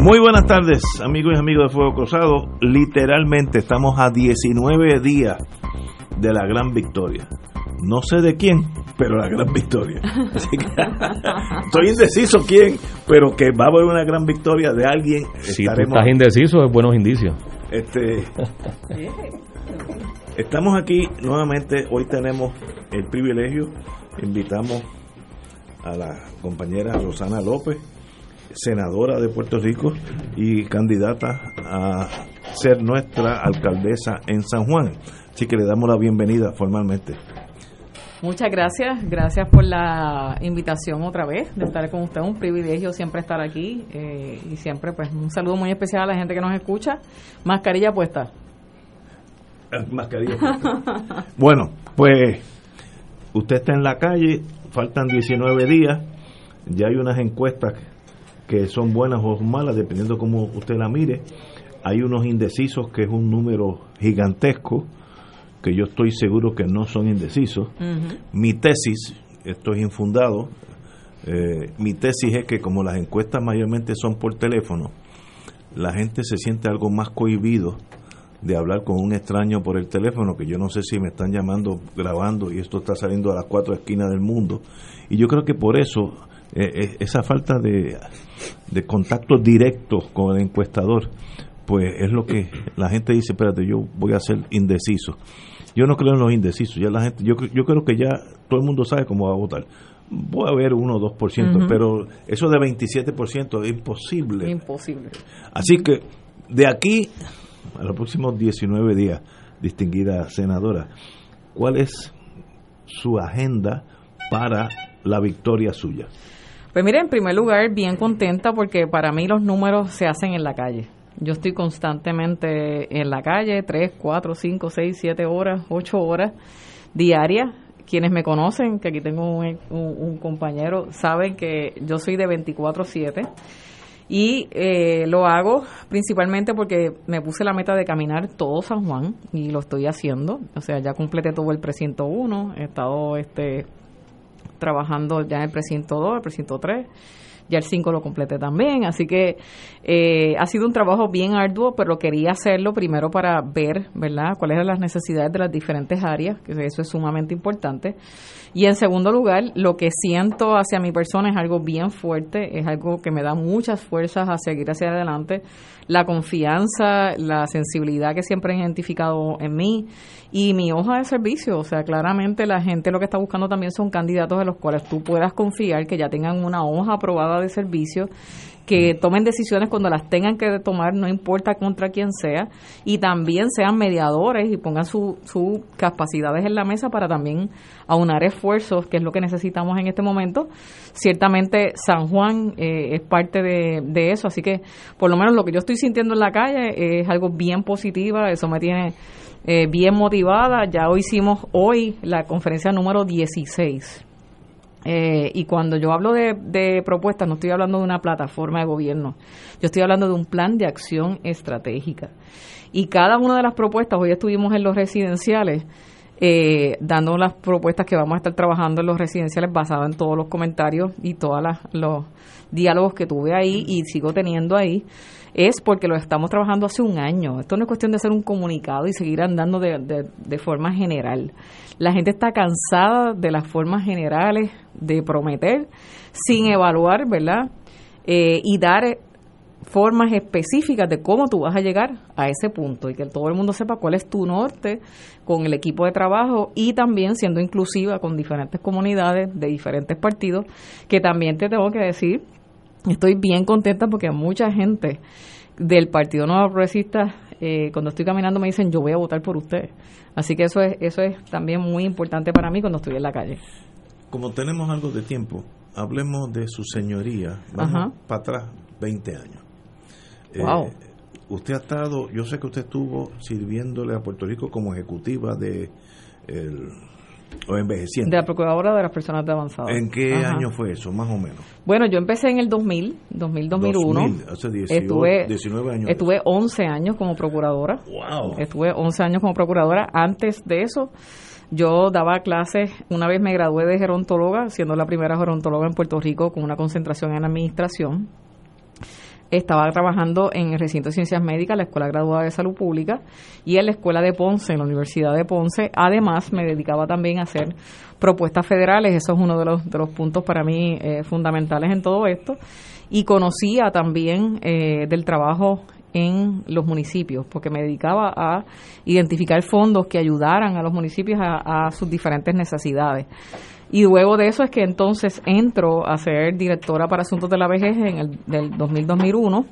Muy buenas tardes, amigos y amigos de Fuego Cruzado. Literalmente estamos a 19 días de la gran victoria. No sé de quién, pero la gran victoria. Así que, estoy indeciso quién, pero que va a haber una gran victoria de alguien. Si tú estás indeciso, es buenos indicios. Este, estamos aquí nuevamente. Hoy tenemos el privilegio, invitamos a la compañera Rosana López senadora de Puerto Rico y candidata a ser nuestra alcaldesa en San Juan. Así que le damos la bienvenida formalmente. Muchas gracias, gracias por la invitación otra vez de estar con usted. Un privilegio siempre estar aquí eh, y siempre pues un saludo muy especial a la gente que nos escucha. Mascarilla puesta. Eh, mascarilla puesta. bueno, pues usted está en la calle, faltan 19 días, ya hay unas encuestas que son buenas o malas, dependiendo cómo usted la mire. Hay unos indecisos que es un número gigantesco, que yo estoy seguro que no son indecisos. Mi tesis, esto es infundado, eh, mi tesis es que como las encuestas mayormente son por teléfono, la gente se siente algo más cohibido de hablar con un extraño por el teléfono, que yo no sé si me están llamando, grabando y esto está saliendo a las cuatro esquinas del mundo. Y yo creo que por eso eh, eh, esa falta de, de contacto directo con el encuestador, pues es lo que la gente dice, espérate, yo voy a ser indeciso. Yo no creo en los indecisos, ya la gente, yo, yo creo que ya todo el mundo sabe cómo va a votar. Voy a ver 1 o 2%, pero eso de 27% es imposible. Imposible. Así que de aquí a los próximos 19 días, distinguida senadora, ¿cuál es su agenda para la victoria suya? Pues mire, en primer lugar, bien contenta porque para mí los números se hacen en la calle. Yo estoy constantemente en la calle, 3, 4, 5, 6, 7 horas, 8 horas diarias. Quienes me conocen, que aquí tengo un, un, compañero, saben que yo soy de 24-7 y eh, lo hago principalmente porque me puse la meta de caminar todo San Juan y lo estoy haciendo. O sea, ya completé todo el precinto 1, he estado este trabajando ya en el precinto 2, el precinto 3, ya el 5 lo completé también, así que eh, ha sido un trabajo bien arduo, pero quería hacerlo primero para ver, ¿verdad?, cuáles eran las necesidades de las diferentes áreas, que eso es sumamente importante. Y en segundo lugar, lo que siento hacia mi persona es algo bien fuerte, es algo que me da muchas fuerzas a seguir hacia adelante, la confianza, la sensibilidad que siempre he identificado en mí y mi hoja de servicio. O sea, claramente la gente lo que está buscando también son candidatos de los cuales tú puedas confiar, que ya tengan una hoja aprobada de servicio que tomen decisiones cuando las tengan que tomar, no importa contra quién sea, y también sean mediadores y pongan sus capacidades en la mesa para también aunar esfuerzos, que es lo que necesitamos en este momento. Ciertamente San Juan eh, es parte de, eso, así que por lo menos lo que yo estoy sintiendo en la calle es algo bien positiva, eso me tiene eh, bien motivada. Ya hoy hicimos hoy la conferencia número 16 eh, y cuando yo hablo de, propuestas, no estoy hablando de una plataforma de gobierno, yo estoy hablando de un plan de acción estratégica. Y cada una de las propuestas, hoy estuvimos en los residenciales, eh, dando las propuestas que vamos a estar trabajando en los residenciales basadas en todos los comentarios y todos los diálogos que tuve ahí y sigo teniendo ahí es porque lo estamos trabajando hace un año. Esto no es cuestión de hacer un comunicado y seguir andando de, de, forma general. La gente está cansada de las formas generales de prometer sin evaluar, ¿verdad? Eh, y dar formas específicas de cómo tú vas a llegar a ese punto y que todo el mundo sepa cuál es tu norte con el equipo de trabajo y también siendo inclusiva con diferentes comunidades de diferentes partidos, que también te tengo que decir Estoy bien contenta porque mucha gente del Partido Nuevo Progresista, eh, cuando estoy caminando, me dicen, yo voy a votar por usted. Así que eso es, eso es también muy importante para mí cuando estoy en la calle. Como tenemos algo de tiempo, hablemos de su señoría. Vamos para atrás 20 años. Wow. Eh, usted ha estado, yo sé que usted estuvo sirviéndole a Puerto Rico como ejecutiva de el, o envejeciente. De la Procuradora de las Personas de Avanzada. ¿En qué año fue eso, más o menos? Bueno, yo empecé en el 2000, 2000, 2001. 2000, hace 18, estuve, 19 años. Estuve 11 años como procuradora. Wow. Estuve 11 años como procuradora. Antes de eso, yo daba clases, una vez me gradué de gerontóloga, siendo la primera gerontóloga en Puerto Rico con una concentración en administración estaba trabajando en el recinto de ciencias médicas, la Escuela Graduada de Salud Pública, y en la Escuela de Ponce, en la Universidad de Ponce. Además, me dedicaba también a hacer propuestas federales, eso es uno de los, de los puntos para mí eh, fundamentales en todo esto. Y conocía también eh, del trabajo en los municipios, porque me dedicaba a identificar fondos que ayudaran a los municipios a, a sus diferentes necesidades. Y luego de eso es que entonces entro a ser directora para asuntos de la vejez en el del 2000-2001.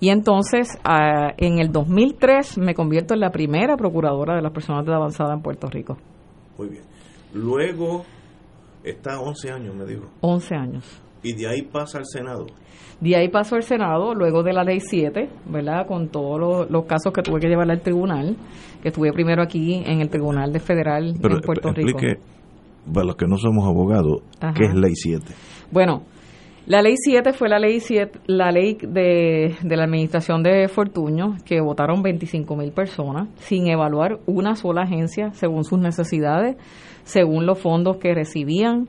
Y entonces ah, en el 2003 me convierto en la primera procuradora de las personas de avanzada en Puerto Rico. Muy bien. Luego está 11 años, me dijo. 11 años. Y de ahí pasa al Senado. De ahí pasó al Senado, luego de la ley 7, ¿verdad? Con todos los, casos que tuve que llevar al tribunal, que estuve primero aquí en el Tribunal de Federal Pero, en Puerto Rico para los que no somos abogados, ¿qué es ley 7? Bueno, la ley 7 fue la ley 7, la ley de, de la administración de Fortuño, que votaron 25 mil personas sin evaluar una sola agencia según sus necesidades, según los fondos que recibían.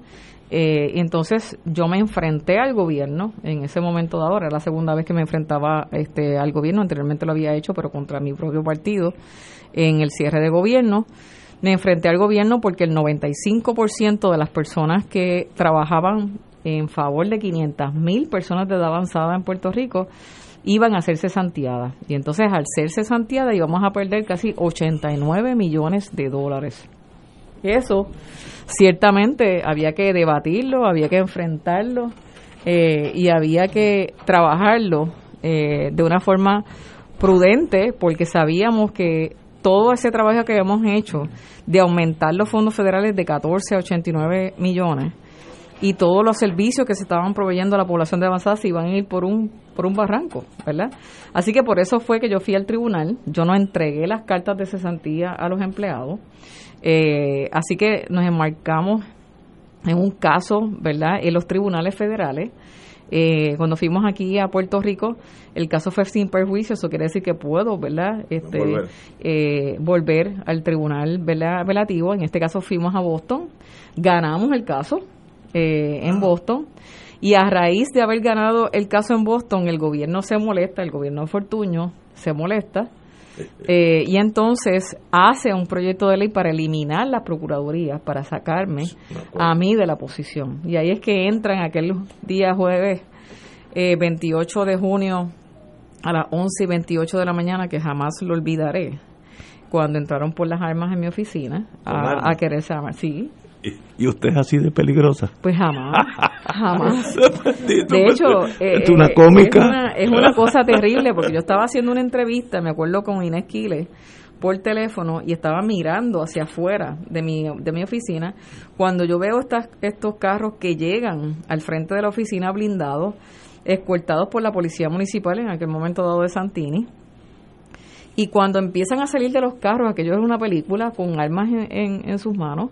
Eh, entonces yo me enfrenté al gobierno en ese momento de ahora, era la segunda vez que me enfrentaba este, al gobierno, anteriormente lo había hecho, pero contra mi propio partido en el cierre de gobierno me enfrenté al gobierno porque el 95% de las personas que trabajaban en favor de 500 mil personas de edad avanzada en Puerto Rico iban a ser cesanteadas. Y entonces al ser cesanteadas íbamos a perder casi 89 millones de dólares. Eso ciertamente había que debatirlo, había que enfrentarlo eh, y había que trabajarlo eh, de una forma prudente porque sabíamos que todo ese trabajo que hemos hecho de aumentar los fondos federales de 14 a 89 millones y todos los servicios que se estaban proveyendo a la población de avanzada se iban a ir por un por un barranco, ¿verdad? Así que por eso fue que yo fui al tribunal, yo no entregué las cartas de cesantía a los empleados, eh, así que nos enmarcamos en un caso, ¿verdad?, en los tribunales federales eh, cuando fuimos aquí a Puerto Rico, el caso fue sin perjuicio, eso quiere decir que puedo, ¿verdad? Este, volver. Eh, volver al tribunal ¿verdad? apelativo. En este caso fuimos a Boston, ganamos el caso eh, en Boston. Y a raíz de haber ganado el caso en Boston, el gobierno se molesta, el gobierno de Fortuño se molesta, eh, y entonces hace un proyecto de ley para eliminar las procuradurías, para sacarme a mí de la posición. Y ahí es que entran aquel día jueves eh, 28 de junio a las 11 y 28 de la mañana, que jamás lo olvidaré, cuando entraron por las armas en mi oficina a, a quererse armar. Sí, ¿Y usted es así de peligrosa? Pues jamás, jamás. De hecho, eh, es una cómica. Es una, cosa terrible porque yo estaba haciendo una entrevista, me acuerdo con Inés Quiles, por teléfono y estaba mirando hacia afuera de mi, de mi oficina cuando yo veo estas, estos carros que llegan al frente de la oficina blindados, escoltados por la policía municipal en aquel momento dado de Santini. Y cuando empiezan a salir de los carros, aquello es una película con armas en, en sus manos,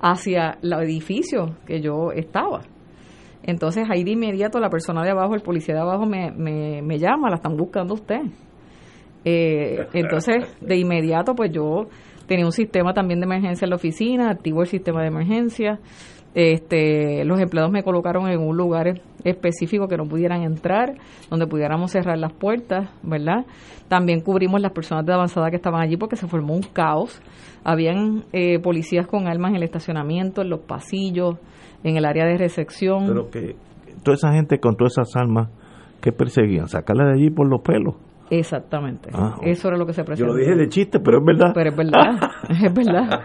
hacia el edificio que yo estaba. Entonces ahí de inmediato la persona de abajo, el policía de abajo me, me, llama, la están buscando usted. Eh, entonces de inmediato pues yo tenía un sistema también de emergencia en la oficina, activo el sistema de emergencia. Este, los empleados me colocaron en un lugar específico que no pudieran entrar, donde pudiéramos cerrar las puertas, ¿verdad? También cubrimos las personas de avanzada que estaban allí porque se formó un caos. Habían eh, policías con armas en el estacionamiento, en los pasillos, en el área de recepción. Pero que toda esa gente con todas esas armas, ¿qué perseguían? Sacarla de allí por los pelos. Exactamente. Ah, Eso era lo que se presentó. Yo lo dije de chiste, pero es verdad. Pero es verdad, es verdad.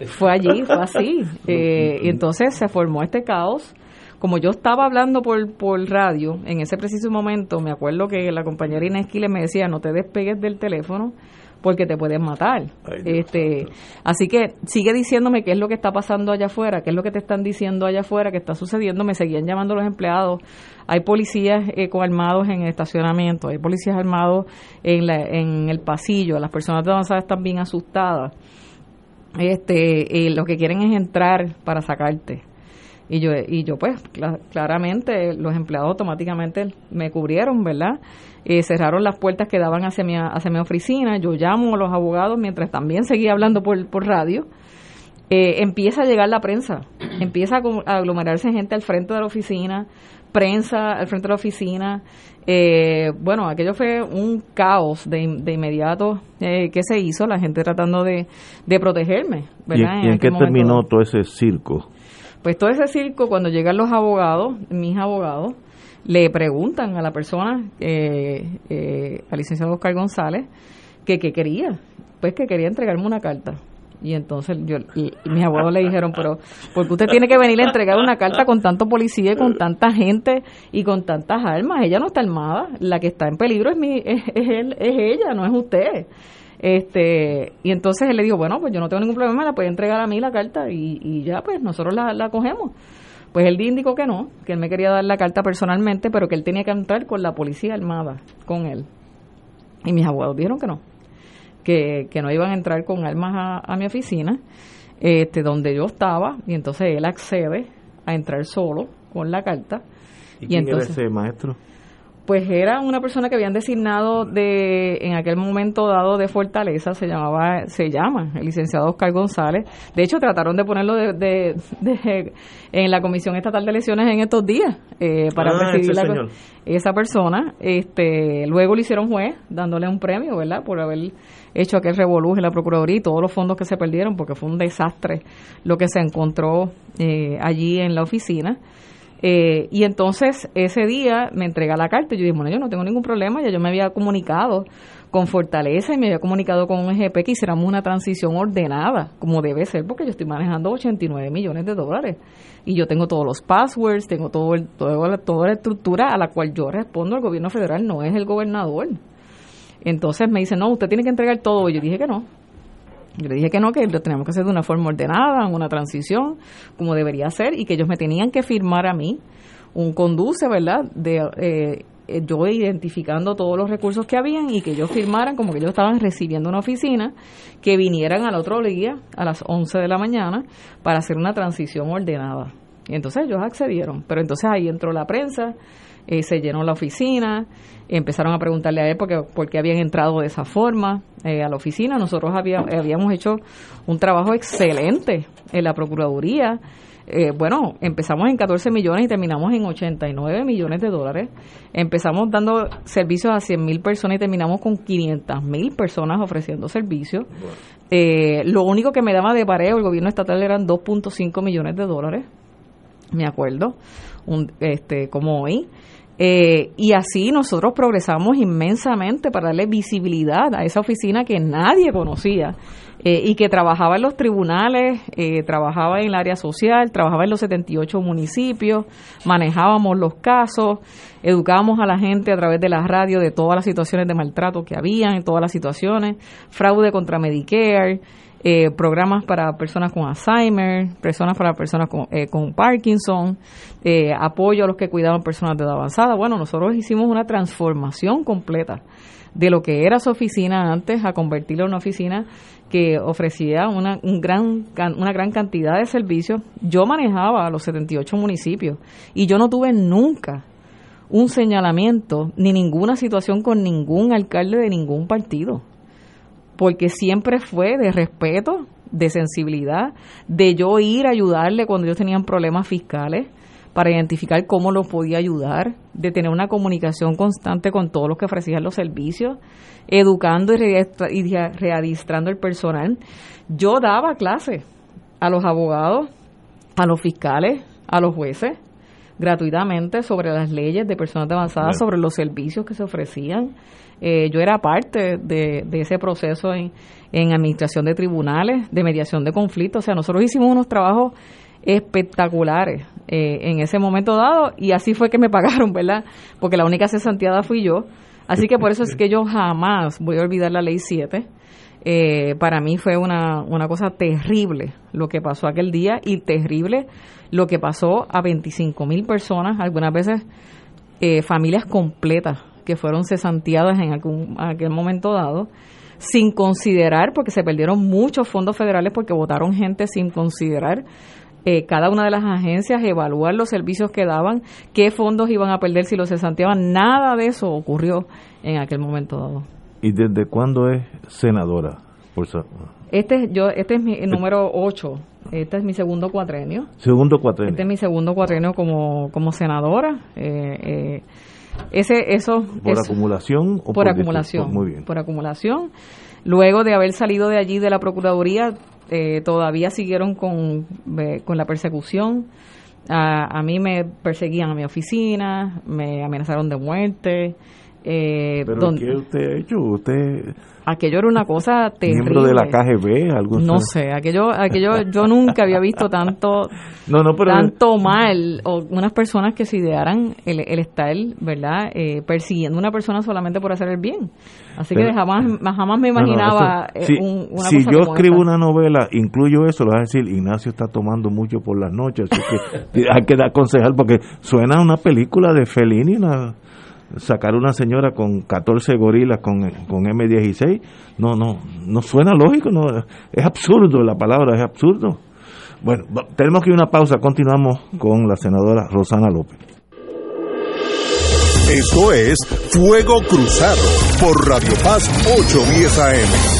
fue allí, fue así. Eh, y entonces se formó este caos. Como yo estaba hablando por, por radio, en ese preciso momento, me acuerdo que la compañera Inés Quiles me decía, no te despegues del teléfono, porque te pueden matar. este, así que sigue diciéndome qué es lo que está pasando allá afuera, qué es lo que te están diciendo allá afuera, qué está sucediendo. Me seguían llamando los empleados. Hay policías armados en el estacionamiento, hay policías armados en, la, en el pasillo. Las personas de avanzada están bien asustadas. Este, lo que quieren es entrar para sacarte. Y yo, y yo pues, claramente los empleados automáticamente me cubrieron, ¿verdad? Eh, cerraron las puertas que daban hacia mi, hacia mi oficina. Yo llamo a los abogados mientras también seguía hablando por, por radio. Eh, empieza a llegar la prensa, empieza a aglomerarse gente al frente de la oficina, prensa al frente de la oficina. Eh, bueno, aquello fue un caos de, de inmediato eh, que se hizo, la gente tratando de, de protegerme. ¿verdad? ¿Y, en, qué terminó todo ese circo? Pues todo ese circo, cuando llegan los abogados, mis abogados, le preguntan a la persona, eh, eh, al licenciado Oscar González, que qué quería. Pues que quería entregarme una carta. Y entonces yo, mis abogados le dijeron, pero porque usted tiene que venir a entregar una carta con tanto policía y con tanta gente y con tantas armas? Ella no está armada, la que está en peligro es, mi, es, él, es ella, no es usted. Este, y entonces él le dijo, bueno, pues yo no tengo ningún problema, la puede entregar a mí la carta y, y ya, pues nosotros la, la cogemos. Pues él indicó que no, que él me quería dar la carta personalmente, pero que él tenía que entrar con la policía armada, con él. Y mis abogados dijeron que no, que, que no iban a entrar con armas a, a mi oficina, este, donde yo estaba, y entonces él accede a entrar solo con la carta. ¿Y, entonces, ese maestro? Pues era una persona que habían designado de en aquel momento dado de Fortaleza, se llamaba, se llama el licenciado Oscar González. De hecho, trataron de ponerlo de, en la Comisión Estatal de Elecciones en estos días eh, para ah, recibir la, esa persona. Este, luego le hicieron juez, dándole un premio, ¿verdad? Por haber hecho aquel revolú en la Procuraduría y todos los fondos que se perdieron, porque fue un desastre lo que se encontró eh, allí en la oficina. Eh, y entonces ese día me entrega la carta y yo dije, bueno, yo no tengo ningún problema, ya yo me había comunicado con Fortaleza y me había comunicado con un EGP que hiciéramos una transición ordenada, como debe ser, porque yo estoy manejando 89 millones de dólares y yo tengo todos los passwords, tengo todo, el, todo toda la estructura a la cual yo respondo al gobierno federal, no es el gobernador. Entonces me dice, no, usted tiene que entregar todo. Y yo dije que no, yo le dije que no, que lo teníamos que hacer de una forma ordenada, en una transición, como debería ser, y que ellos me tenían que firmar a mí un conduce, ¿verdad? De eh, eh, yo identificando todos los recursos que habían y que ellos firmaran como que ellos estaban recibiendo una oficina, que vinieran al otro día a las 11 de la mañana para hacer una transición ordenada. Y entonces ellos accedieron, pero entonces ahí entró la prensa, eh, se llenó la oficina, empezaron a preguntarle a él por qué, habían entrado de esa forma eh, a la oficina. Nosotros habíamos hecho un trabajo excelente en la Procuraduría. Eh, bueno, empezamos en 14 millones y terminamos en 89 millones de dólares. Empezamos dando servicios a 100 mil personas y terminamos con 500 mil personas ofreciendo servicios. lo único que me daba de pareo el gobierno estatal eran 2.5 millones de dólares, me acuerdo, un, este, como hoy. Eh, y así nosotros progresamos inmensamente para darle visibilidad a esa oficina que nadie conocía eh, y que trabajaba en los tribunales, eh, trabajaba en el área social, trabajaba en los 78 municipios, manejábamos los casos, educábamos a la gente a través de la radio de todas las situaciones de maltrato que había, en todas las situaciones, fraude contra Medicare, eh, programas para personas con Alzheimer, personas para personas con, eh, con Parkinson, eh, apoyo a los que cuidaban personas de edad avanzada. Bueno, nosotros hicimos una transformación completa de lo que era su oficina antes a convertirlo en una oficina que ofrecía una, un gran, una gran cantidad de servicios. Yo manejaba los 78 municipios y yo no tuve nunca un señalamiento ni ninguna situación con ningún alcalde de ningún partido porque siempre fue de respeto, de sensibilidad, de yo ir a ayudarle cuando ellos tenían problemas fiscales para identificar cómo los podía ayudar, de tener una comunicación constante con todos los que ofrecían los servicios, educando y readistrando el personal. Yo daba clases a los abogados, a los fiscales, a los jueces, gratuitamente sobre las leyes de personas avanzadas, sobre los servicios que se ofrecían. Eh, yo era parte de, ese proceso en, administración de tribunales, de mediación de conflictos. O sea, nosotros hicimos unos trabajos espectaculares eh, en ese momento dado y así fue que me pagaron, ¿verdad? Porque la única cesanteada fui yo Así que por eso es que yo jamás voy a olvidar la ley 7. Eh, para mí fue una, una cosa terrible lo que pasó aquel día y terrible lo que pasó a 25 mil personas, algunas veces eh, familias completas que fueron cesanteadas en algún, aquel momento dado, sin considerar, porque se perdieron muchos fondos federales porque votaron gente sin considerar eh, cada una de las agencias, evaluar los servicios que daban, qué fondos iban a perder si los cesanteaban. Nada de eso ocurrió en aquel momento dado. ¿Y desde cuándo es senadora? Por este, yo, este es mi número 8. Este es mi segundo cuatrenio. Segundo cuatrenio. Este es mi segundo cuatrenio como, como senadora. Eh, eh, ese, eso, ¿Por acumulación? O por, acumulación. muy bien. Por acumulación. Luego de haber salido de allí de la Procuraduría, eh, todavía siguieron con, con la persecución. A, a, mí me perseguían a mi oficina, me amenazaron de muerte. Eh, ¿Pero qué usted ha hecho? ¿Usted aquello era una cosa terrible. ¿Miembro de la KGB? Algo no sé, aquello, aquello yo nunca había visto tanto, tanto mal, o unas personas que se idearan el, el estar, ¿verdad?, eh, persiguiendo a una persona solamente por hacer el bien. Así que jamás, jamás me imaginaba eh, un, una si yo escribo una novela, incluyo eso, lo vas a decir, Ignacio está tomando mucho por las noches, así que hay que aconsejar, porque suena una película de Fellini, una sacar una señora con 14 gorilas con, con M16, no, no, no suena lógico, no, es absurdo, la palabra es absurdo. Bueno, tenemos que ir a una pausa, continuamos con la senadora Rosana López. Esto es Fuego Cruzado por Radio Paz 810 AM.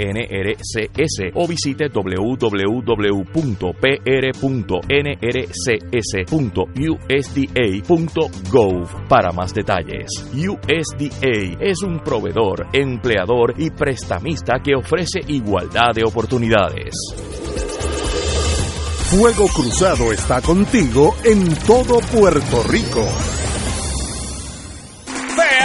NRCS o visite www.pr.nrcs.usda.gov para más detalles. USDA es un proveedor, empleador y prestamista que ofrece igualdad de oportunidades. Fuego Cruzado está contigo en todo Puerto Rico.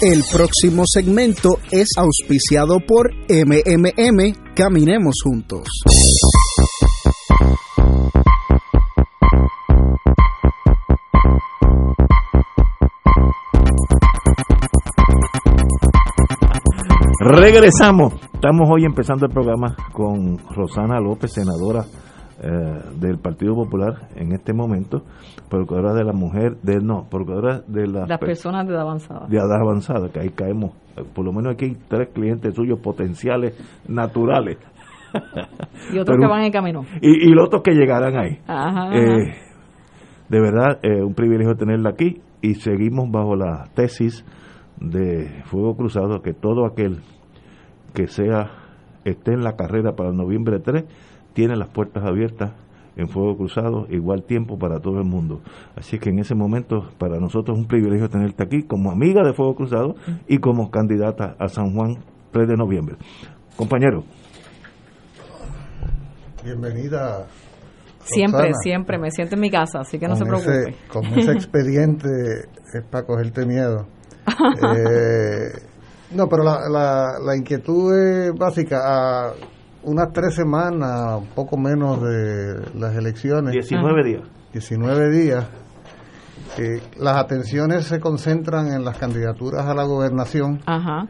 El próximo segmento es auspiciado por MMM Caminemos Juntos. Regresamos. Estamos hoy empezando el programa con Rosana López, senadora eh, del Partido Popular en este momento, procuradora de la mujer, de no, procuradora de las, personas de edad avanzada. De edad avanzada, que ahí caemos, eh, por lo menos aquí hay tres clientes suyos potenciales naturales. y otros que van en camino. Y, los otros que llegarán ahí. Eh, de verdad, un privilegio tenerla aquí y seguimos bajo la tesis de Fuego Cruzado que todo aquel que sea esté en la carrera para noviembre 3 tiene las puertas abiertas en Fuego Cruzado, igual tiempo para todo el mundo. Así que en ese momento para nosotros es un privilegio tenerte aquí como amiga de Fuego Cruzado y como candidata a San Juan 3 de noviembre. Compañero. Bienvenida. Siempre, siempre, me siento en mi casa, así que no se preocupe. con ese expediente es para cogerte miedo. Eh, no, pero la, la, inquietud es básica. A unas tres semanas, poco menos de las elecciones. 19 días. 19 días. Eh, las atenciones se concentran en las candidaturas a la gobernación. Ajá.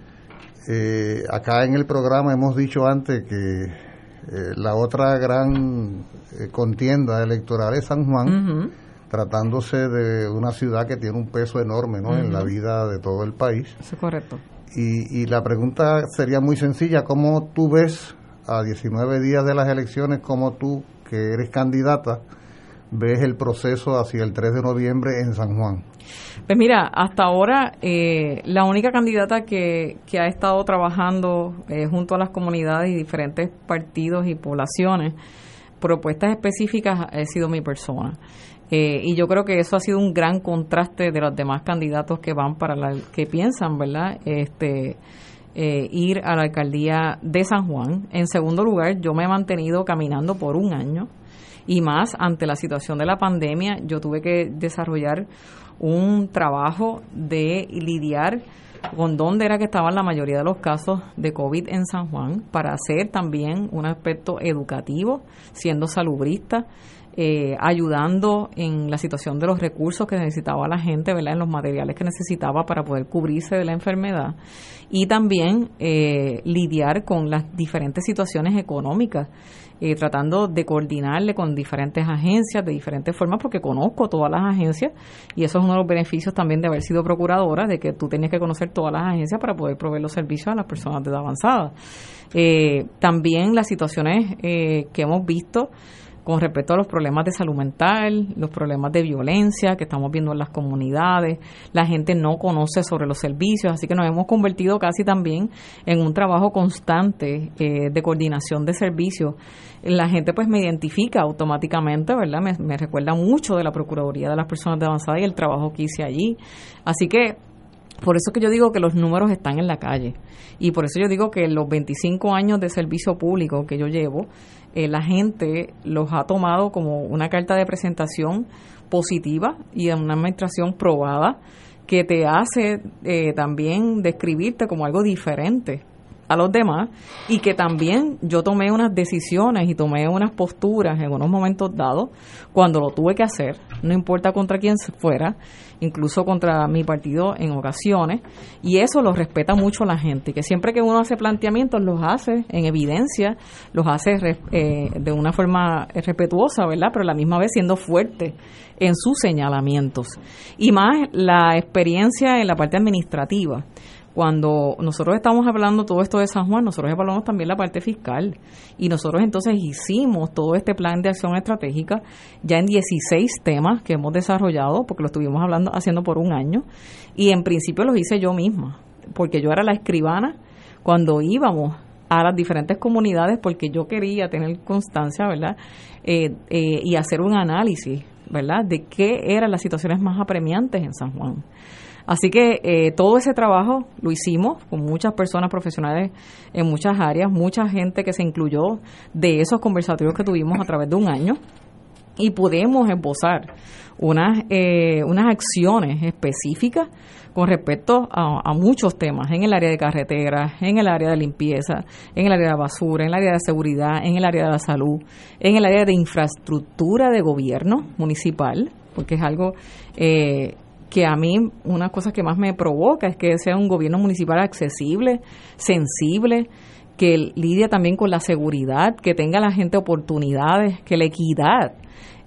Eh, acá en el programa hemos dicho antes que la otra gran contienda electoral es San Juan tratándose de una ciudad que tiene un peso enorme ¿no? en la vida de todo el país. Eso es correcto. Y, y la pregunta sería muy sencilla, ¿cómo tú ves a 19 días de las elecciones, cómo tú, que eres candidata, ves el proceso hacia el 3 de noviembre en San Juan? Pues mira, hasta ahora eh, la única candidata que, que ha estado trabajando eh, junto a las comunidades y diferentes partidos y poblaciones, propuestas específicas, ha sido mi persona. Eh, y yo creo que eso ha sido un gran contraste de los demás candidatos que van para la, que piensan, ¿verdad? Este, eh, ir a la alcaldía de San Juan. En segundo lugar, yo me he mantenido caminando por un año y más ante la situación de la pandemia, yo tuve que desarrollar un trabajo de lidiar con dónde era que estaban la mayoría de los casos de COVID en San Juan para hacer también un aspecto educativo, siendo salubrista eh, ayudando en la situación de los recursos que necesitaba la gente, ¿verdad? En los materiales que necesitaba para poder cubrirse de la enfermedad y también eh, lidiar con las diferentes situaciones económicas, eh, tratando de coordinarle con diferentes agencias de diferentes formas, porque conozco todas las agencias y eso es uno de los beneficios también de haber sido procuradora, de que tú tenías que conocer todas las agencias para poder proveer los servicios a las personas de edad avanzada. también las situaciones que hemos visto con respecto a los problemas de salud mental, los problemas de violencia que estamos viendo en las comunidades, la gente no conoce sobre los servicios, así que nos hemos convertido casi también en un trabajo constante eh, de coordinación de servicios. La gente pues me identifica automáticamente, ¿verdad? Me, me recuerda mucho de la Procuraduría de las Personas de Avanzada y el trabajo que hice allí. Así que por eso que yo digo que los números están en la calle. Y por eso yo digo que los 25 años de servicio público que yo llevo, eh, la gente los ha tomado como una carta de presentación positiva y una administración probada que te hace eh, también describirte como algo diferente a los demás y que también yo tomé unas decisiones y tomé unas posturas en unos momentos dados cuando lo tuve que hacer, no importa contra quién fuera, incluso contra mi partido en ocasiones, y eso lo respeta mucho la gente, que siempre que uno hace planteamientos los hace en evidencia, los hace eh, de una forma respetuosa, ¿verdad? Pero a la misma vez siendo fuerte en sus señalamientos. Y más la experiencia en la parte administrativa cuando nosotros estamos hablando todo esto de San Juan, nosotros evaluamos también la parte fiscal y nosotros entonces hicimos todo este plan de acción estratégica ya en 16 temas que hemos desarrollado, porque lo estuvimos hablando haciendo por un año y en principio los hice yo misma, porque yo era la escribana cuando íbamos a las diferentes comunidades porque yo quería tener constancia, ¿verdad? Eh, eh, y hacer un análisis, ¿verdad? De qué eran las situaciones más apremiantes en San Juan. Así que eh, todo ese trabajo lo hicimos con muchas personas profesionales en muchas áreas, mucha gente que se incluyó de esos conversatorios que tuvimos a través de un año. Y pudimos esbozar unas, eh, unas acciones específicas con respecto a, muchos temas en el área de carreteras, en el área de limpieza, en el área de basura, en el área de seguridad, en el área de la salud, en el área de infraestructura de gobierno municipal, porque es algo eh, que a mí una cosa que más me provoca es que sea un gobierno municipal accesible, sensible, que lidia también con la seguridad, que tenga la gente oportunidades, que la equidad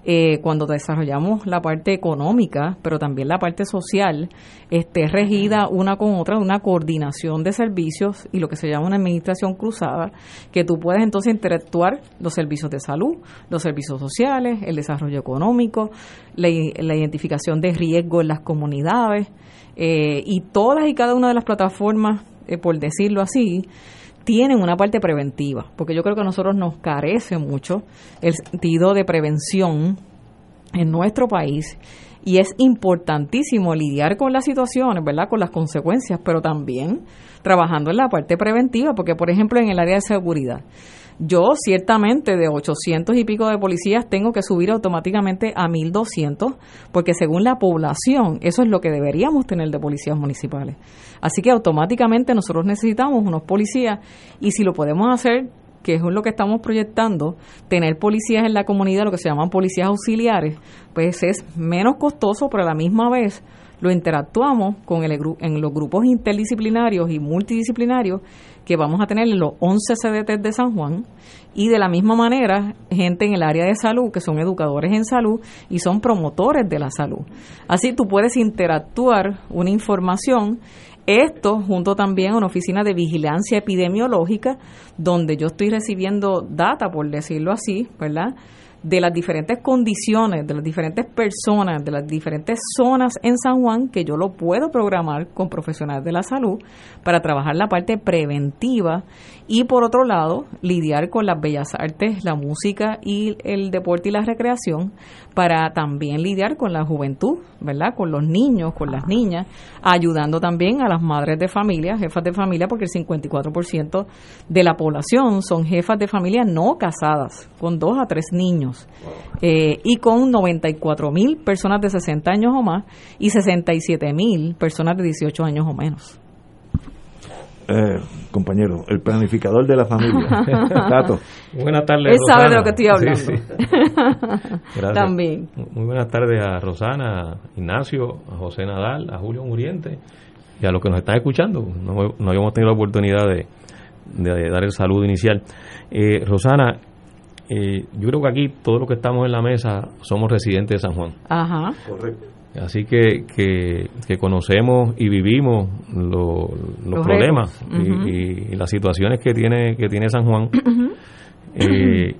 eh, cuando desarrollamos la parte económica, pero también la parte social, esté regida una con otra, una coordinación de servicios y lo que se llama una administración cruzada, que tú puedes entonces interactuar los servicios de salud, los servicios sociales, el desarrollo económico, la, identificación de riesgo en las comunidades eh, y todas y cada una de las plataformas, eh, por decirlo así, tienen una parte preventiva, porque yo creo que a nosotros nos carece mucho el sentido de prevención en nuestro país y es importantísimo lidiar con las situaciones, ¿verdad? Con las consecuencias, pero también trabajando en la parte preventiva, porque por ejemplo en el área de seguridad, yo ciertamente de 800 y pico de policías tengo que subir automáticamente a 1200 porque según la población eso es lo que deberíamos tener de policías municipales. Así que automáticamente nosotros necesitamos unos policías y si lo podemos hacer que es lo que estamos proyectando, tener policías en la comunidad, lo que se llaman policías auxiliares, pues es menos costoso, pero a la misma vez lo interactuamos con el, en los grupos interdisciplinarios y multidisciplinarios que vamos a tener en los 11 CDT de San Juan y de la misma manera gente en el área de salud que son educadores en salud y son promotores de la salud. Así tú puedes interactuar una información esto junto también a una oficina de vigilancia epidemiológica donde yo estoy recibiendo data, por decirlo así, ¿verdad? De las diferentes condiciones, de las diferentes personas, de las diferentes zonas en San Juan, que yo lo puedo programar con profesionales de la salud para trabajar la parte preventiva y por otro lado, lidiar con las bellas artes, la música y el deporte y la recreación para también lidiar con la juventud, ¿verdad? Con los niños, con las niñas, ayudando también a las madres de familia, jefas de familia, porque el 54% de la población son jefas de familia no casadas, con dos a tres niños, eh, y con 94 mil personas de 60 años o más y 67 mil personas de 18 años o menos. Eh, compañero, el planificador de la familia. Tato. Buenas tardes. Él sabe de lo que estoy hablando. También. Muy buenas tardes a Rosana, a Ignacio, a José Nadal, a Julio Muriente y a los que nos están escuchando. No, no habíamos tenido la oportunidad de, dar el saludo inicial. Eh, Rosana, eh, yo creo que aquí todos los que estamos en la mesa somos residentes de San Juan. Ajá. Correcto. Así que, que, conocemos y vivimos los, problemas y, las situaciones que tiene, que tiene San Juan. Eh,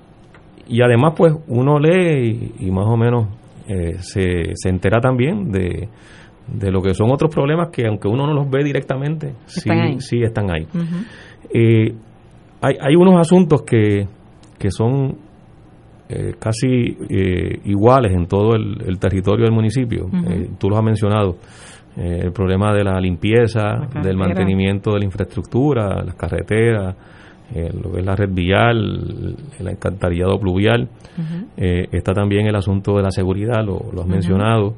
y además, pues uno lee y, más o menos eh, se, se entera también de, de lo que son otros problemas que aunque uno no los ve directamente, sí, sí están ahí. Eh, hay, hay unos asuntos que, que son eh, casi eh, iguales en todo el, territorio del municipio. Eh, tú los has mencionado. el problema de la limpieza, del mantenimiento de la infraestructura, las carreteras, lo que es la red vial, el alcantarillado pluvial. está también el asunto de la seguridad, lo, has mencionado.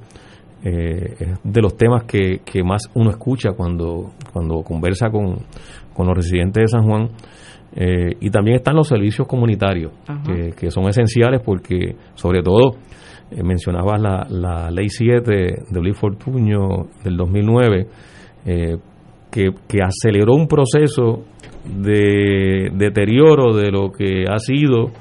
es de los temas que, que, más uno escucha cuando, cuando conversa con, con los residentes de San Juan. Eh, y también están los servicios comunitarios, que, son esenciales porque, sobre todo, eh, mencionabas la, la Ley 7 de Luis Fortuño del 2009, eh, que, que, aceleró un proceso de deterioro de lo que ha sido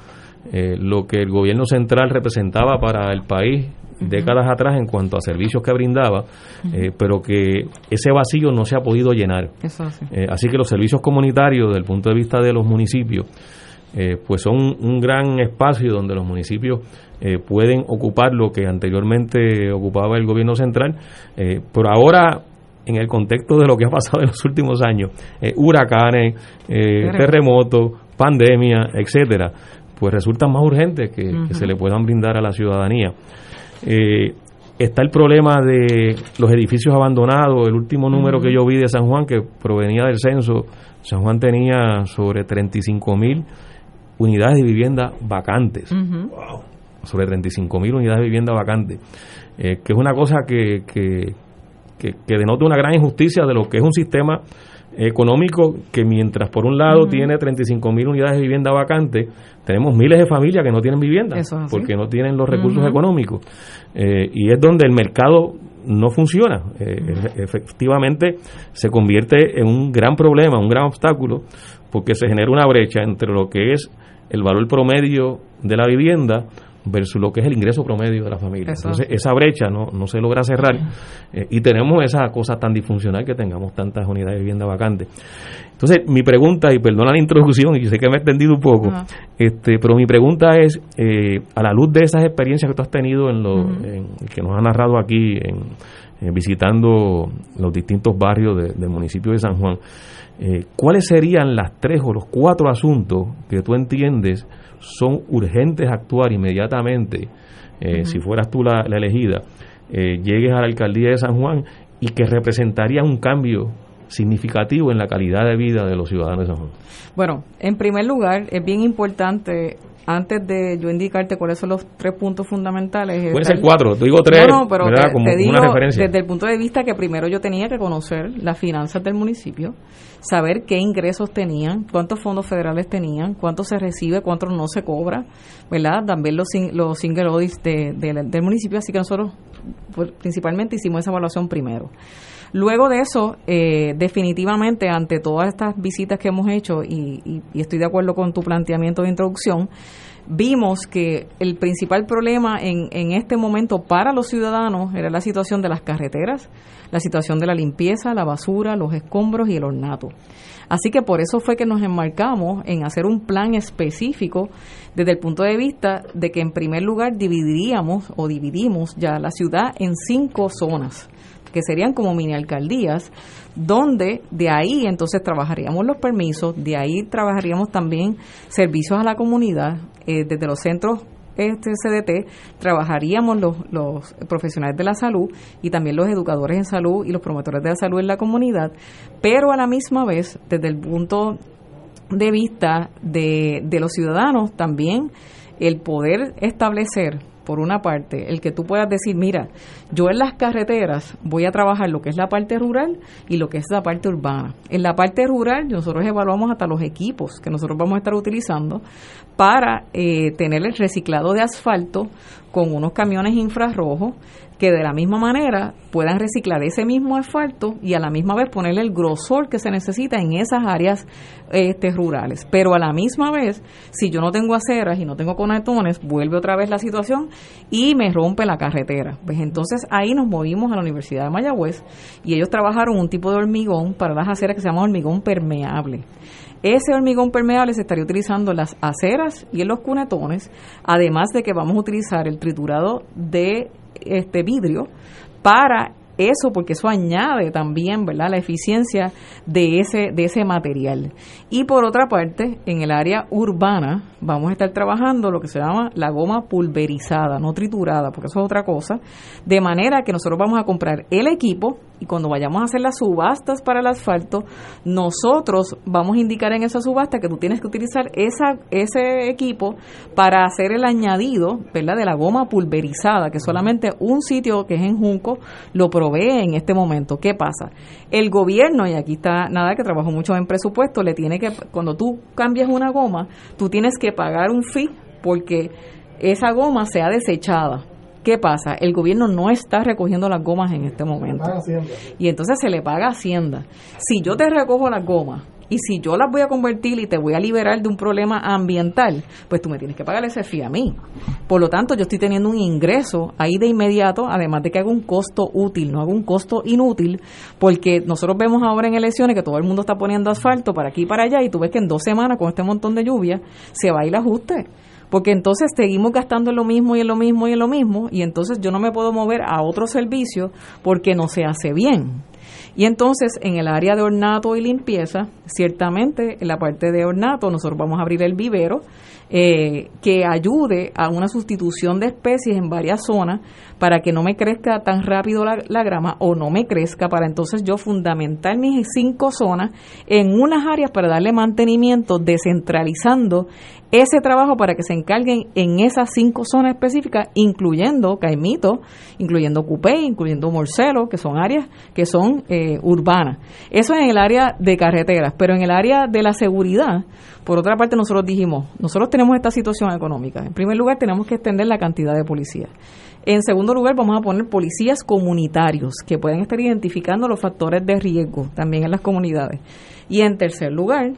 lo que el gobierno central representaba para el país décadas atrás en cuanto a servicios que brindaba, eh, pero que ese vacío no se ha podido llenar. Eh, así que los servicios comunitarios, desde el punto de vista de los municipios, eh, pues son un gran espacio donde los municipios pueden ocupar lo que anteriormente ocupaba el gobierno central, pero ahora en el contexto de lo que ha pasado en los últimos años, huracanes, terremotos, pandemia, etcétera, pues resulta más urgente que, se le puedan brindar a la ciudadanía. Eh, está el problema de los edificios abandonados. El último número que yo vi de San Juan, que provenía del censo, San Juan tenía sobre 35 mil unidades de vivienda vacantes. Sobre 35 mil unidades de vivienda vacantes. Eh, que es una cosa que, que, que, denota una gran injusticia de lo que es un sistema económico que mientras por un lado tiene 35 mil unidades de vivienda vacantes, tenemos miles de familias que no tienen vivienda porque no tienen los recursos económicos. Eh, y es donde el mercado no funciona. Eh, efectivamente, se convierte en un gran problema, un gran obstáculo, porque se genera una brecha entre lo que es el valor promedio de la vivienda versus lo que es el ingreso promedio de la familia. Entonces, esa brecha no, no se logra cerrar eh, y tenemos esa cosa tan disfuncional que tengamos tantas unidades de vivienda vacantes. Entonces, mi pregunta, y perdona la introducción, y sé que me he extendido un poco, este, pero mi pregunta es, eh, a la luz de esas experiencias que tú has tenido en lo que nos ha narrado aquí, en, visitando los distintos barrios del municipio de San Juan, eh, ¿cuáles serían las tres o los cuatro asuntos que tú entiendes son urgentes actuar inmediatamente, eh, si fueras tú la, elegida, eh, llegues a la alcaldía de San Juan y que representaría un cambio significativo en la calidad de vida de los ciudadanos de San Juan? Bueno, en primer lugar, es bien importante antes de yo indicarte cuáles son los tres puntos fundamentales. Puede ser cuatro, te digo tres, no, pero te, digo desde el punto de vista que primero yo tenía que conocer las finanzas del municipio, saber qué ingresos tenían, cuántos fondos federales tenían, cuánto se recibe, cuánto no se cobra, ¿verdad? También los, los single audits del municipio, así que nosotros pues, principalmente hicimos esa evaluación primero. Luego de eso, eh, definitivamente, ante todas estas visitas que hemos hecho, y, estoy de acuerdo con tu planteamiento de introducción, vimos que el principal problema en, en, este momento para los ciudadanos era la situación de las carreteras, la situación de la limpieza, la basura, los escombros y el ornato. Así que por eso fue que nos enmarcamos en hacer un plan específico desde el punto de vista de que en primer lugar dividiríamos o dividimos ya la ciudad en cinco zonas que serían como mini alcaldías, donde de ahí entonces trabajaríamos los permisos, de ahí trabajaríamos también servicios a la comunidad, eh, desde los centros este CDT, trabajaríamos los, los profesionales de la salud y también los educadores en salud y los promotores de la salud en la comunidad, pero a la misma vez, desde el punto de vista de, de los ciudadanos, también el poder establecer por una parte, el que tú puedas decir, mira, yo en las carreteras voy a trabajar lo que es la parte rural y lo que es la parte urbana. En la parte rural nosotros evaluamos hasta los equipos que nosotros vamos a estar utilizando para eh, tener el reciclado de asfalto con unos camiones infrarrojos que de la misma manera puedan reciclar ese mismo asfalto y a la misma vez ponerle el grosor que se necesita en esas áreas este, rurales. Pero a la misma vez, si yo no tengo aceras y no tengo conectones, vuelve otra vez la situación y me rompe la carretera. Pues entonces ahí nos movimos a la Universidad de Mayagüez y ellos trabajaron un tipo de hormigón para las aceras que se llama hormigón permeable. Ese hormigón permeable se estaría utilizando en las aceras y en los cunetones, además de que vamos a utilizar el triturado de este vidrio para eso porque eso añade también verdad la eficiencia de ese de ese material. Y por otra parte en el área urbana vamos a estar trabajando lo que se llama la goma pulverizada no triturada porque eso es otra cosa de manera que nosotros vamos a comprar el equipo y cuando vayamos a hacer las subastas para el asfalto, nosotros vamos a indicar en esa subasta que tú tienes que utilizar esa, ese equipo para hacer el añadido de la goma pulverizada, que solamente un sitio que es en Junco lo provee en este momento. ¿Qué pasa? El gobierno, y aquí está nada que trabajo mucho en presupuesto, le tiene que, cuando tú cambias una goma, tú tienes que pagar un fee porque esa goma sea desechada ¿Qué pasa? El gobierno no está recogiendo las gomas en este momento. Y entonces se le paga Hacienda. Si yo te recojo las gomas y si yo las voy a convertir y te voy a liberar de un problema ambiental, pues tú me tienes que pagar ese fee a mí. Por lo tanto, yo estoy teniendo un ingreso ahí de inmediato, además de que hago un costo útil, no hago un costo inútil, porque nosotros vemos ahora en elecciones que todo el mundo está poniendo asfalto para aquí y para allá y tú ves que en dos semanas con este montón de lluvia se va a ir el ajuste porque entonces seguimos gastando en lo mismo y en lo mismo y en lo mismo, y entonces yo no me puedo mover a otro servicio porque no se hace bien. Y entonces en el área de ornato y limpieza, ciertamente en la parte de ornato nosotros vamos a abrir el vivero eh, que ayude a una sustitución de especies en varias zonas para que no me crezca tan rápido la, la, grama o no me crezca para entonces yo fundamentar mis cinco zonas en unas áreas para darle mantenimiento descentralizando ese trabajo para que se encarguen en esas cinco zonas específicas, incluyendo Caimito, incluyendo Cupé, incluyendo Morcelo, que son áreas que son eh, urbanas. Eso en el área de carreteras, pero en el área de la seguridad, por otra parte, nosotros dijimos, nosotros tenemos esta situación económica. En primer lugar, tenemos que extender la cantidad de policías. En segundo lugar, vamos a poner policías comunitarios que pueden estar identificando los factores de riesgo también en las comunidades. Y en tercer lugar,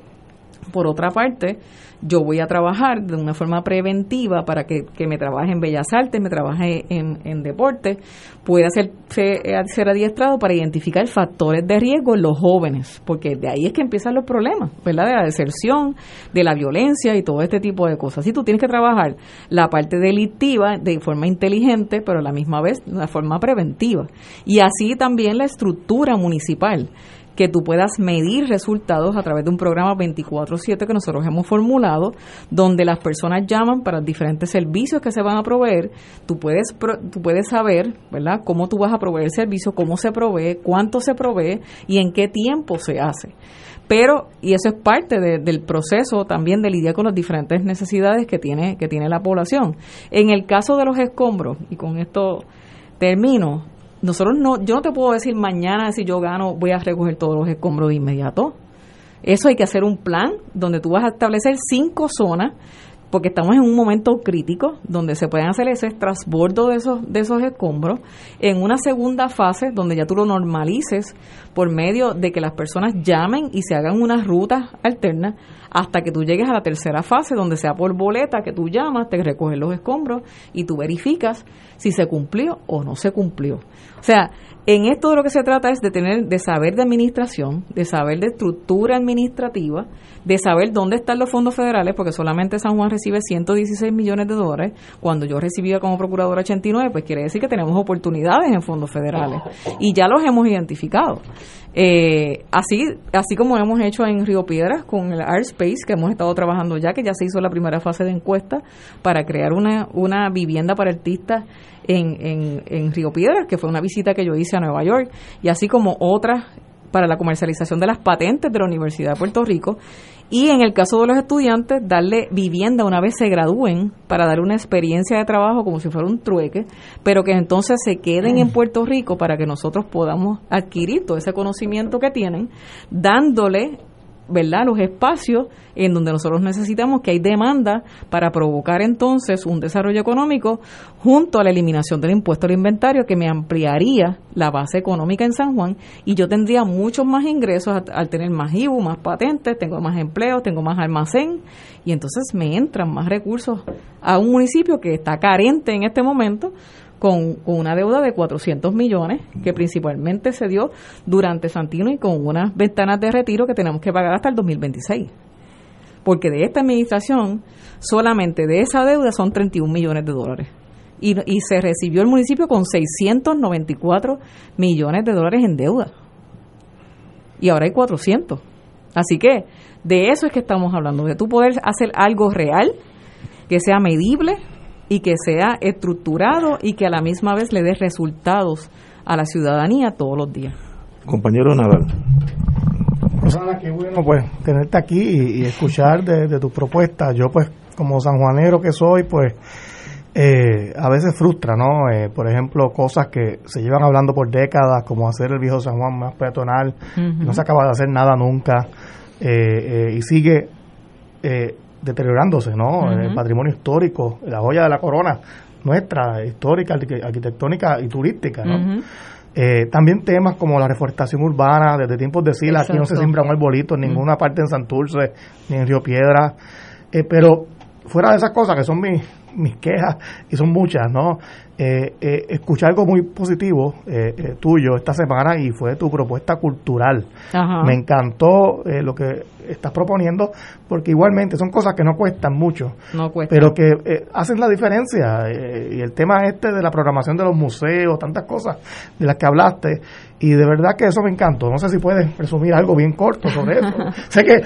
Por otra parte, yo voy a trabajar de una forma preventiva para que, me trabaje en Bellas Artes, me trabaje en, en deporte, pueda ser, ser, adiestrado para identificar factores de riesgo en los jóvenes, porque de ahí es que empiezan los problemas, ¿verdad? De la deserción, de la violencia y todo este tipo de cosas. Así tú tienes que trabajar la parte delictiva de forma inteligente, pero a la misma vez de forma preventiva. Y así también la estructura municipal que tú puedas medir resultados a través de un programa 24/7 que nosotros hemos formulado, donde las personas llaman para diferentes servicios que se van a proveer. Tú puedes, tú puedes saber, ¿verdad?, cómo tú vas a proveer el servicio, cómo se provee, cuánto se provee y en qué tiempo se hace. Pero, y eso es parte del proceso también de lidiar con las diferentes necesidades que tiene, que tiene la población. En el caso de los escombros, y con esto termino, nosotros no, yo no te puedo decir mañana si yo gano voy a recoger todos los escombros de inmediato. Eso hay que hacer un plan donde tú vas a establecer cinco zonas porque estamos en un momento crítico donde se pueden hacer ese transbordo de esos, de esos escombros, en una segunda fase donde ya tú lo normalices por medio de que las personas llamen y se hagan unas rutas alternas hasta que tú llegues a la tercera fase donde sea por boleta que tú llamas, te recogen los escombros y tú verificas si se cumplió o no se cumplió. O sea, en esto de lo que se trata es de tener, de saber de administración, de saber de estructura administrativa, de saber dónde están los fondos federales, porque solamente San Juan recibe 116 millones de dólares. Cuando yo recibía como procuradora 89, pues quiere decir que tenemos oportunidades en fondos federales y ya los hemos identificado. Eh, así, así como hemos hecho en Río Piedras con el Art Que hemos estado trabajando ya, que ya se hizo la primera fase de encuesta para crear una, una vivienda para artistas en, en, en Río Piedras, que fue una visita que yo hice a Nueva York, y así como otras para la comercialización de las patentes de la Universidad de Puerto Rico. Y en el caso de los estudiantes darle vivienda una vez se gradúen para dar una experiencia de trabajo como si fuera un trueque, pero que entonces se queden en Puerto Rico para que nosotros podamos adquirir todo ese conocimiento que tienen, dándole ¿verdad? los espacios en donde nosotros necesitamos que hay demanda para provocar entonces un desarrollo económico junto a la eliminación del impuesto al inventario que me ampliaría la base económica en San Juan y yo tendría muchos más ingresos al tener más IBU, más patentes, tengo más empleos, tengo más almacén y entonces me entran más recursos a un municipio que está carente en este momento con, una deuda de 400 millones que principalmente se dio durante Santino y con unas ventanas de retiro que tenemos que pagar hasta el 2026. Porque de esta administración, solamente de esa deuda son 31 millones de dólares. Y, y se recibió el municipio con 694 millones de dólares en deuda. Y ahora hay 400. Así que de eso es que estamos hablando, de tú poder hacer algo real, que sea medible, y que sea estructurado y que a la misma vez le dé resultados a la ciudadanía todos los días. Compañero Nadal. Rosana, qué bueno pues tenerte aquí y, escuchar de, tus propuestas. Yo pues como sanjuanero que soy pues eh, a veces frustra, ¿no? Eh, por ejemplo, cosas que se llevan hablando por décadas, como hacer el viejo San Juan más peatonal, no se acaba de hacer nada nunca eh, y sigue deteriorándose, ¿no? El patrimonio histórico, la joya de la corona nuestra, histórica, arquitectónica y turística, ¿no? Eh, también temas como la reforestación urbana, desde tiempos de Sila, aquí no se siembra un arbolito en ninguna parte en Santurce, ni en Río Piedra, eh, pero fuera de esas cosas que son mis, mis quejas, y son muchas, ¿no? Eh, eh, escuché algo muy positivo eh, eh, tuyo esta semana y fue tu propuesta cultural. Me encantó lo que estás proponiendo porque igualmente son cosas que no cuestan mucho, pero que hacen la diferencia. y el tema este de la programación de los museos, tantas cosas de las que hablaste, y de verdad que eso me encantó. No sé si puedes presumir algo bien corto sobre eso. sé que,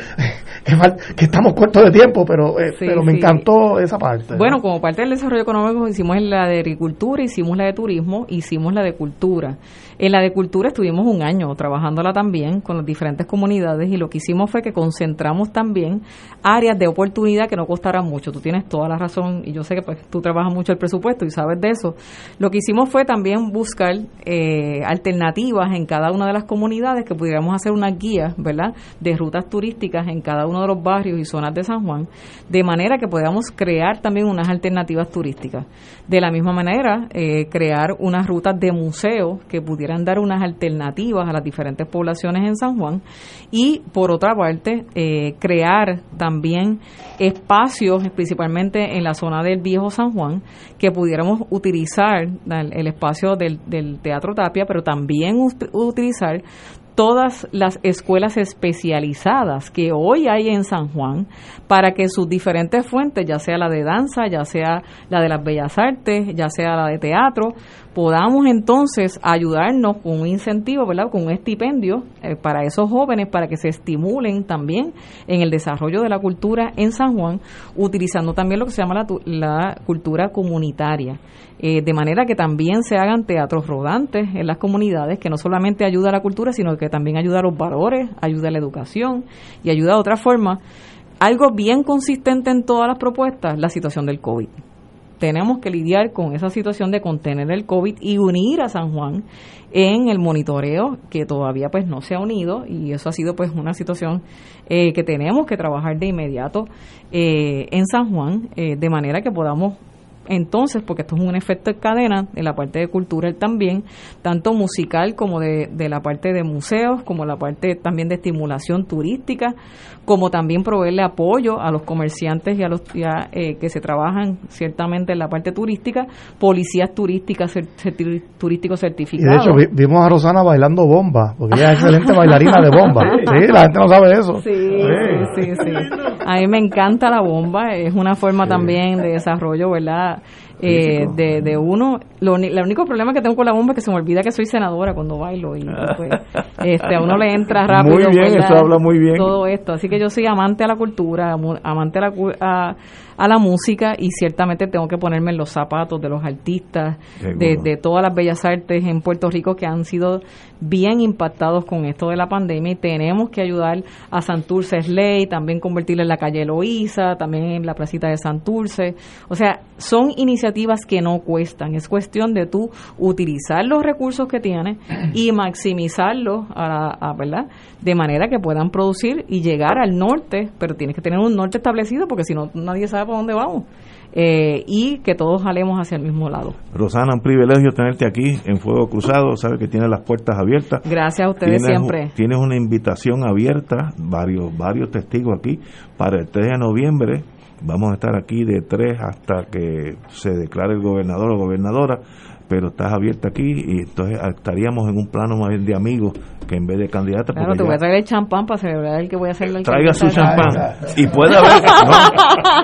que, estamos cortos de tiempo, pero, pero me encantó esa parte. Bueno, como parte del desarrollo económico hicimos la de agricultura hicimos la de turismo, hicimos la de cultura. En la de cultura estuvimos un año trabajándola también con las diferentes comunidades y lo que hicimos fue que concentramos también áreas de oportunidad que no costaran mucho. Tú tienes toda la razón y yo sé que pues, tú trabajas mucho el presupuesto y sabes de eso. Lo que hicimos fue también buscar eh, alternativas en cada una de las comunidades que pudiéramos hacer una guía, ¿verdad?, de rutas turísticas en cada uno de los barrios y zonas de San Juan, de manera que podamos crear también unas alternativas turísticas. De la misma manera, eh, crear unas rutas de museos que pudieran dar unas alternativas a las diferentes poblaciones en San Juan y, por otra parte, eh, crear también espacios, principalmente en la zona del viejo San Juan, que pudiéramos utilizar el, espacio del, del Teatro Tapia, pero también utilizar todas las escuelas especializadas que hoy hay en San Juan para que sus diferentes fuentes, ya sea la de danza, ya sea la de las bellas artes, ya sea la de teatro, podamos entonces ayudarnos con un incentivo, ¿verdad? Con un estipendio eh, para esos jóvenes para que se estimulen también en el desarrollo de la cultura en San Juan, utilizando también lo que se llama la, la cultura comunitaria. Eh, de manera que también se hagan teatros rodantes en las comunidades, que no solamente ayuda a la cultura, sino que también ayuda a los valores, ayuda a la educación y ayuda de otra forma. Algo bien consistente en todas las propuestas, la situación del COVID tenemos que lidiar con esa situación de contener el COVID y unir a San Juan en el monitoreo que todavía pues no se ha unido y eso ha sido pues una situación eh, que tenemos que trabajar de inmediato eh, en San Juan eh, de manera que podamos entonces, porque esto es un efecto de cadena en la parte de cultura también, tanto musical como de, de la parte de museos, como la parte también de estimulación turística, como también proveerle apoyo a los comerciantes y a los eh, que se trabajan ciertamente en la parte turística, policías turísticas turísticos certificados. Y de hecho vimos a Rosana bailando bomba, porque ella es excelente bailarina de bomba. Sí, la gente no sabe eso. Sí, sí, sí, sí. A mí me encanta la bomba, es una forma también de desarrollo, ¿verdad? Eh, de, de uno. Lo, el único problema que tengo con la bomba es que se me olvida que soy senadora cuando bailo y pues, este, a uno le entra rápido. Muy bien, eso habla muy bien. Todo esto. Así que yo soy amante a la cultura, amante a la, a, a la música y ciertamente tengo que ponerme en los zapatos de los artistas, de, de, todas las bellas artes en Puerto Rico que han sido bien impactados con esto de la pandemia y tenemos que ayudar a Santurce Slay, también convertirla en la calle Loíza, también en la placita de Santurce. O sea, son iniciativas que no cuestan, es cuestión de tú utilizar los recursos que tienes y maximizarlos a, a, ¿verdad? de manera que puedan producir y llegar al norte, pero tienes que tener un norte establecido porque si no nadie sabe por dónde vamos. Eh, y que todos jalemos hacia el mismo lado. Rosana, un privilegio tenerte aquí en Fuego Cruzado, sabe que tienes las puertas abiertas. Gracias a ustedes siempre. Tienes una invitación abierta, varios, varios testigos aquí, para el 3 de noviembre. Vamos a estar aquí de 3 hasta que se declare el gobernador o gobernadora pero estás abierta aquí y entonces estaríamos en un plano más bien de amigos que en vez de candidata. Claro, te voy a traer el champán para celebrar el que voy a hacer el Traiga su champán. Y puede haber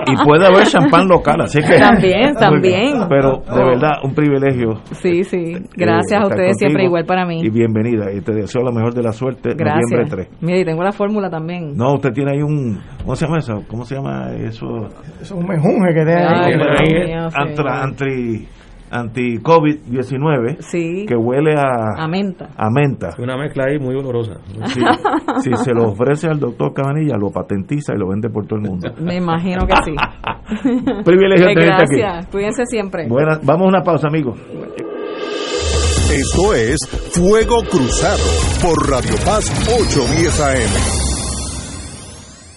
y puede haber champán local, así que También, también. Pero de verdad un privilegio. Sí, sí. Gracias a ustedes siempre igual para mí. Y bienvenida y te deseo la mejor de la suerte Gracias. noviembre 3. Mira, y tengo la fórmula también. No, usted tiene ahí un ¿cómo se llama eso? ¿Cómo se llama eso? Es un mejunje que tiene ahí. Anti anti-COVID-19 sí. que huele a, a menta. A menta. Una mezcla ahí muy olorosa. si se lo ofrece al doctor Cabanilla, lo patentiza y lo vende por todo el mundo. Me imagino que sí. Privilegio Gracias. Cuídense siempre. Buena, vamos a una pausa, amigos. Esto es Fuego Cruzado por Radio Paz 810 AM.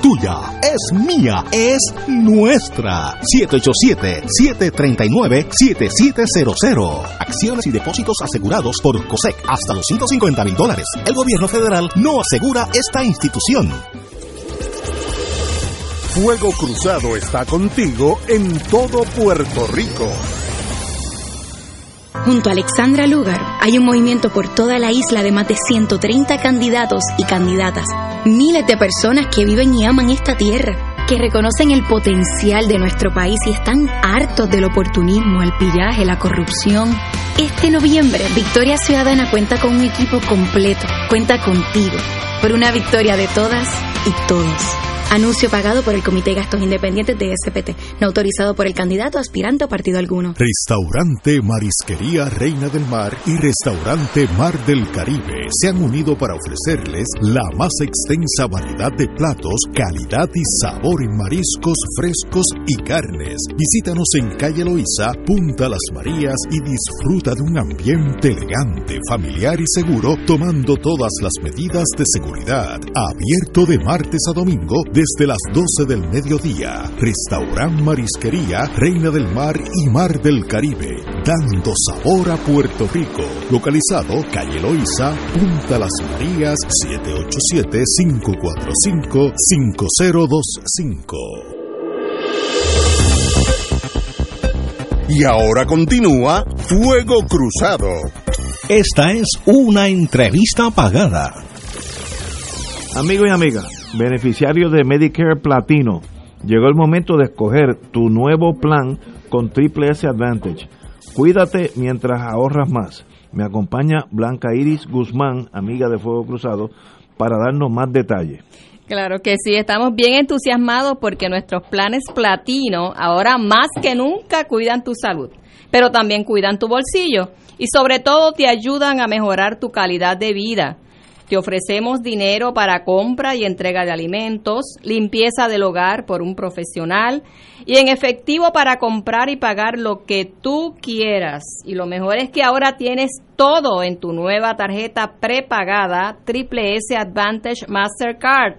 tuya, es mía, es nuestra. 787-739-7700. Acciones y depósitos asegurados por COSEC hasta los 150 mil dólares. El gobierno federal no asegura esta institución. Fuego Cruzado está contigo en todo Puerto Rico. Junto a Alexandra Lugar hay un movimiento por toda la isla de más de 130 candidatos y candidatas. Miles de personas que viven y aman esta tierra, que reconocen el potencial de nuestro país y están hartos del oportunismo, el pillaje, la corrupción. Este noviembre, Victoria Ciudadana cuenta con un equipo completo. Cuenta contigo por una victoria de todas y todos. Anuncio pagado por el Comité de Gastos Independientes de SPT, no autorizado por el candidato aspirante o partido alguno. Restaurante Marisquería Reina del Mar y Restaurante Mar del Caribe se han unido para ofrecerles la más extensa variedad de platos, calidad y sabor en mariscos frescos y carnes. Visítanos en calle Loíza, Punta Las Marías y disfruta de un ambiente elegante, familiar y seguro, tomando todas las medidas de seguridad. Abierto de martes a domingo desde las 12 del mediodía. Restaurant Marisquería, Reina del Mar y Mar del Caribe, dando sabor a Puerto Rico. Localizado calle Loiza, Punta Las Marías, 787-545-5025. Y ahora continúa Fuego Cruzado. Esta es una entrevista pagada. Amigos y amigas, beneficiarios de Medicare Platino, llegó el momento de escoger tu nuevo plan con Triple S Advantage. Cuídate mientras ahorras más. Me acompaña Blanca Iris Guzmán, amiga de Fuego Cruzado, para darnos más detalles. Claro que sí, estamos bien entusiasmados porque nuestros planes platino ahora más que nunca cuidan tu salud, pero también cuidan tu bolsillo y sobre todo te ayudan a mejorar tu calidad de vida. Te ofrecemos dinero para compra y entrega de alimentos, limpieza del hogar por un profesional y en efectivo para comprar y pagar lo que tú quieras. Y lo mejor es que ahora tienes todo en tu nueva tarjeta prepagada Triple S Advantage Mastercard.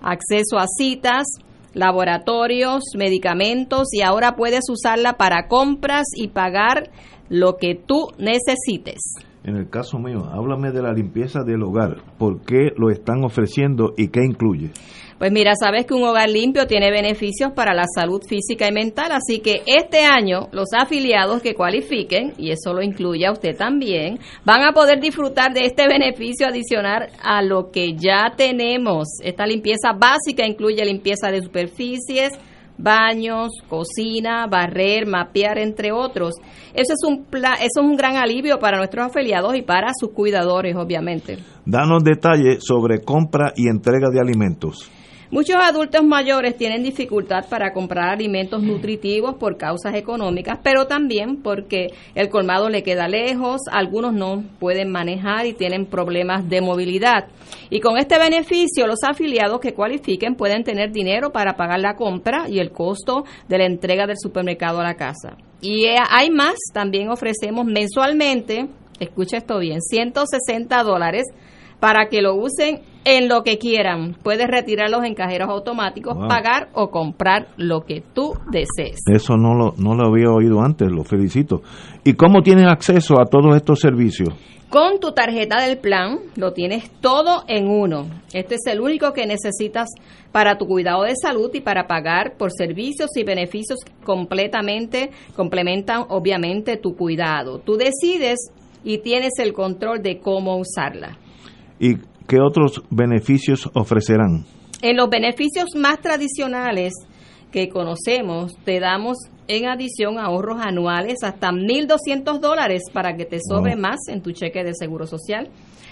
Acceso a citas, laboratorios, medicamentos y ahora puedes usarla para compras y pagar lo que tú necesites. En el caso mío, háblame de la limpieza del hogar. ¿Por qué lo están ofreciendo y qué incluye? Pues mira, sabes que un hogar limpio tiene beneficios para la salud física y mental, así que este año los afiliados que cualifiquen, y eso lo incluye a usted también, van a poder disfrutar de este beneficio adicional a lo que ya tenemos. Esta limpieza básica incluye limpieza de superficies, baños, cocina, barrer, mapear, entre otros. Eso es un eso es un gran alivio para nuestros afiliados y para sus cuidadores, obviamente. Danos detalles sobre compra y entrega de alimentos. Muchos adultos mayores tienen dificultad para comprar alimentos nutritivos por causas económicas, pero también porque el colmado le queda lejos, algunos no pueden manejar y tienen problemas de movilidad. Y con este beneficio, los afiliados que cualifiquen pueden tener dinero para pagar la compra y el costo de la entrega del supermercado a la casa. Y eh, hay más, también ofrecemos mensualmente, escucha esto bien, 160 dólares para que lo usen en lo que quieran. Puedes retirarlos en cajeros automáticos, pagar o comprar lo que tú desees. Eso no lo, no lo había oído antes, lo felicito. ¿Y cómo tienen acceso a todos estos servicios? Con tu tarjeta del plan lo tienes todo en uno. Este es el único que necesitas para tu cuidado de salud y para pagar por servicios y beneficios completamente complementan obviamente tu cuidado. Tú decides y tienes el control de cómo usarla. ¿Y qué otros beneficios ofrecerán? En los beneficios más tradicionales que conocemos, te damos en adición ahorros anuales hasta 1.200 dólares para que te sobre más en tu cheque de seguro social,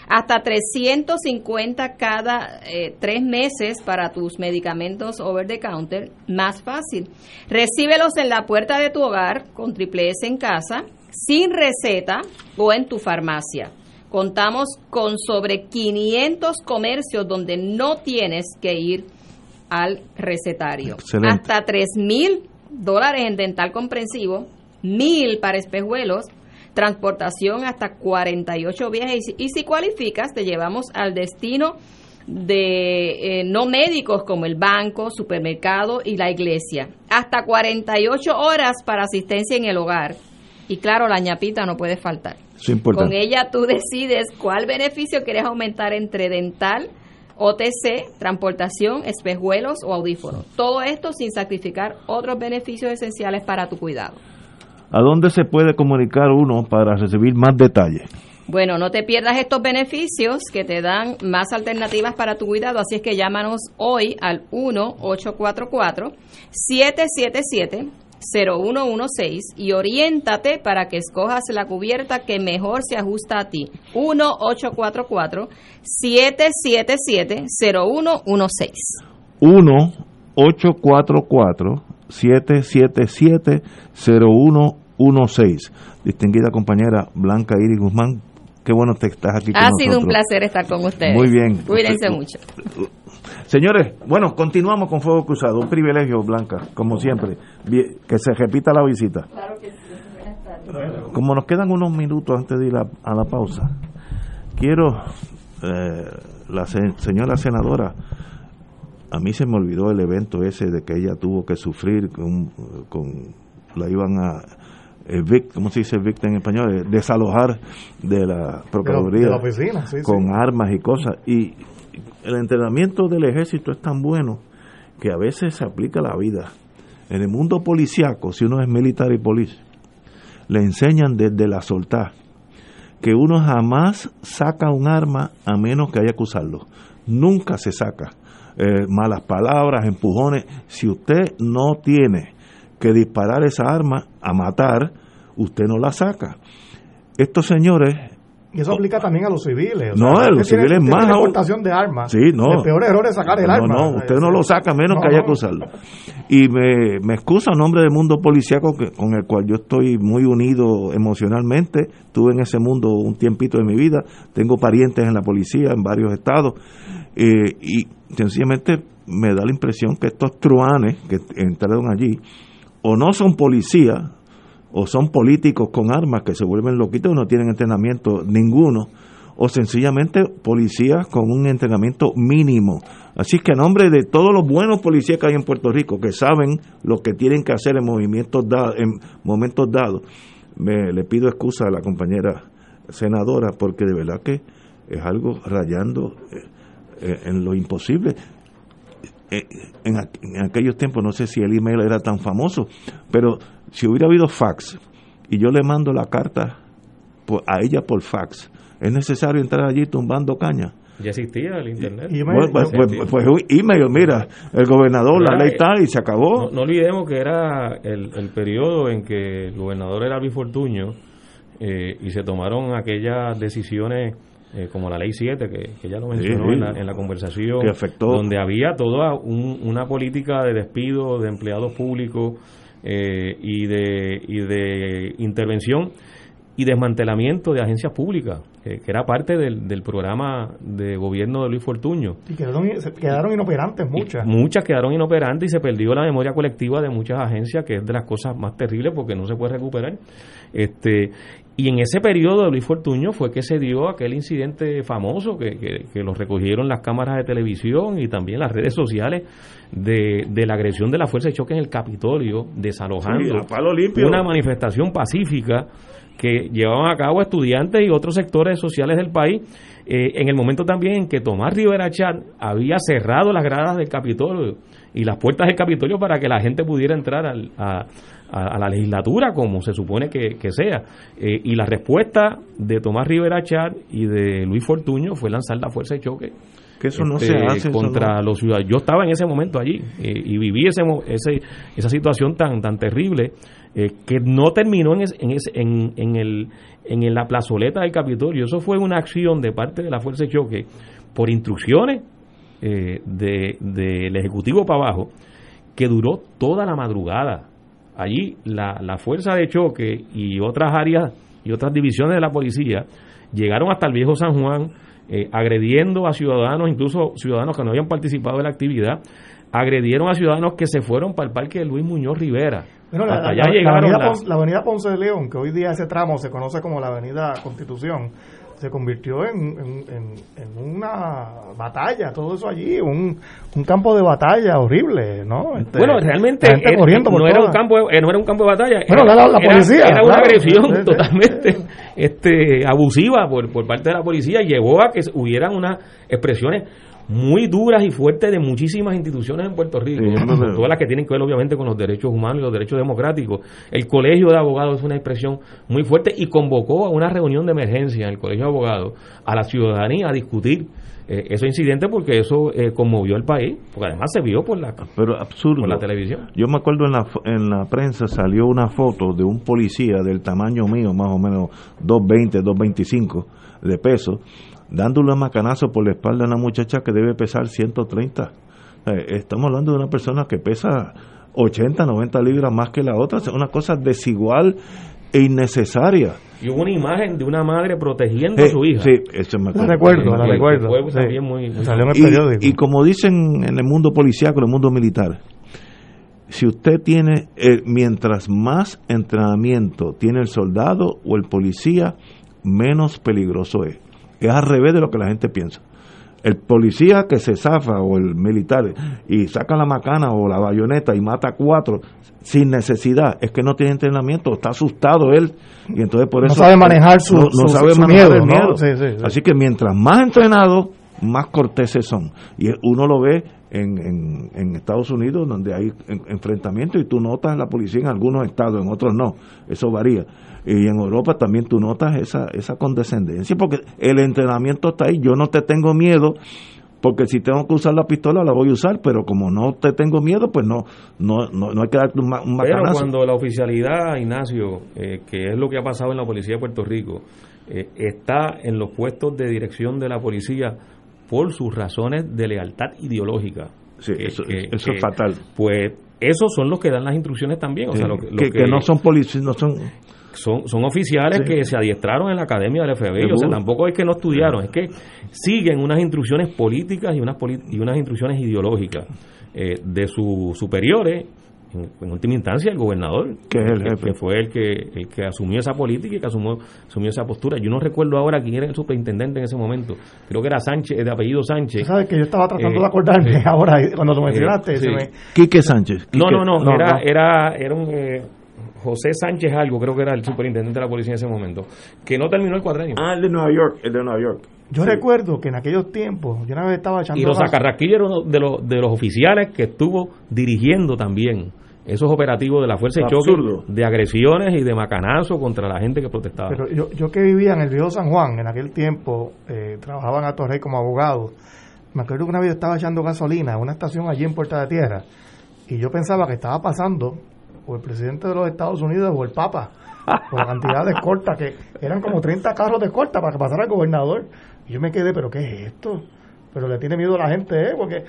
hasta 350 cada eh, tres meses para tus medicamentos over the counter, más fácil. Recíbelos en la puerta de tu hogar con triple S en casa, sin receta o en tu farmacia. Contamos con sobre 500 comercios donde no tienes que ir al recetario. Hasta 3 mil dólares en dental comprensivo, mil para espejuelos, transportación hasta 48 viajes y, si cualificas te llevamos al destino de eh, no médicos como el banco, supermercado y la iglesia. Hasta 48 horas para asistencia en el hogar. Y claro, la ñapita no puede faltar. Con ella tú decides cuál beneficio quieres aumentar entre dental OTC, transportación, espejuelos o audífonos. Todo esto sin sacrificar otros beneficios esenciales para tu cuidado. ¿A dónde se puede comunicar uno para recibir más detalles? Bueno, no te pierdas estos beneficios que te dan más alternativas para tu cuidado, así es que llámanos hoy al 1-844-777-0116 y oriéntate para que escojas la cubierta que mejor se ajusta a ti. 1-844-777-0116. 1-844-777-0116. Distinguida compañera Blanca Iris Guzmán, qué bueno te estás aquí. Ha sido un placer estar con ustedes. Muy bien. Cuídense mucho. Señores, bueno, continuamos con Fuego Cruzado. Un privilegio, Blanca, como siempre. que se repita la visita. Claro que sí. Como nos quedan unos minutos antes de ir a, a la pausa, quiero, eh, la señora senadora, a mí se me olvidó el evento ese de que ella tuvo que sufrir con, con la iban a evict, ¿cómo se dice evict en español? Desalojar de la Procuraduría de la oficina, sí, con sí. armas y cosas. Y el entrenamiento del ejército es tan bueno que a veces se aplica a la vida. En el mundo policiaco, si uno es militar y policía, le enseñan desde la soltar que uno jamás saca un arma a menos que haya que usarlo. Nunca se saca. Eh, malas palabras, empujones. Si usted no tiene que disparar esa arma a matar, usted no la saca. Estos señores y eso aplica también a los civiles. O no, sea, a los civiles tiene, más tiene de armas. Sí, no. El peor error es sacar el no, arma. No, usted no lo saca menos No, que haya que usarlo. Y me, me excusa en nombre del mundo policiaco que, con el cual yo estoy muy unido emocionalmente. Estuve en ese mundo un tiempito de mi vida. Tengo parientes en la policía en varios estados. Eh, y sencillamente me da la impresión que estos truanes que entraron allí o no son policías o son políticos con armas que se vuelven loquitos no tienen entrenamiento ninguno, o sencillamente policías con un entrenamiento mínimo. Así que a nombre de todos los buenos policías que hay en Puerto Rico, que saben lo que tienen que hacer en, movimientos dados, en momentos dados, me, le pido excusa a la compañera senadora porque de verdad que es algo rayando eh, en lo imposible. Eh, en, aquellos tiempos no sé si el email era tan famoso, pero si hubiera habido fax y yo le mando la carta por, a ella por fax, es necesario entrar allí tumbando caña. Ya existía el internet. Y, pues, pues, pues, pues, un email, mira, el gobernador, la ley tal y se acabó. No, no, olvidemos que era el, el periodo en que el gobernador era Luis Fortuño eh, y se tomaron aquellas decisiones eh, como la ley 7, que, que ya lo mencionó Sí, sí. en, la, en la conversación, Que afectó. donde había toda un- una política de despido de empleados públicos eh, y, de, y de intervención y desmantelamiento de agencias públicas, que, que era parte del, del programa de gobierno de Luis Fortuño. Y quedaron, quedaron inoperantes muchas. Muchas quedaron inoperantes y se perdió la memoria colectiva de muchas agencias, que es de las cosas más terribles porque no se puede recuperar. Este, y en ese periodo de Luis Fortuño fue que se dio aquel incidente famoso que, que, que lo recogieron las cámaras de televisión y también las redes sociales de, de la agresión de la fuerza de choque en el Capitolio, desalojando Sí, una manifestación pacífica que llevaban a cabo estudiantes y otros sectores sociales del país, eh, en el momento también en que Tomás Rivera Chat había cerrado las gradas del Capitolio y las puertas del Capitolio para que la gente pudiera entrar al- a, a- a la legislatura como se supone que, que sea. Eh, y la respuesta de Tomás Rivera Chat y de Luis Fortuño fue lanzar la fuerza de choque Que eso no este, se hace. eso contra los ciudadanos. Yo estaba en ese momento allí eh, y viví ese, esa situación tan, tan terrible eh, que no terminó en, es- en, ese- en, en el, en la plazoleta del Capitolio. Eso fue una acción de parte de la Fuerza de Choque por instrucciones eh, de- del Ejecutivo para abajo que duró toda la madrugada. Allí la, la Fuerza de Choque y otras áreas y otras divisiones de la policía llegaron hasta el viejo San Juan eh, agrediendo a ciudadanos, incluso ciudadanos que no habían participado de la actividad, agredieron a ciudadanos que se fueron para el parque de Luis Muñoz Rivera. Bueno, la, avenida las- Ponce, la avenida Ponce de León, que hoy día ese tramo se conoce como la avenida Constitución, se convirtió en, en- una batalla, todo eso allí, un, un campo de batalla horrible, ¿no? Este, Bueno, realmente eh, no, era un campo, de- eh, no era un campo de batalla. Bueno, era, la- policía, Era, una claro. agresión Sí, sí. totalmente este, abusiva por, por parte de la policía y llevó a que hubiera unas expresiones muy duras y fuertes de muchísimas instituciones en Puerto Rico, todas las que tienen que ver obviamente con los derechos humanos y los derechos democráticos. El Colegio de Abogados es una expresión muy fuerte y convocó a una reunión de emergencia en el Colegio de Abogados a la ciudadanía a discutir eh, esos incidentes porque eso eh, conmovió el país, porque además se vio por la, Pero absurdo. por la televisión. Yo me acuerdo en la, en la prensa salió una foto de un policía del tamaño mío, más o menos 220, 225 de peso, dándole un macanazo por la espalda a una muchacha que debe pesar 130. Eh, estamos hablando de una persona que pesa 80, 90 libras más que la otra, es una cosa desigual e innecesaria. Y hubo una imagen de una madre protegiendo a su hija. Sí, eso me La recuerdo, la recuerdo. fue sí. también muy- muy- Salió en el y, periódico. y como dicen en el mundo policíaco, en el mundo militar, si usted tiene, eh, mientras más entrenamiento tiene el soldado o el policía, menos peligroso es. Es al revés de lo que la gente piensa. El policía que se zafa o el militar y saca la macana o la bayoneta y mata a cuatro sin necesidad, es que no tiene entrenamiento, está asustado él y entonces por No eso sabe manejar su- no, no su- sabe su manejar miedo, el ¿no? miedo. Sí, sí, sí. Así que mientras más entrenados, más corteses son. Y uno lo ve en, en, en Estados Unidos, donde hay en- enfrentamientos, y tú notas la policía en algunos estados, en otros no. Eso varía. Y en Europa también tú notas esa, esa condescendencia, porque el entrenamiento está ahí. Yo no te tengo miedo, porque si tengo que usar la pistola la voy a usar, pero como no te tengo miedo, pues no no no, no hay que darte un, ma- un Pero cuando la oficialidad, Ignacio, eh, que es lo que ha pasado en la policía de Puerto Rico, eh, está en los puestos de dirección de la policía por sus razones de lealtad ideológica. Sí, que- eso, que- eso que, es fatal. Pues esos son los que dan las instrucciones también. O sea, lo, que no son policías, no son... son, son oficiales Sí. que se adiestraron en la academia del FBI. O sea, tampoco es que no estudiaron, es que siguen unas instrucciones políticas y unas, poli- y unas instrucciones ideológicas eh, de sus superiores. En, en última instancia, el gobernador, Que es el jefe. que fue el que, el que asumió esa política y que asumió, asumió esa postura. Yo no recuerdo ahora quién era el superintendente en ese momento. Creo que era Sánchez, de apellido Sánchez. Tú sabes que yo estaba tratando Eh, de acordarme eh, ahora, cuando tú eh, sí. se me- Quique Sánchez. No, no, no, era, era, era un eh, José Sánchez algo, creo que era el superintendente de la policía en ese momento, que no terminó el cuadrenio. Ah, el de Nueva York, el de Nueva York. Yo Sí. recuerdo que en aquellos tiempos, yo una vez estaba echando. y los uno de los, de los oficiales que estuvo dirigiendo también esos operativos de la Fuerza de Choque de agresiones y de macanazo contra la gente que protestaba. Pero yo, yo que vivía en el viejo San Juan, en aquel tiempo, eh, trabajaba en Atorrey como abogado. Me acuerdo que una vez yo estaba echando gasolina en una estación allí en Puerta de Tierra y yo pensaba que estaba pasando o el presidente de los Estados Unidos o el Papa, por la cantidad de escolta que eran como 30 carros de escolta para que pasara el gobernador. Y yo me quedé, ¿pero qué es esto? Pero le tiene miedo a la gente, ¿eh? Porque,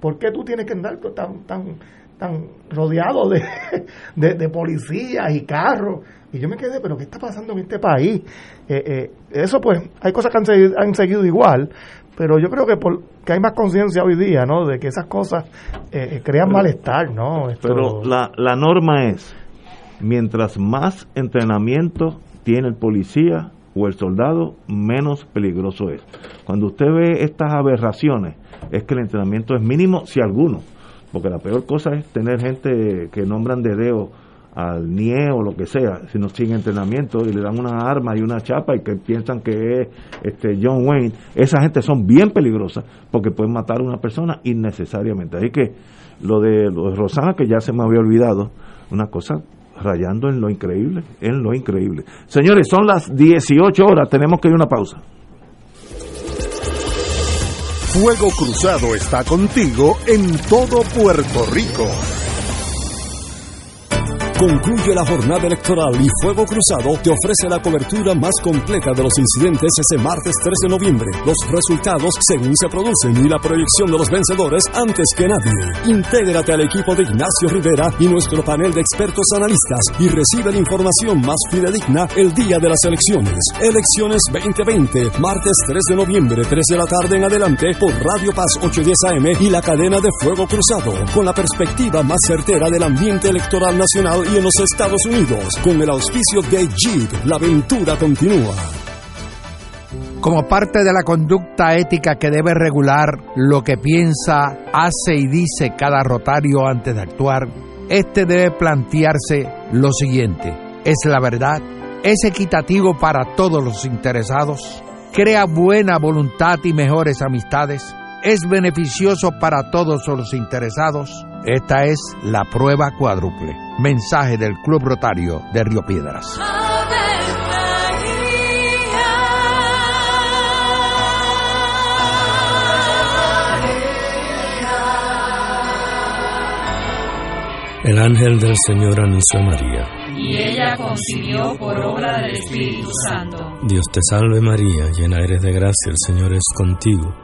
¿por qué tú tienes que andar tan, tan, tan rodeado de, de, de policías y carros? Y yo me quedé, ¿pero qué está pasando en este país? Eh, eh, eso, pues, hay cosas que han seguido, han seguido igual, pero yo creo que, por, que hay más conciencia hoy día, ¿no? De que esas cosas eh, eh, crean malestar, ¿no? Esto- Pero la, la norma es, mientras más entrenamiento tiene el policía o el soldado, menos peligroso es. Cuando usted ve estas aberraciones, es que el entrenamiento es mínimo, si alguno, porque la peor cosa es tener gente que nombran de dedo al NIE o lo que sea, sino sin entrenamiento y le dan una arma y una chapa y que piensan que es este John Wayne, esa gente son bien peligrosas porque pueden matar a una persona innecesariamente. Así que lo de, lo de Rosana, que ya se me había olvidado, una cosa rayando en lo increíble, en lo increíble. Señores, son las 18 horas, tenemos que ir a una pausa. Fuego Cruzado está contigo en todo Puerto Rico. Concluye la jornada electoral y Fuego Cruzado te ofrece la cobertura más completa de los incidentes ese martes 3 de noviembre, los resultados según se producen y la proyección de los vencedores antes que nadie. Intégrate al equipo de Ignacio Rivera y nuestro panel de expertos analistas y recibe la información más fidedigna el día de las elecciones. Elecciones 2020, martes 3 de noviembre, 3 de la tarde en adelante por Radio Paz 810 AM y la cadena de Fuego Cruzado, con la perspectiva más certera del ambiente electoral nacional y en los Estados Unidos, con el auspicio de Jeep. La aventura continúa. Como parte de la conducta ética que debe regular lo que piensa, hace y dice cada rotario antes de actuar, este debe plantearse lo siguiente. ¿Es la verdad? ¿Es equitativo para todos los interesados? ¿Crea buena voluntad y mejores amistades? es beneficioso para todos los interesados. Esta es la prueba cuádruple. Mensaje del Club Rotario de Río Piedras. El ángel del Señor anunció a María. Y ella concibió por obra del Espíritu Santo. Dios te salve María, llena eres de gracia, el Señor es contigo.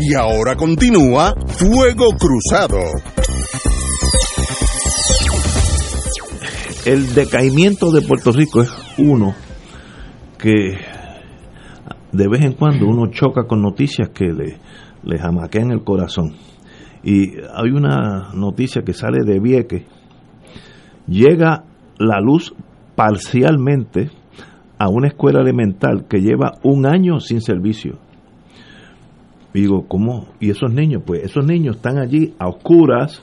Y ahora continúa Fuego Cruzado. el decaimiento de Puerto Rico es uno que de vez en cuando uno choca con noticias que le, le jamaquean el corazón. Y hay una noticia que sale de Vieque. Llega la luz parcialmente a una escuela elemental que lleva un año sin servicio. Y digo, ¿cómo? ¿Y esos niños? Pues esos niños están allí a oscuras,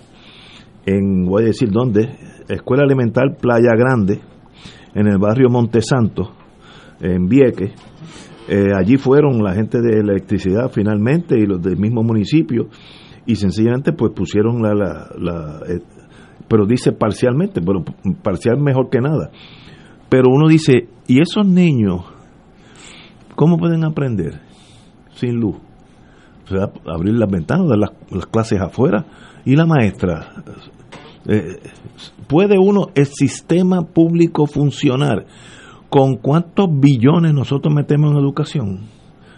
en, voy a decir dónde, Escuela Elemental Playa Grande, en el barrio Montesanto, en Vieques. Eh, allí fueron la gente de electricidad finalmente y los del mismo municipio y sencillamente pues pusieron la... la, la eh, pero dice parcialmente, pero parcial mejor que nada. Pero uno dice, ¿y esos niños cómo pueden aprender sin luz? Abrir las ventanas, las, las clases afuera y la maestra eh, ¿Puede uno, el sistema público funcionar? ¿Con cuántos billones nosotros metemos en educación?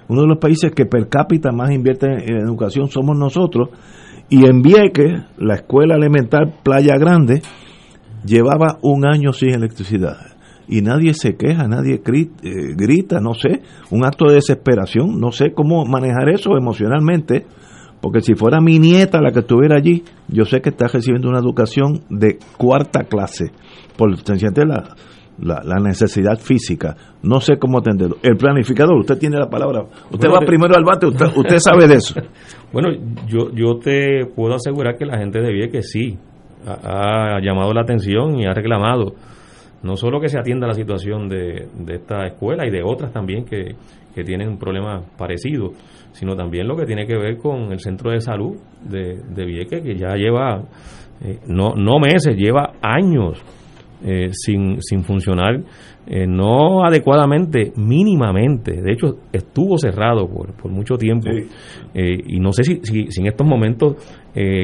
Uno de los países que per cápita más invierte en educación somos nosotros. Y en Vieques, la escuela elemental Playa Grande llevaba un año sin electricidad. Y nadie se queja, nadie grita, no sé, un acto de desesperación, no sé cómo manejar eso emocionalmente porque si fuera mi nieta la que estuviera allí, yo sé que está recibiendo una educación de cuarta clase, por la, la, la necesidad física. No sé cómo atenderlo. El planificador, usted tiene la palabra. Usted va primero al bate, usted, usted sabe de eso. Bueno, yo, yo te puedo asegurar que la gente de que sí ha, ha llamado la atención y ha reclamado no solo que se atienda la situación de, de esta escuela y de otras también que, que tienen problemas parecidos, sino también lo que tiene que ver con el centro de salud de, de Vieques, que ya lleva, eh, no, no meses, lleva años eh, sin, sin funcionar, eh, no adecuadamente, mínimamente. De hecho, estuvo cerrado por, por mucho tiempo. y no sé si, si, en estos momentos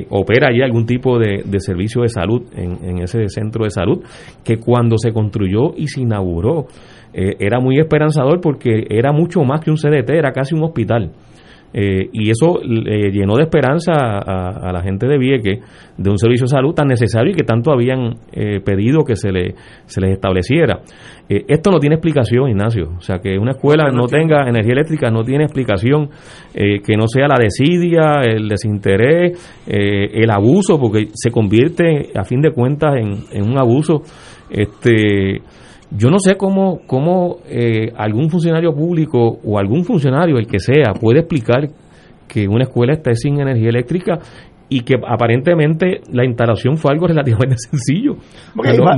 opera allí algún tipo de, de servicio de salud en, en, ese centro de salud, que cuando se construyó y se inauguró, era muy esperanzador porque era mucho más que un CDT, era casi un hospital. Eh, y eso llenó de esperanza a, la gente de Vieques de un servicio de salud tan necesario y que tanto habían eh, pedido que se, le, se les estableciera. Eh, esto no tiene explicación, Ignacio. O sea, que una escuela no, tenga energía eléctrica no tiene explicación que no sea la desidia, el desinterés, el abuso, porque se convierte a fin de cuentas en, en un abuso. Este, yo no sé cómo, cómo eh, algún funcionario público o algún funcionario, el que sea, puede explicar que una escuela está sin energía eléctrica y que aparentemente la instalación fue algo relativamente sencillo.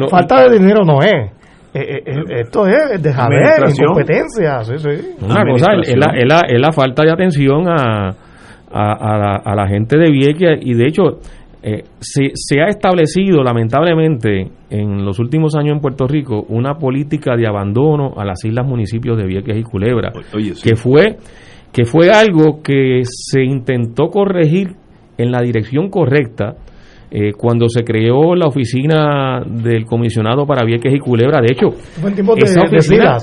falta de dinero no es. Eh, eh, esto es de javier, incompetencia. Una cosa es la, es, la, es la, falta de atención a, a, la, a la gente de Vieques y de hecho eh, se, ha establecido lamentablemente en los últimos años en Puerto Rico una política de abandono a las islas municipios de Vieques y Culebra, que fue que fue algo que se intentó corregir en la dirección correcta eh, cuando se creó la oficina del comisionado para Vieques y Culebra. De hecho, esa oficina,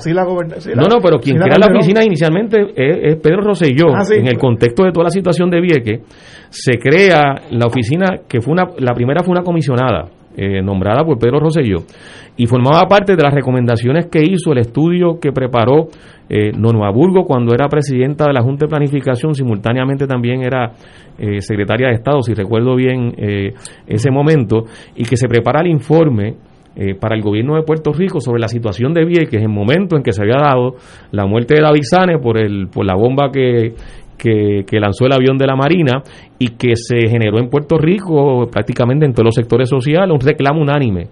no, no, pero quien crea la oficina inicialmente es, Pedro Rosselló, ah, en el contexto de toda la situación de Vieques, se crea la oficina que fue una, la primera fue una comisionada. Eh, nombrada por Pedro Rosselló y formaba parte de las recomendaciones que hizo el estudio que preparó eh, Burgo cuando era presidenta de la Junta de Planificación, simultáneamente también era eh, secretaria de Estado, si recuerdo bien eh, ese momento, y que se prepara el informe eh, para el gobierno de Puerto Rico sobre la situación de Vieques en el momento en que se había dado la muerte de David Sane por, el, por la bomba que, que, lanzó el avión de la Marina y que se generó en Puerto Rico prácticamente en todos los sectores sociales un reclamo unánime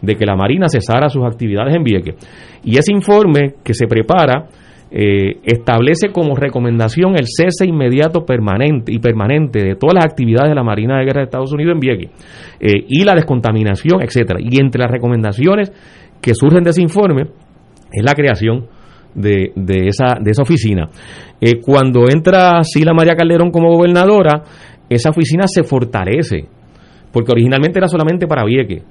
de que la Marina cesara sus actividades en Vieques. Y ese informe que se prepara eh, establece como recomendación el cese inmediato permanente y permanente de todas las actividades de la Marina de Guerra de Estados Unidos en Vieques eh, y la descontaminación, etcétera. Y entre las recomendaciones que surgen de ese informe es la creación de, de, esa, de esa oficina. Eh, cuando entra Sila María Calderón como gobernadora, esa oficina se fortalece, porque originalmente era solamente para Vieques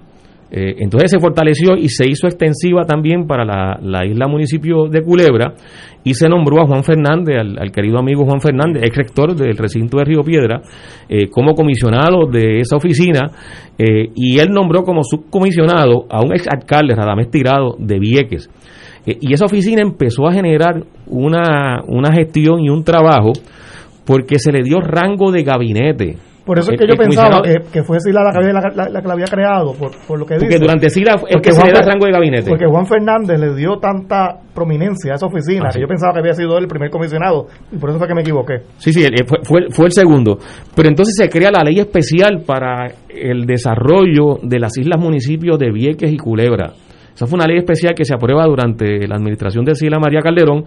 eh, entonces se fortaleció y se hizo extensiva también para la, isla municipio de Culebra y se nombró a Juan Fernández, al, querido amigo Juan Fernández, ex rector del recinto de Río Piedra, eh, como comisionado de esa oficina y él nombró como subcomisionado a un ex alcalde, Radamés Tirado, de Vieques. Y esa oficina empezó a generar una, una gestión y un trabajo porque se le dio rango de gabinete por eso es que yo pensaba que, fue Sila la, la, la, que la había creado, por, por lo que porque durante Sila es que se le da rango de gabinete. Porque Juan Fernández le dio tanta prominencia a esa oficina que yo pensaba que había sido él el primer comisionado, y por eso fue que me equivoqué. Sí, sí, fue, fue, fue el segundo. Pero entonces se crea la ley especial para el desarrollo de las islas municipios de Vieques y Culebra. Esa fue una ley especial que se aprueba durante la administración de Sila María Calderón,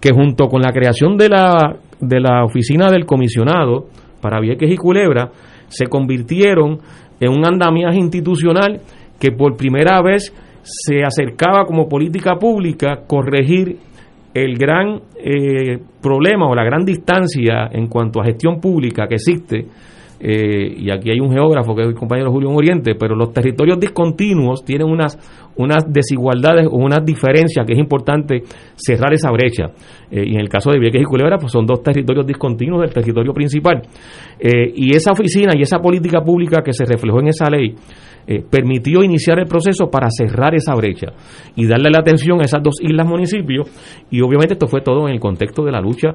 que junto con la creación de la, de la oficina del comisionado, para Vieques y Culebra se convirtieron en un andamiaje institucional que por primera vez se acercaba como política pública corregir el gran eh, problema o la gran distancia en cuanto a gestión pública que existe, eh, y aquí hay un geógrafo que es el compañero Julio Oriente, pero los territorios discontinuos tienen unas, unas desigualdades o unas diferencias que es importante cerrar esa brecha. Eh, y en el caso de Vieques y Culebra, pues son dos territorios discontinuos del territorio principal. Eh, y esa oficina y esa política pública que se reflejó en esa ley eh, permitió iniciar el proceso para cerrar esa brecha y darle la atención a esas dos islas municipios. Y obviamente esto fue todo en el contexto de la lucha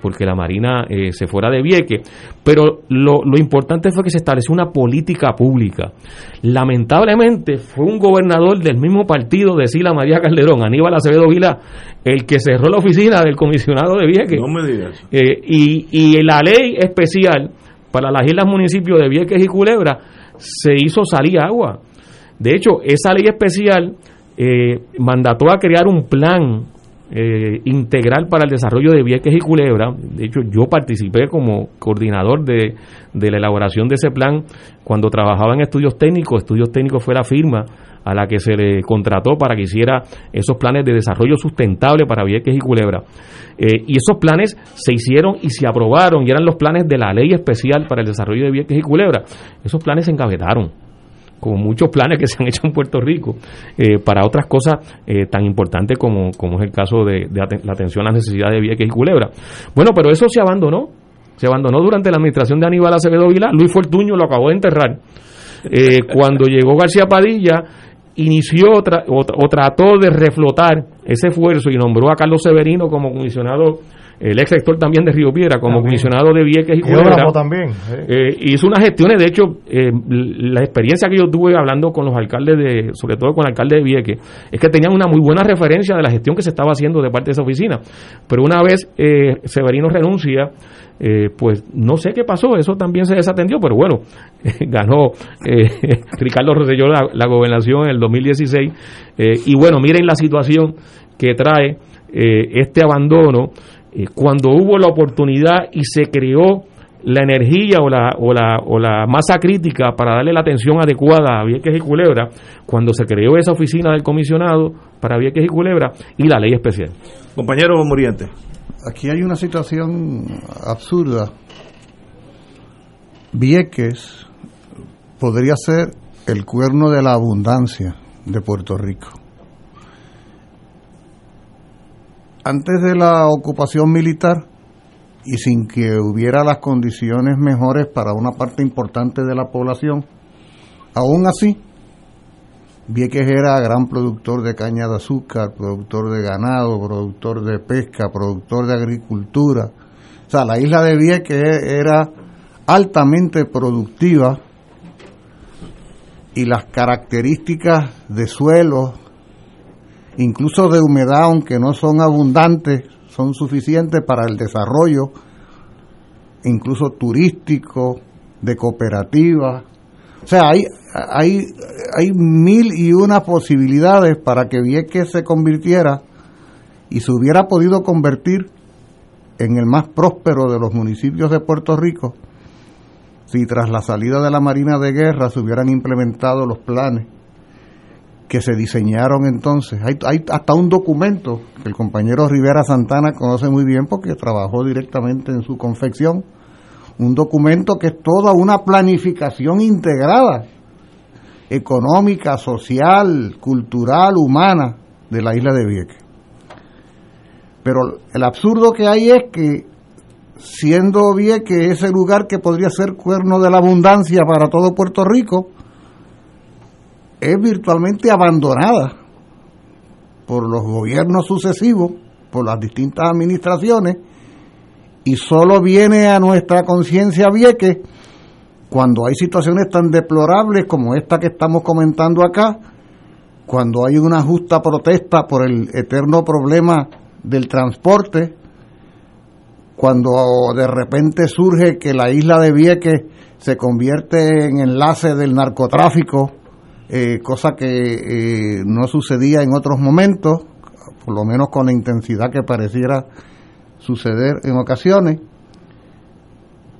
porque la Marina se fuera de Vieques. Pero lo, lo importante fue que se estableció una política pública. Lamentablemente fue un gobernador del mismo partido de Sila María Calderón, Aníbal Acevedo Vila, el que cerró la oficina del comisionado de Vieques. No me digas. Eh, y, y la ley especial para las islas municipios de Vieques y Culebra se hizo salir agua. De hecho, esa ley especial eh, mandató a crear un plan eh, integral para el desarrollo de Vieques y Culebra. De hecho, yo participé como coordinador de, de la elaboración de ese plan cuando trabajaba en estudios técnicos. Estudios técnicos fue la firma a la que se le contrató para que hiciera esos planes de desarrollo sustentable para Vieques y Culebra. Eh, y esos planes se hicieron y se aprobaron y eran los planes de la ley especial para el desarrollo de Vieques y Culebra. Esos planes se encabetaron como muchos planes que se han hecho en Puerto Rico eh, para otras cosas eh, tan importantes como, como es el caso de, la atención a las necesidades de Vieques y Culebra. Bueno, pero eso se abandonó, se abandonó durante la administración de Aníbal Acevedo Vila, Luis Fortuño lo acabó de enterrar. Eh, cuando llegó García Padilla, inició o, trató de reflotar ese esfuerzo y nombró a Carlos Severino como comisionado el ex rector también de Río Piedra como comisionado de Vieques y Culebra. también. Eh, hizo unas gestiones, de hecho, eh, la experiencia que yo tuve hablando con los alcaldes, de sobre todo con el alcalde de Vieques, es que tenían una muy buena referencia de la gestión que se estaba haciendo de parte de esa oficina. Pero una vez eh, Severino renuncia, eh, pues no sé qué pasó, eso también se desatendió, pero bueno, ganó Ricardo Rosselló la, la, gobernación en el 2016. y bueno, miren la situación que trae este abandono eh, cuando hubo la oportunidad y se creó la energía o la, o, la, o la masa crítica para darle la atención adecuada a Vieques y Culebra, cuando se creó esa oficina del comisionado para Vieques y Culebra y la ley especial. Compañero Muriente. Aquí hay una situación absurda. Vieques podría ser el cuerno de la abundancia de Puerto Rico. Antes de la ocupación militar y sin que hubiera las condiciones mejores para una parte importante de la población, aún así, Vieques era gran productor de caña de azúcar, productor de ganado, productor de pesca, productor de agricultura. O sea, la isla de Vieques era altamente productiva y las características de suelo, incluso de humedad, aunque no son abundantes, son suficientes para el desarrollo, incluso turístico, de cooperativa. O sea, hay, hay, hay mil y una posibilidades para que Vieques se convirtiera y se hubiera podido convertir en el más próspero de los municipios de Puerto Rico si tras la salida de la Marina de Guerra se hubieran implementado los planes que se diseñaron entonces. Hay, hay, hasta un documento que el compañero Rivera Santana conoce muy bien porque trabajó directamente en su confección. Un documento que es toda una planificación integrada, económica, social, cultural, humana de la isla de Vieques. Pero el absurdo que hay es que siendo Vieques ese lugar que podría ser cuerno de la abundancia para todo Puerto Rico, es virtualmente abandonada por los gobiernos sucesivos, por las distintas administraciones, y solo viene a nuestra conciencia vieque cuando hay situaciones tan deplorables como esta que estamos comentando acá, cuando hay una justa protesta por el eterno problema del transporte, cuando de repente surge que la isla de Vieques se convierte en enlace del narcotráfico eh, cosa que eh, no sucedía en otros momentos, por lo menos con la intensidad que pareciera suceder en ocasiones.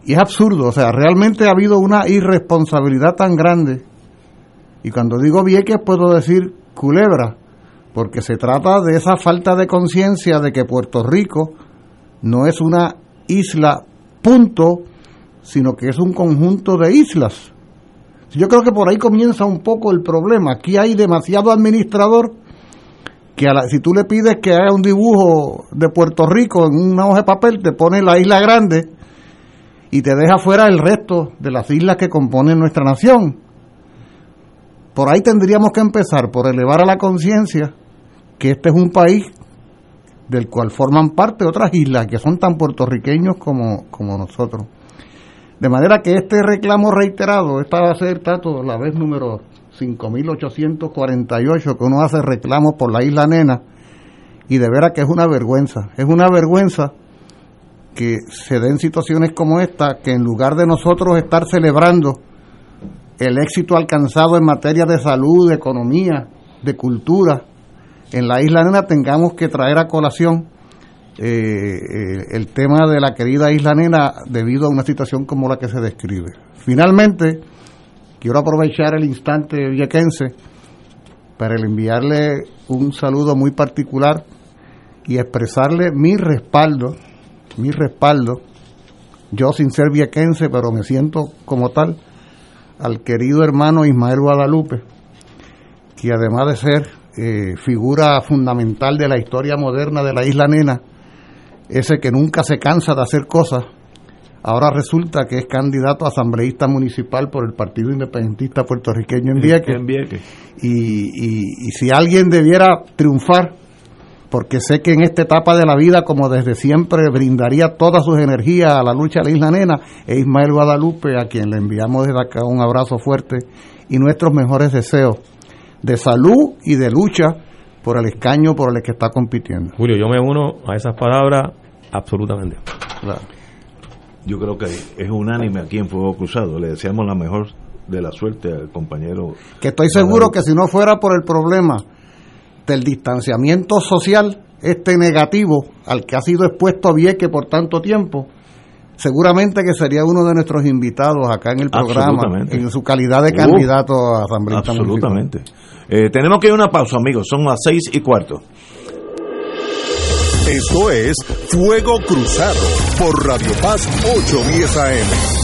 Y es absurdo, o sea, realmente ha habido una irresponsabilidad tan grande. Y cuando digo Vieques puedo decir culebra, porque se trata de esa falta de conciencia de que Puerto Rico no es una isla punto, sino que es un conjunto de islas. Yo creo que por ahí comienza un poco el problema. Aquí hay demasiado administrador que si tú le pides que haga un dibujo de Puerto Rico en una hoja de papel, te pone la isla grande y te deja fuera el resto de las islas que componen nuestra nación. Por ahí tendríamos que empezar por elevar a la conciencia que este es un país del cual forman parte otras islas que son tan puertorriqueños como nosotros. De manera que este reclamo reiterado, esta va a ser tanto la vez número 5848 que uno hace reclamo por la isla Nena y de veras que es una vergüenza, es una vergüenza que se den situaciones como esta, que en lugar de nosotros estar celebrando el éxito alcanzado en materia de salud, de economía, de cultura, en la isla Nena tengamos que traer a colación eh, el tema de la querida Isla Nena debido a una situación como la que se describe. Finalmente, quiero aprovechar el instante viequense para enviarle un saludo muy particular y expresarle mi respaldo, mi respaldo, yo sin ser viequense, pero me siento como tal, al querido hermano Ismael Guadalupe, que además de ser eh, figura fundamental de la historia moderna de la isla Nena, ese que nunca se cansa de hacer cosas, ahora resulta que es candidato a asambleísta municipal por el Partido Independentista Puertorriqueño en Vieques. Y, y si alguien debiera triunfar, porque sé que en esta etapa de la vida, como desde siempre, brindaría todas sus energías a la lucha de la Isla Nena, es Ismael Guadalupe, a quien le enviamos desde acá un abrazo fuerte y nuestros mejores deseos de salud y de lucha por el escaño por el que está compitiendo. Julio, yo me uno a esas palabras absolutamente. Yo creo que es unánime aquí en Fuego Cruzado. Le deseamos la mejor de la suerte al compañero. Que estoy seguro que si no fuera por el problema del distanciamiento social, este negativo al que ha sido expuesto a Vieque por tanto tiempo, seguramente que sería uno de nuestros invitados acá en el programa, en su calidad de candidato a Asamblea Absolutamente. Eh, tenemos que ir a una pausa, amigos, son las seis y cuarto. Esto es Fuego Cruzado por Radio Paz 810 AM.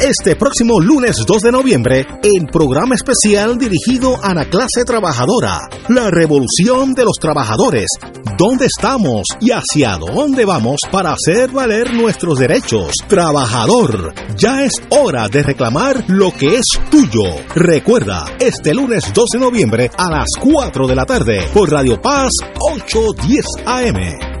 este próximo lunes 2 de noviembre el programa especial dirigido a la clase trabajadora, la revolución de los trabajadores, dónde estamos y hacia dónde vamos para hacer valer nuestros derechos. Trabajador, ya es hora de reclamar lo que es tuyo. Recuerda, este lunes 2 de noviembre a las 4 de la tarde por Radio Paz 810 AM.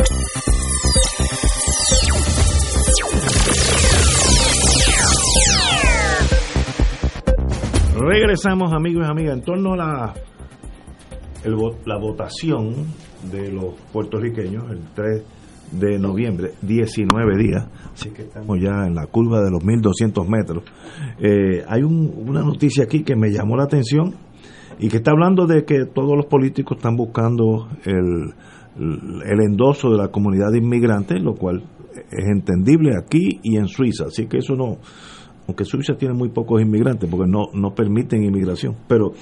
Regresamos, amigos y amigas, en torno a la, la votación de los puertorriqueños el 3 de noviembre, 19 días, así que estamos ya en la curva de los 1200 metros. Eh, hay una noticia aquí que me llamó la atención y que está hablando de que todos los políticos están buscando el, el endoso de la comunidad de inmigrantes, lo cual es entendible aquí y en Suiza, así que eso no aunque Suiza tiene muy pocos inmigrantes porque no, no permiten inmigración, pero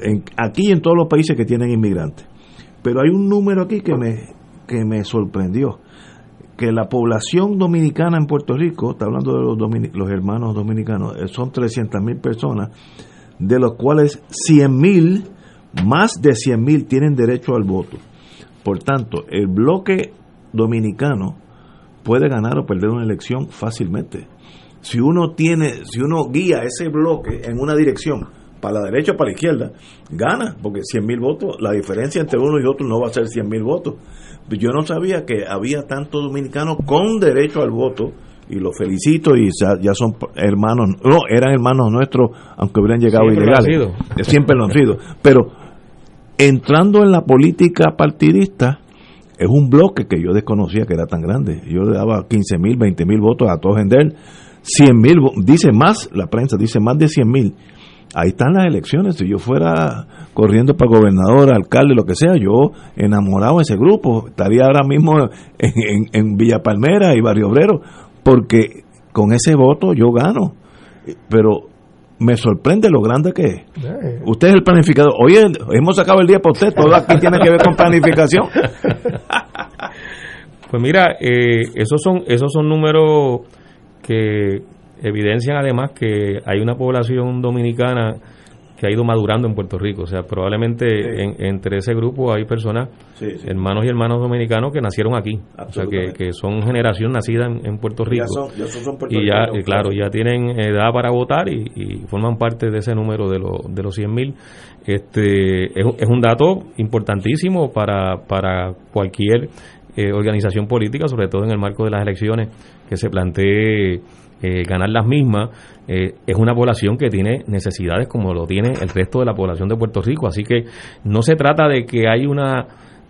en, aquí en todos los países que tienen inmigrantes. Pero hay un número aquí que me, que me sorprendió, que la población dominicana en Puerto Rico, está hablando de los, los hermanos dominicanos, eh, son 300 mil personas, de los cuales 100 mil, más de 100 mil tienen derecho al voto. Por tanto, el bloque dominicano puede ganar o perder una elección fácilmente si uno tiene, si uno guía ese bloque en una dirección, para la derecha o para la izquierda, gana, porque 100 mil votos, la diferencia entre uno y otro no va a ser 100 mil votos. Yo no sabía que había tantos dominicanos con derecho al voto, y los felicito, y ya, son hermanos, no, eran hermanos nuestros, aunque hubieran llegado ilegales. siempre lo han sido. Pero entrando en la política partidista, es un bloque que yo desconocía que era tan grande. Yo le daba 15 mil, 20 mil votos a todos en 100 mil, dice más, la prensa dice más de 100 mil. Ahí están las elecciones. Si yo fuera corriendo para gobernador, alcalde, lo que sea, yo enamorado de ese grupo. Estaría ahora mismo en, en Villa Palmera y Barrio Obrero, porque con ese voto yo gano. Pero me sorprende lo grande que es. Usted es el planificador. Oye, hemos sacado el día para usted, todo aquí tiene que ver con planificación. Pues mira, eh, esos son esos son números que evidencian además que hay una población dominicana que ha ido madurando en Puerto Rico. O sea, probablemente entre ese grupo hay personas, hermanos y hermanos dominicanos que nacieron aquí. O sea, que, son generación nacida en, Puerto Rico. y ya, claro, ya tienen edad para votar y, forman parte de ese número de, los de los 100 mil. Este, es, es, un dato importantísimo para, para cualquier eh, organización política, sobre todo en el marco de las elecciones, que se plantee eh, ganar las mismas, eh, es una población que tiene necesidades como lo tiene el resto de la población de Puerto Rico. Así que no se trata de que hay una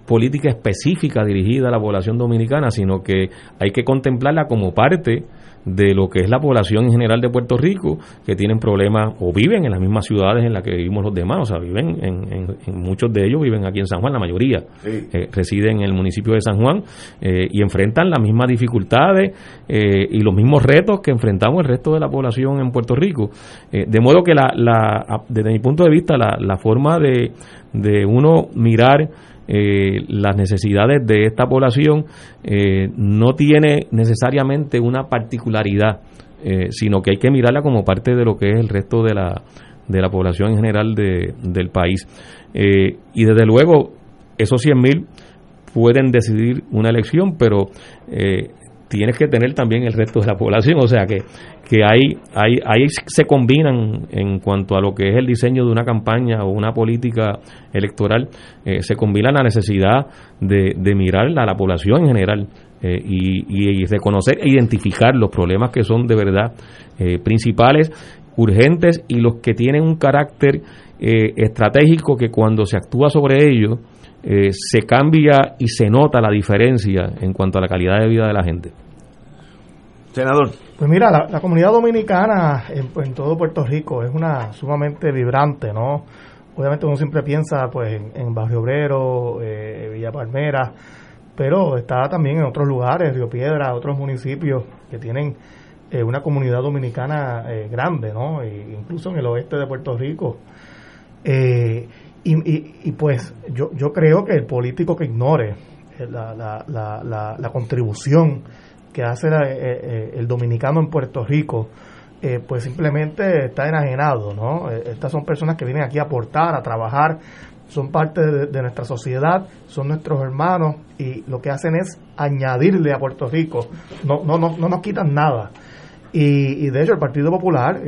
política específica dirigida a la población dominicana, sino que hay que contemplarla como parte de lo que es la población en general de Puerto Rico, que tienen problemas o viven en las mismas ciudades en las que vivimos los demás, o sea, viven en, muchos de ellos viven aquí en San Juan, la mayoría eh, residen en el municipio de San Juan eh, y enfrentan las mismas dificultades eh, y los mismos retos que enfrentamos el resto de la población en Puerto Rico. de modo que la, la, desde mi punto de vista la, la forma de, de uno mirar eh, las necesidades de esta población eh, no tiene necesariamente una particularidad, eh, sino que hay que mirarla como parte de lo que es el resto de la, de la población en general de, del país. y desde luego, esos 100.000 pueden decidir una elección, pero tienes que tener también el resto de la población, o sea que, que ahí, ahí, ahí se combinan en cuanto a lo que es el diseño de una campaña o una política electoral, eh, se combina la necesidad de, de mirar a la población en general eh, y, y, reconocer e identificar los problemas que son de verdad eh, principales, urgentes y los que tienen un carácter estratégico que cuando se actúa sobre ellos, se cambia y se nota la diferencia en cuanto a la calidad de vida de la gente. Senador. Pues mira, la, comunidad dominicana en, todo Puerto Rico es una sumamente vibrante, ¿no? Obviamente uno siempre piensa pues en, Barrio Obrero, eh, Villa Palmera, pero está también en otros lugares, Río Piedra, otros municipios que tienen eh, una comunidad dominicana eh, grande, ¿no? E incluso en el oeste de Puerto Rico. Y, y, pues yo, yo creo que el político que ignore la, la, la, la contribución que hace eh, eh, el dominicano en Puerto Rico, eh, pues simplemente está enajenado, ¿no? Estas son personas que vienen aquí a aportar, a trabajar, son parte de, nuestra sociedad, son nuestros hermanos y lo que hacen es añadirle a Puerto Rico, no, no, no, no nos quitan nada. Y, y de hecho el Partido Popular,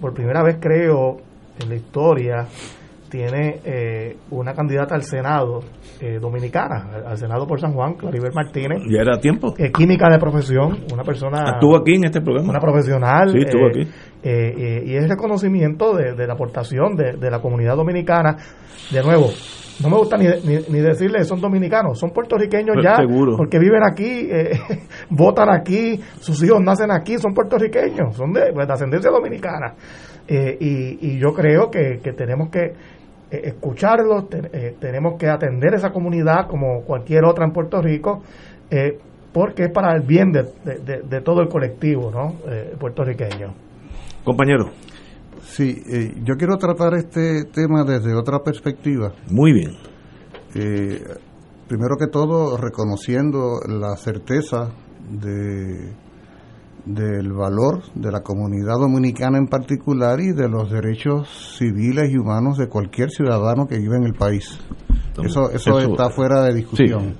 por primera vez creo en la historia, tiene eh, una candidata al Senado eh, dominicana, al Senado por San Juan, Claribel Martínez. Ya era tiempo. Eh, química de profesión, una persona. Estuvo aquí en este programa. Una profesional. Sí, estuvo aquí. y es reconocimiento de, la aportación de, la comunidad dominicana. De nuevo, no me gusta ni, ni, decirle son dominicanos, son puertorriqueños ya, porque viven aquí, votan aquí, sus hijos nacen aquí, son puertorriqueños, son de, pues, ascendencia dominicana. y, y yo creo que, que tenemos que eh, escucharlos, eh, tenemos que atender esa comunidad como cualquier otra en Puerto Rico, eh, porque es para el bien de, de, todo el colectivo ¿no? puertorriqueño. Compañero. Sí, yo quiero tratar este tema desde otra perspectiva. Muy bien. primero que todo, reconociendo la certeza de del valor de la comunidad dominicana en particular y de los derechos civiles y humanos de cualquier ciudadano que vive en el país. Eso, eso, está fuera de discusión.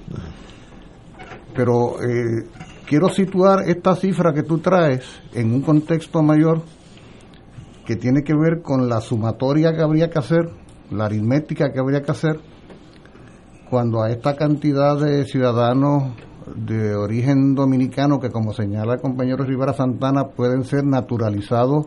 Pero eh, quiero situar esta cifra que tú traes en un contexto mayor que tiene que ver con la sumatoria que habría que hacer, la aritmética que habría que hacer cuando a esta cantidad de ciudadanos de origen dominicano que, como señala el compañero Rivera Santana, pueden ser naturalizados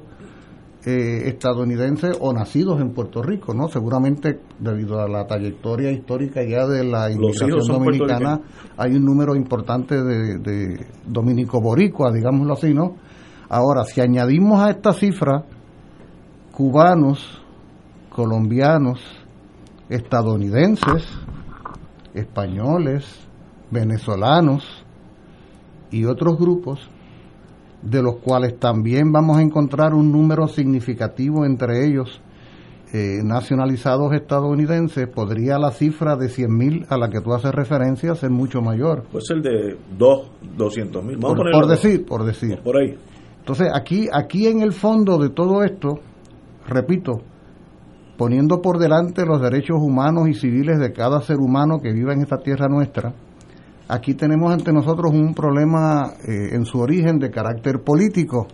eh, estadounidenses o nacidos en Puerto Rico, ¿no? Seguramente debido a la trayectoria histórica ya de la inmigración dominicana hay un número importante de, de dominico boricua, digámoslo así, ¿no? Ahora, si añadimos a esta cifra cubanos, colombianos, estadounidenses, españoles, venezolanos y otros grupos, de los cuales también vamos a encontrar un número significativo entre ellos eh, nacionalizados estadounidenses, podría la cifra de 100.000 a la que tú haces referencia ser mucho mayor. Pues el de 2, 200 mil. Por, por decir, por decir. Por ahí. Entonces, aquí, aquí en el fondo de todo esto, repito, poniendo por delante los derechos humanos y civiles de cada ser humano que vive en esta tierra nuestra, aquí tenemos ante nosotros un problema eh, en su origen de carácter político,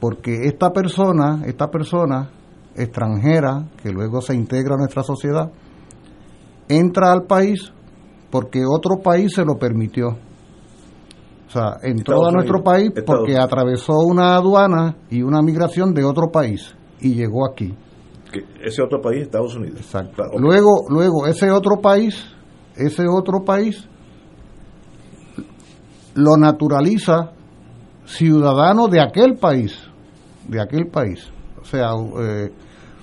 porque esta persona, esta persona extranjera que luego se integra a nuestra sociedad, entra al país porque otro país se lo permitió. O sea, entró a nuestro país porque atravesó una aduana y una migración de otro país y llegó aquí. ese otro país, Estados Unidos. Exacto. Luego, luego ese otro país, ese otro país lo naturaliza ciudadano de aquel país, de aquel país. O sea, eh,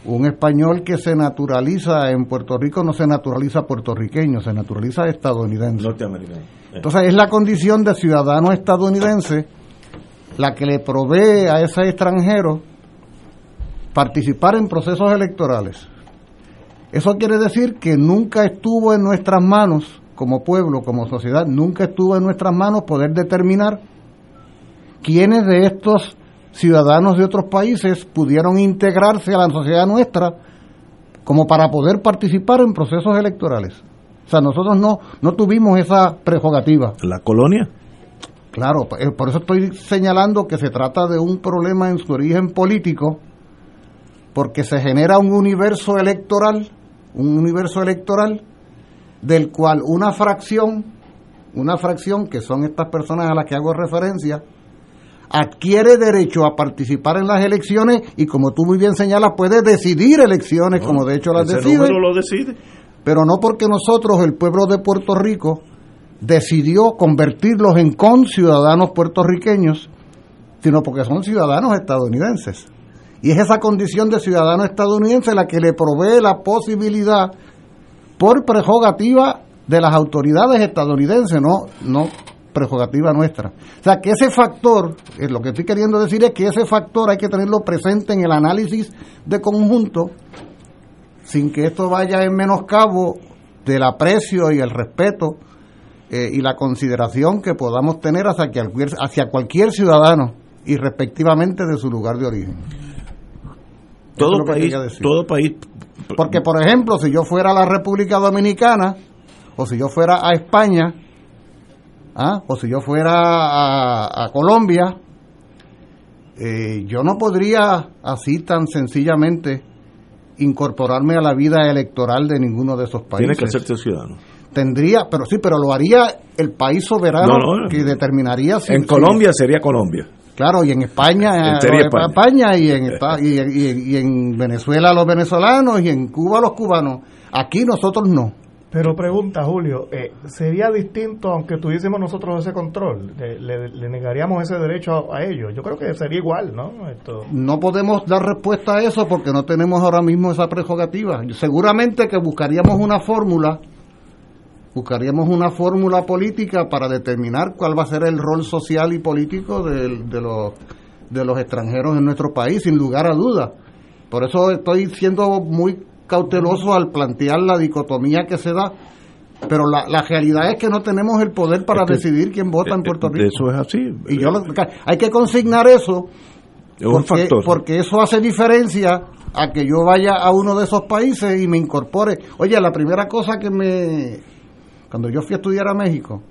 un español que se naturaliza en Puerto Rico no se naturaliza puertorriqueño, se naturaliza estadounidense. Norteamericano. Entonces es la condición de ciudadano estadounidense la que le provee a ese extranjero participar en procesos electorales. Eso quiere decir que nunca estuvo en nuestras manos, como pueblo, como sociedad, nunca estuvo en nuestras manos poder determinar quiénes de estos ciudadanos de otros países pudieron integrarse a la sociedad nuestra como para poder participar en procesos electorales. O sea, nosotros no, no tuvimos esa prerrogativa. ¿La colonia? Claro, eh, por eso estoy señalando que se trata de un problema en su origen político, porque se genera un universo electoral, un universo electoral del cual una fracción, una fracción que son estas personas a las que hago referencia, adquiere derecho a participar en las elecciones y como tú muy bien señalas puede decidir elecciones como de hecho las decide, lo decide. Pero no porque nosotros el pueblo de Puerto Rico decidió convertirlos en conciudadanos puertorriqueños sino porque son ciudadanos estadounidenses. Y es esa condición de ciudadano estadounidense la que le provee la posibilidad por prerrogativa de las autoridades estadounidenses no no prerrogativa nuestra. O sea, que ese factor, es lo que estoy queriendo decir es que ese factor hay que tenerlo presente en el análisis de conjunto, sin que esto vaya en menoscabo del aprecio y el respeto eh, y la consideración que podamos tener hacia cualquier, hacia cualquier ciudadano y respectivamente de su lugar de origen. Todo país, todo país. Porque, por ejemplo, si yo fuera a la República Dominicana o si yo fuera a España, ¿ah? o si yo fuera a, Colombia, eh, yo no podría así tan sencillamente incorporarme a la vida electoral de ninguno de esos países. Tiene que ser ciudadano. Tendría, pero sí, pero lo haría el país soberano que determinaría si... En Colombia sería Colombia. Claro, y en España, en España. y, en, y en Venezuela los venezolanos y en Cuba los cubanos. Aquí nosotros no. Pero pregunta, Julio, eh, ¿sería distinto aunque tuviésemos nosotros ese control? ¿Le, negaríamos ese derecho a, ellos? Yo creo que sería igual, ¿no? Esto... No podemos dar respuesta a eso porque no tenemos ahora mismo esa prerrogativa. Seguramente que buscaríamos una fórmula, buscaríamos una fórmula política para determinar cuál va a ser el rol social y político de, de, los, de los extranjeros en nuestro país, sin lugar a dudas. Por eso estoy siendo muy cauteloso al plantear la dicotomía que se da, pero la, la realidad es que no tenemos el poder para decidir quién vota en eh, Puerto Rico. Eso es así. Y yo hay que consignar eso porque, porque eso hace diferencia a que yo vaya a uno de esos países y me incorpore. Oye, la primera cosa que me... Cuando yo fui a estudiar a México,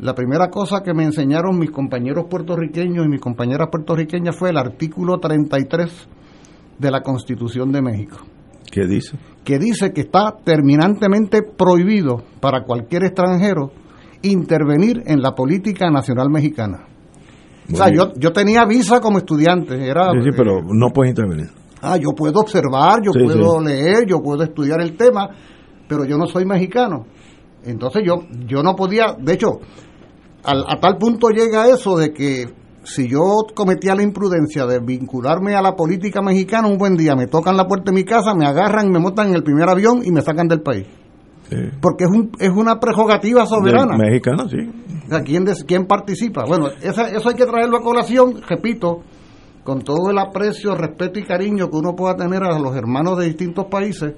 la primera cosa que me enseñaron mis compañeros puertorriqueños y mis compañeras puertorriqueñas fue el artículo 33 de la Constitución de México. ¿Qué dice? Que dice que está terminantemente prohibido para cualquier extranjero intervenir en la política nacional mexicana. O sea, yo, yo tenía visa como estudiante. Era, Sí, sí, pero no puedes intervenir. Ah, yo puedo observar, yo Sí, puedo leer, yo puedo estudiar el tema, pero yo no soy mexicano. Entonces yo, yo no podía, de hecho, al- a tal punto llega eso de que si yo cometía la imprudencia de vincularme a la política mexicana, un buen día me tocan la puerta de mi casa, me agarran, me montan en el primer avión y me sacan del país. Porque es, un, es una prerrogativa soberana. Mexicana, sí. O sea, ¿quién, des- quién participa? Bueno, esa- eso hay que traerlo a colación, repito, con todo el aprecio, respeto y cariño que uno pueda tener a los hermanos de distintos países,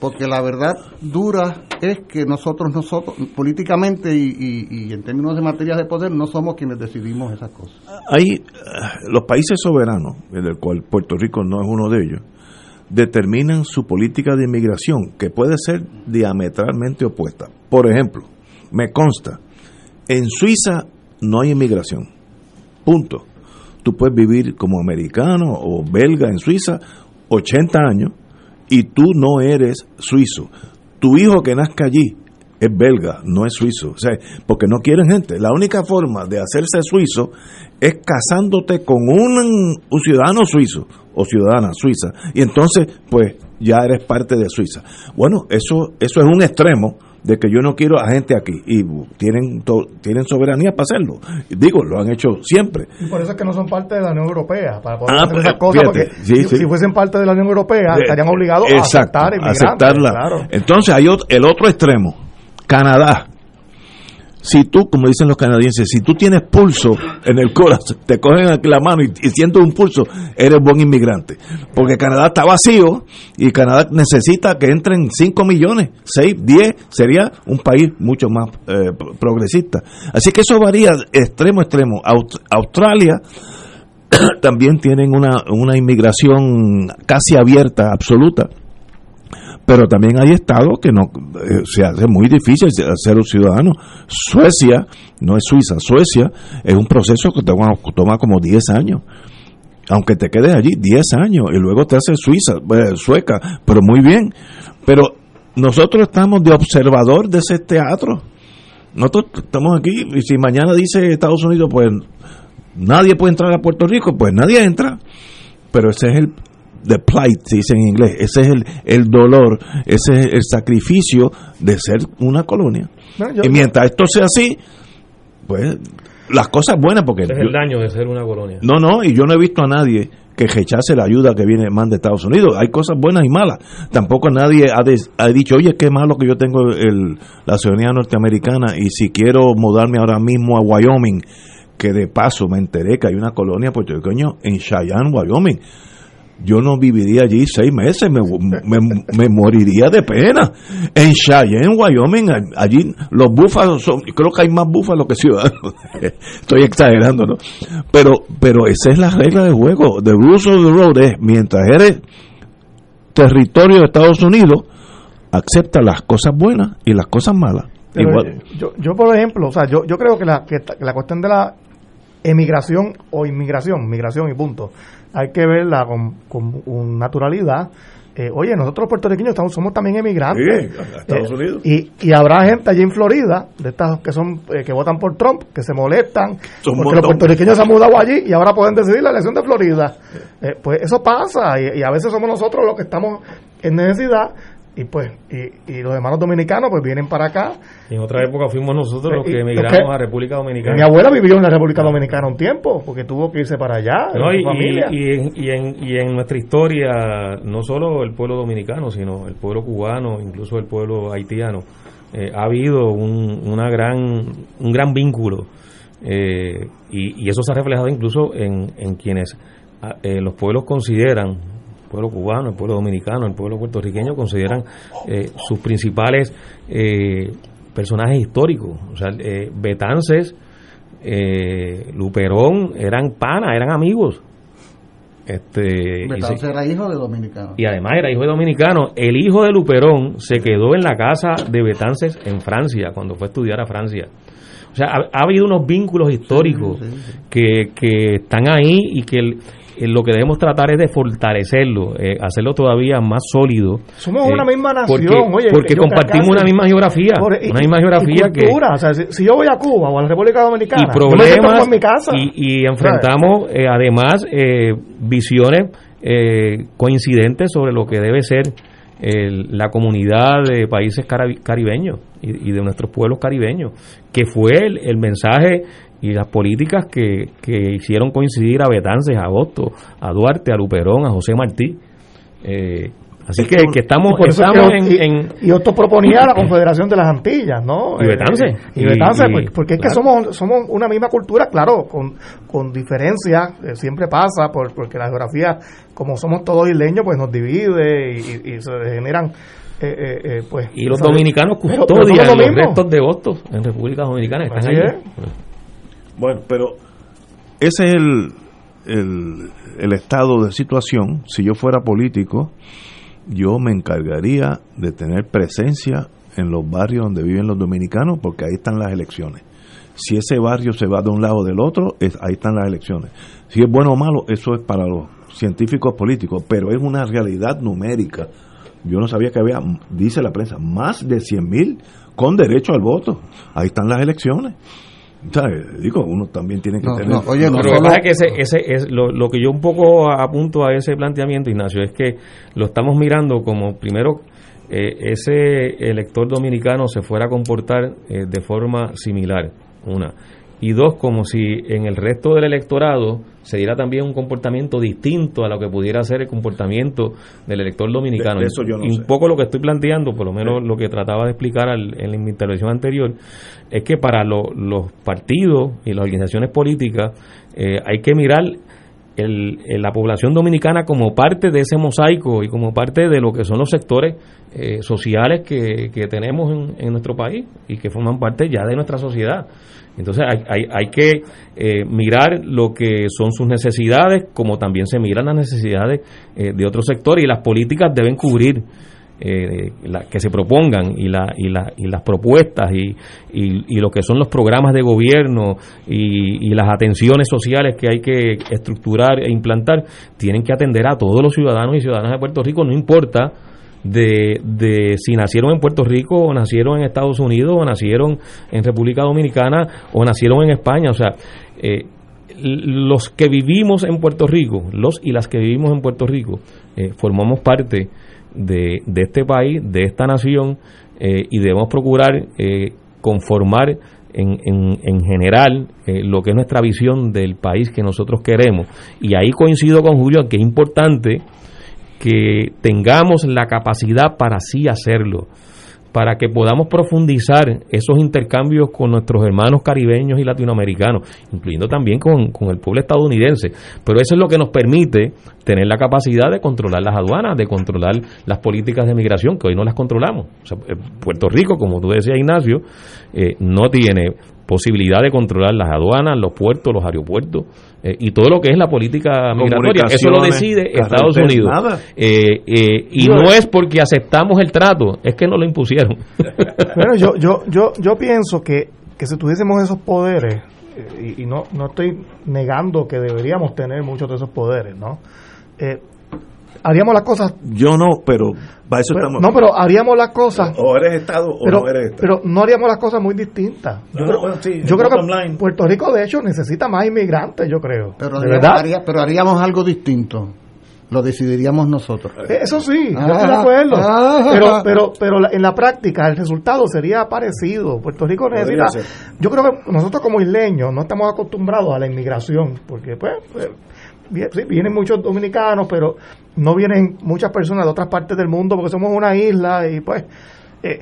porque la verdad dura es que nosotros, nosotros políticamente y, en términos de materia de poder, no somos quienes decidimos esas cosas. Hay eh, los países soberanos, del cual Puerto Rico no es uno de ellos, determinan su política de inmigración, que puede ser diametralmente opuesta. Por ejemplo, me consta, en Suiza no hay inmigración. Punto. Tú puedes vivir como americano o belga en Suiza 80 años y tú no eres suizo. Tu hijo que nazca allí es belga, no es suizo. O sea, porque no quieren gente. La única forma de hacerse suizo es casándote con un, un ciudadano suizo o ciudadana suiza. Y entonces, pues, ya eres parte de Suiza. Bueno, eso, eso es un extremo de que yo no quiero a gente aquí. Y tienen, to- tienen soberanía para hacerlo. Digo, lo han hecho siempre. Y por eso es que no son parte de la Unión Europea, para poder Ah, hacer esas cosas, fíjate, porque sí, si, sí. si fuesen parte de la Unión Europea, De- estarían obligados a aceptar aceptarla. Claro. Entonces hay ot- el otro extremo, Canadá. Si tú, como dicen los canadienses, si tú tienes pulso en el corazón, te cogen la mano y, y sientes un pulso, eres buen inmigrante. Porque Canadá está vacío y Canadá necesita que entren 5 millones, 6, 10, sería un país mucho más eh, pro- progresista. Así que eso varía extremo a extremo. Aust- Australia también tienen una, una inmigración casi abierta, absoluta, pero también hay estados que no eh, se hace muy difícil ser un ciudadano. Suecia, no es Suiza, Suecia es un proceso que toma, toma como 10 años. Aunque te quedes allí 10 años y luego te haces suiza, eh, sueca, pero muy bien. Pero nosotros estamos de observador de ese teatro. Nosotros estamos aquí y si mañana dice Estados Unidos, pues nadie puede entrar a Puerto Rico, pues nadie entra. Pero ese es el the plight, se dice en inglés, ese es el, el dolor, ese es el sacrificio de ser una colonia. Yo- y mientras esto sea así, pues las cosas buenas, porque Ese es yo- el daño de ser una colonia. no, no, y yo no he visto a nadie que rechace la ayuda que viene más de Estados Unidos. Hay cosas buenas y malas. Tampoco nadie ha, des- ha dicho, oye, qué malo que yo tengo el, la ciudadanía norteamericana y si quiero mudarme ahora mismo a Wyoming, que de paso me enteré que hay una colonia puertorriqueña en Cheyenne, Wyoming. Yo no viviría allí seis meses, me, me- me moriría de pena. En Cheyenne, Wyoming, allí los búfalos son, creo que hay más búfalos que ciudadanos. Estoy exagerando, ¿no? Pero, pero esa es la regla del juego. The rules of the road es, mientras eres territorio de Estados Unidos, acepta las cosas buenas y las cosas malas. Igual. yo, yo, por ejemplo, o sea, yo, yo creo que la, que la cuestión de la emigración o inmigración, migración y punto, hay que verla con, con naturalidad. Eh, oye, nosotros los puertorriqueños estamos, somos también emigrantes. Sí, a Estados Eh, Unidos. Y, y habrá gente allí en Florida, de estas que son eh, que votan por Trump, que se molestan, Son porque los puertorriqueños se han mudado allí y ahora pueden decidir la elección de Florida. Eh, pues eso pasa y, y a veces somos nosotros los que estamos en necesidad y pues y, y los hermanos dominicanos pues vienen para acá Y en otra época fuimos nosotros los que emigramos a República Dominicana. Mi abuela vivió en la República Dominicana un tiempo, porque tuvo que irse para allá, No, y, familia. en, y, en, y en nuestra historia, no solo el pueblo dominicano, sino el pueblo cubano, incluso el pueblo haitiano, eh, ha habido un, una gran, un gran vínculo eh, y, y eso se ha reflejado incluso en, en quienes ah, eh, los pueblos consideran, el pueblo cubano, el pueblo dominicano, el pueblo puertorriqueño, consideran eh, sus principales eh, personajes históricos. O sea, eh, Betances, eh, Luperón, eran panas, eran amigos. Este, y Betances era hijo de dominicano. y además era hijo de dominicano. El hijo de Luperón se quedó en la casa de Betances en Francia, cuando fue a estudiar a Francia. O sea, ha, ha habido unos vínculos históricos Que, que están ahí y que el- eh, lo que debemos tratar es de fortalecerlo, eh, hacerlo todavía más sólido. Somos eh, una misma nación, porque, oye, porque compartimos una misma geografía, y- una misma geografía y que o sea, si, si yo voy a Cuba o a la República Dominicana, y yo me problemas mi casa. y, y enfrentamos eh, además eh, visiones eh, coincidentes sobre lo que debe ser el- la comunidad de países caribeños y, y de nuestros pueblos caribeños, que fue el, el mensaje y las políticas que, que hicieron coincidir a Betances, a Agosto, a Duarte, a Luperón, a José Martí. Eh, así que, que estamos, Y por eso estamos que- en, y, en- y Otto proponía la Confederación de las Antillas, ¿no? Y Betances. Eh, y Y- Betances, y- pues, porque es que somos somos una misma cultura, claro, con, con diferencias, eh, siempre pasa, por, porque la geografía, como somos todos isleños, pues nos divide y, se generan, eh, eh, pues... y los ¿sabes? dominicanos Pero- pero custodian somos lo los restos de Hostos en República Dominicana. Están allí. es. Bueno, pero ese es el, el, estado de situación. Si yo fuera político, yo me encargaría de tener presencia en los barrios donde viven los dominicanos, porque ahí están las elecciones. Si ese barrio se va de un lado o del otro, es, ahí están las elecciones. Si es bueno o malo, eso es para los científicos políticos, pero es una realidad numérica. Yo no sabía que había, dice la prensa, más de 100 mil con derecho al voto. Ahí están las elecciones. ¿Sabes? Digo, uno también tiene que No, tener... no, oye, no lo que solo- pasa es que ese, ese es lo, lo que yo un poco apunto a ese planteamiento, Ignacio, es que lo estamos mirando como primero eh, ese elector dominicano se fuera a comportar eh, de forma similar, una. Y dos, como si en el resto del electorado se diera también un comportamiento distinto a lo que pudiera ser el comportamiento del elector dominicano. De- de eso yo no y un sé. poco lo que estoy planteando, por lo menos lo que trataba de explicar al- en mi intervención anterior, es que para lo- los partidos y las organizaciones políticas eh, hay que mirar el- el- la población dominicana como parte de ese mosaico y como parte de lo que son los sectores eh, sociales que, que tenemos en, en nuestro país y que forman parte ya de nuestra sociedad. Entonces hay, hay, hay que eh, mirar lo que son sus necesidades, como también se miran las necesidades eh, de otros sectores y las políticas deben cubrir eh, la- que se propongan y, la, y, la- y las propuestas y, y, y lo que son los programas de gobierno y, y las atenciones sociales que hay que estructurar e implantar tienen que atender a todos los ciudadanos y ciudadanas de Puerto Rico, no importa de, de si nacieron en Puerto Rico o nacieron en Estados Unidos o nacieron en República Dominicana o nacieron en España, o sea, eh, los que vivimos en Puerto Rico, los y las que vivimos en Puerto Rico, eh, formamos parte de, de este país, de esta nación, eh, y debemos procurar eh, conformar en, en, en general eh, lo que es nuestra visión del país que nosotros queremos. Y ahí coincido con Julio que es importante que tengamos la capacidad para así hacerlo, para que podamos profundizar esos intercambios con nuestros hermanos caribeños y latinoamericanos, incluyendo también con, con el pueblo estadounidense. Pero eso es lo que nos permite tener la capacidad de controlar las aduanas, de controlar las políticas de migración, que hoy no las controlamos. Eh, Puerto Rico, como tú decías, Ignacio, eh, no tiene posibilidad de controlar las aduanas, los puertos, los aeropuertos eh, y todo lo que es la política migratoria. Eso lo decide Estados Unidos. Eh, eh, y no es porque aceptamos el trato, es que nos lo impusieron. Bueno, yo, yo, yo, yo pienso que, que si tuviésemos esos poderes, eh, y, y no, no estoy negando que deberíamos tener muchos de esos poderes, ¿no? Eh, haríamos las cosas... Yo no, pero para eso pero- estamos. no, pero haríamos las cosas... O eres Estado o no eres Estado. pero no haríamos las cosas muy distintas. Yo No, creo, bueno, sí, yo creo bottom que Puerto Rico, de hecho, necesita más inmigrantes, yo creo. Pero, ¿De verdad? haría- pero haríamos algo distinto. Lo decidiríamos nosotros. Eh, Eso sí, yo Ah, estoy de acuerdo. ah. pero pero, pero la- en la práctica el resultado sería parecido. Puerto Rico necesita. Yo creo que nosotros como isleños no estamos acostumbrados a la inmigración, porque pues. Vienen muchos dominicanos, pero no vienen muchas personas de otras partes del mundo porque somos una isla y pues. eh,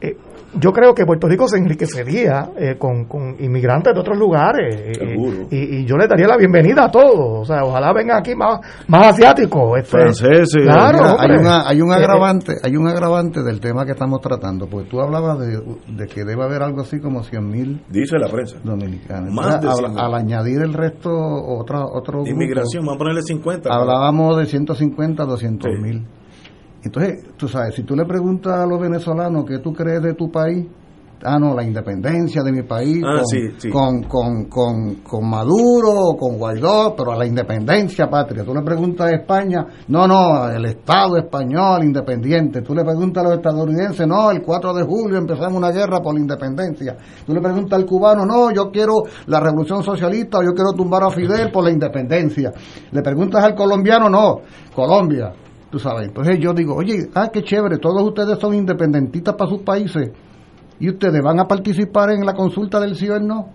eh, yo creo que Puerto Rico se enriquecería eh, con, con inmigrantes de otros lugares eh, Seguro. y, y yo les daría la bienvenida a todos. O sea, ojalá vengan aquí más, más asiáticos. este, Franceses. Claro, Mira, hay, una, hay un Eh, agravante hay un agravante del tema que estamos tratando porque tú hablabas de, de que debe haber algo así como 100 mil Dice la prensa. dominicanos Más de 100.000. al, al añadir el resto otra, otro grupo, Inmigración, vamos a ponerle 50. hablábamos de 150 200 mil entonces tú sabes si tú le preguntas a los venezolanos qué tú crees de tu país ah, no, la independencia de mi país Ah, con, sí, sí. Con, con, con, con Maduro o con Guaidó, pero a la independencia patria. Tú le preguntas a España, no, no, el Estado español independiente. Tú le preguntas a los estadounidenses, no, el 4 de julio empezamos una guerra por la independencia. Tú le preguntas al cubano, no, yo quiero la revolución socialista o yo quiero tumbar a Fidel por la independencia. Le preguntas al colombiano, no, Colombia. Tú sabes, entonces yo digo, oye, ah, qué chévere, todos ustedes son independentistas para sus países y ustedes van a participar en la consulta del sí o el no.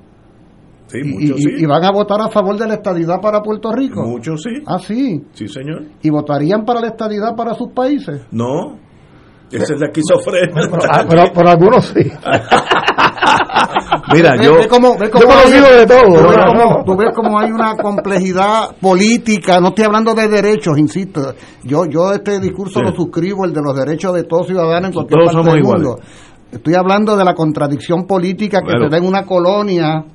Sí, muchos y- sí. y van a votar a favor de la estadidad para Puerto Rico. Muchos sí. Ah, sí. Sí, señor. ¿Y votarían para la estadidad para sus países? No. Esa es la esquizofrenia. Ah, pero, pero algunos sí. Mira, Ve- yo. ve cómo- ve cómo Yo hay- de todo, Tú ves, cómo, tú ves cómo hay una complejidad política. No estoy hablando de derechos, insisto. Yo yo este discurso Sí. lo suscribo, el de los derechos de todos ciudadanos en cualquier Todos parte somos del iguales. mundo. Estoy hablando de la contradicción política que Claro. se da en una colonia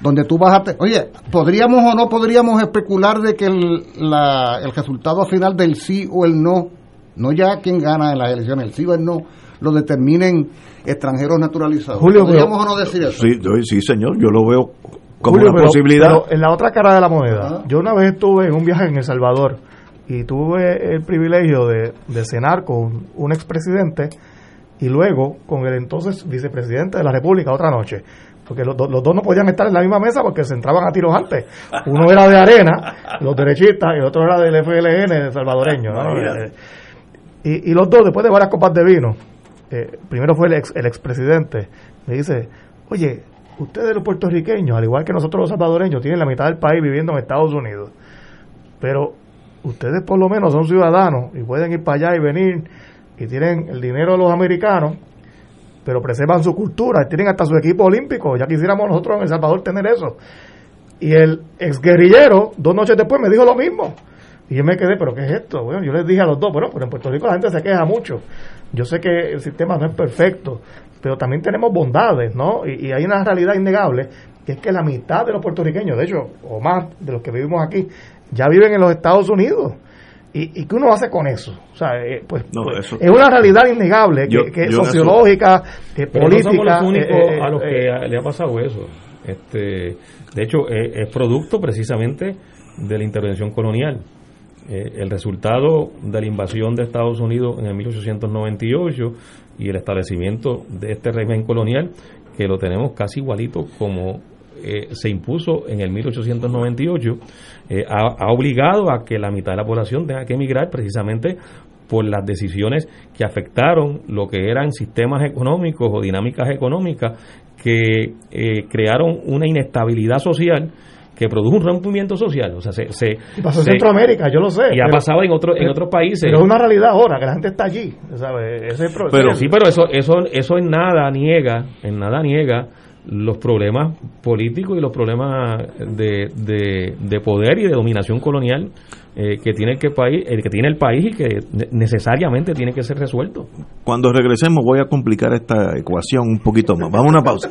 donde tú vas a... te- Oye, ¿podríamos o no podríamos especular de que el, la- el resultado final del sí o el no, no ya quien gana en las elecciones, el sí o el no, lo determinen extranjeros naturalizados? Julio, ¿Podríamos pero- o no decir eso? Sí, yo- sí, señor, yo lo veo como Julio, una pero- posibilidad. pero en la otra cara de la moneda, yo una vez estuve en un viaje en El Salvador y tuve el privilegio de, de cenar con un expresidente y luego con el entonces vicepresidente de la República otra noche. Porque los, los dos no podían estar en la misma mesa porque se entraban a tiros antes. Uno era de arena, los derechistas, y el otro era del FLN salvadoreño. Eh, y, y los dos, después de varias copas de vino, eh, primero fue el, ex, el expresidente, me dice, oye, ustedes los puertorriqueños, al igual que nosotros los salvadoreños, tienen la mitad del país viviendo en Estados Unidos, pero ustedes por lo menos son ciudadanos y pueden ir para allá y venir y tienen el dinero de los americanos, pero preservan su cultura, tienen hasta su equipo olímpico, ya quisiéramos nosotros en El Salvador tener eso. Y el exguerrillero, dos noches después, me dijo lo mismo. Y yo me quedé, ¿pero qué es esto? Bueno, yo les dije a los dos, bueno, pero en Puerto Rico la gente se queja mucho. Yo sé que el sistema no es perfecto, pero también tenemos bondades, ¿no? Y, y hay una realidad innegable, que es que la mitad de los puertorriqueños, de hecho, o más de los que vivimos aquí, ya viven en los Estados Unidos. ¿Y, y qué uno hace con eso? O sea, eh, pues, No, pues, eso- es una realidad innegable, que, Yo- que es yo en eso- sociológica, que Pero no somos política. los únicos eh, eh, a los que eh, le ha pasado eso. Este, de hecho, es, es producto precisamente de la intervención colonial. Eh, el resultado de la invasión de Estados Unidos en el 1898 y el establecimiento de este régimen colonial, que lo tenemos casi igualito como eh, se impuso en el 1898, eh, ha, ha obligado a que la mitad de la población tenga que emigrar precisamente por las decisiones que afectaron lo que eran sistemas económicos o dinámicas económicas que eh, crearon una inestabilidad social que produjo un rompimiento social. O sea, se, se- y pasó en Centroamérica, yo lo sé. Y ha pero- pasado en, otro, en pero- otros países. Pero es una realidad ahora, que la gente está allí. ¿sabes? Ese es el pro- Pero sí, pero eso, eso, eso en nada niega, en nada niega los problemas políticos y los problemas de, de, de poder y de dominación colonial eh, que tiene el que país, el que tiene el país y que ne- necesariamente tiene que ser resuelto. Cuando regresemos voy a complicar esta ecuación un poquito más. Vamos a una pausa.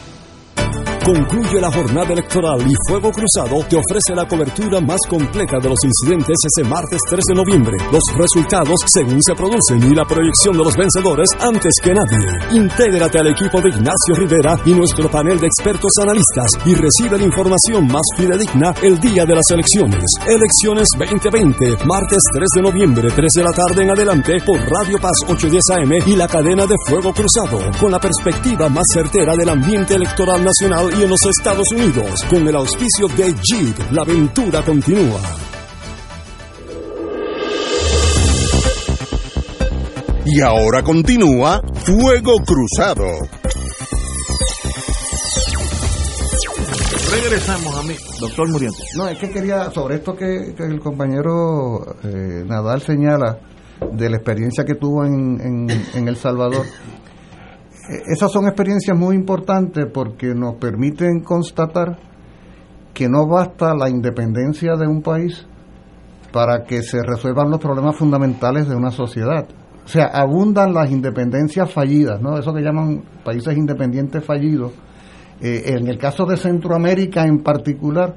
Concluye la jornada electoral y Fuego Cruzado te ofrece la cobertura más completa de los incidentes ese martes 3 de noviembre. Los resultados según se producen y la proyección de los vencedores antes que nadie. Intégrate al equipo de Ignacio Rivera y nuestro panel de expertos analistas y recibe la información más fidedigna el día de las elecciones. Elecciones 2020, martes 3 de noviembre, 3 de la tarde en adelante por Radio Paz 810 AM y la cadena de Fuego Cruzado, con la perspectiva más certera del ambiente electoral nacional y en los Estados Unidos. Con el auspicio de Jeep, la aventura continúa. Y ahora continúa Fuego Cruzado. Regresamos a mí, doctor Muriente. No, es que quería, sobre esto que, que el compañero eh, Nadal señala, de la experiencia que tuvo en, en, en El Salvador, esas son experiencias muy importantes porque nos permiten constatar que no basta la independencia de un país para que se resuelvan los problemas fundamentales de una sociedad. O sea, abundan las independencias fallidas, ¿no? Eso que llaman países independientes fallidos. Eh, en el caso de Centroamérica en particular,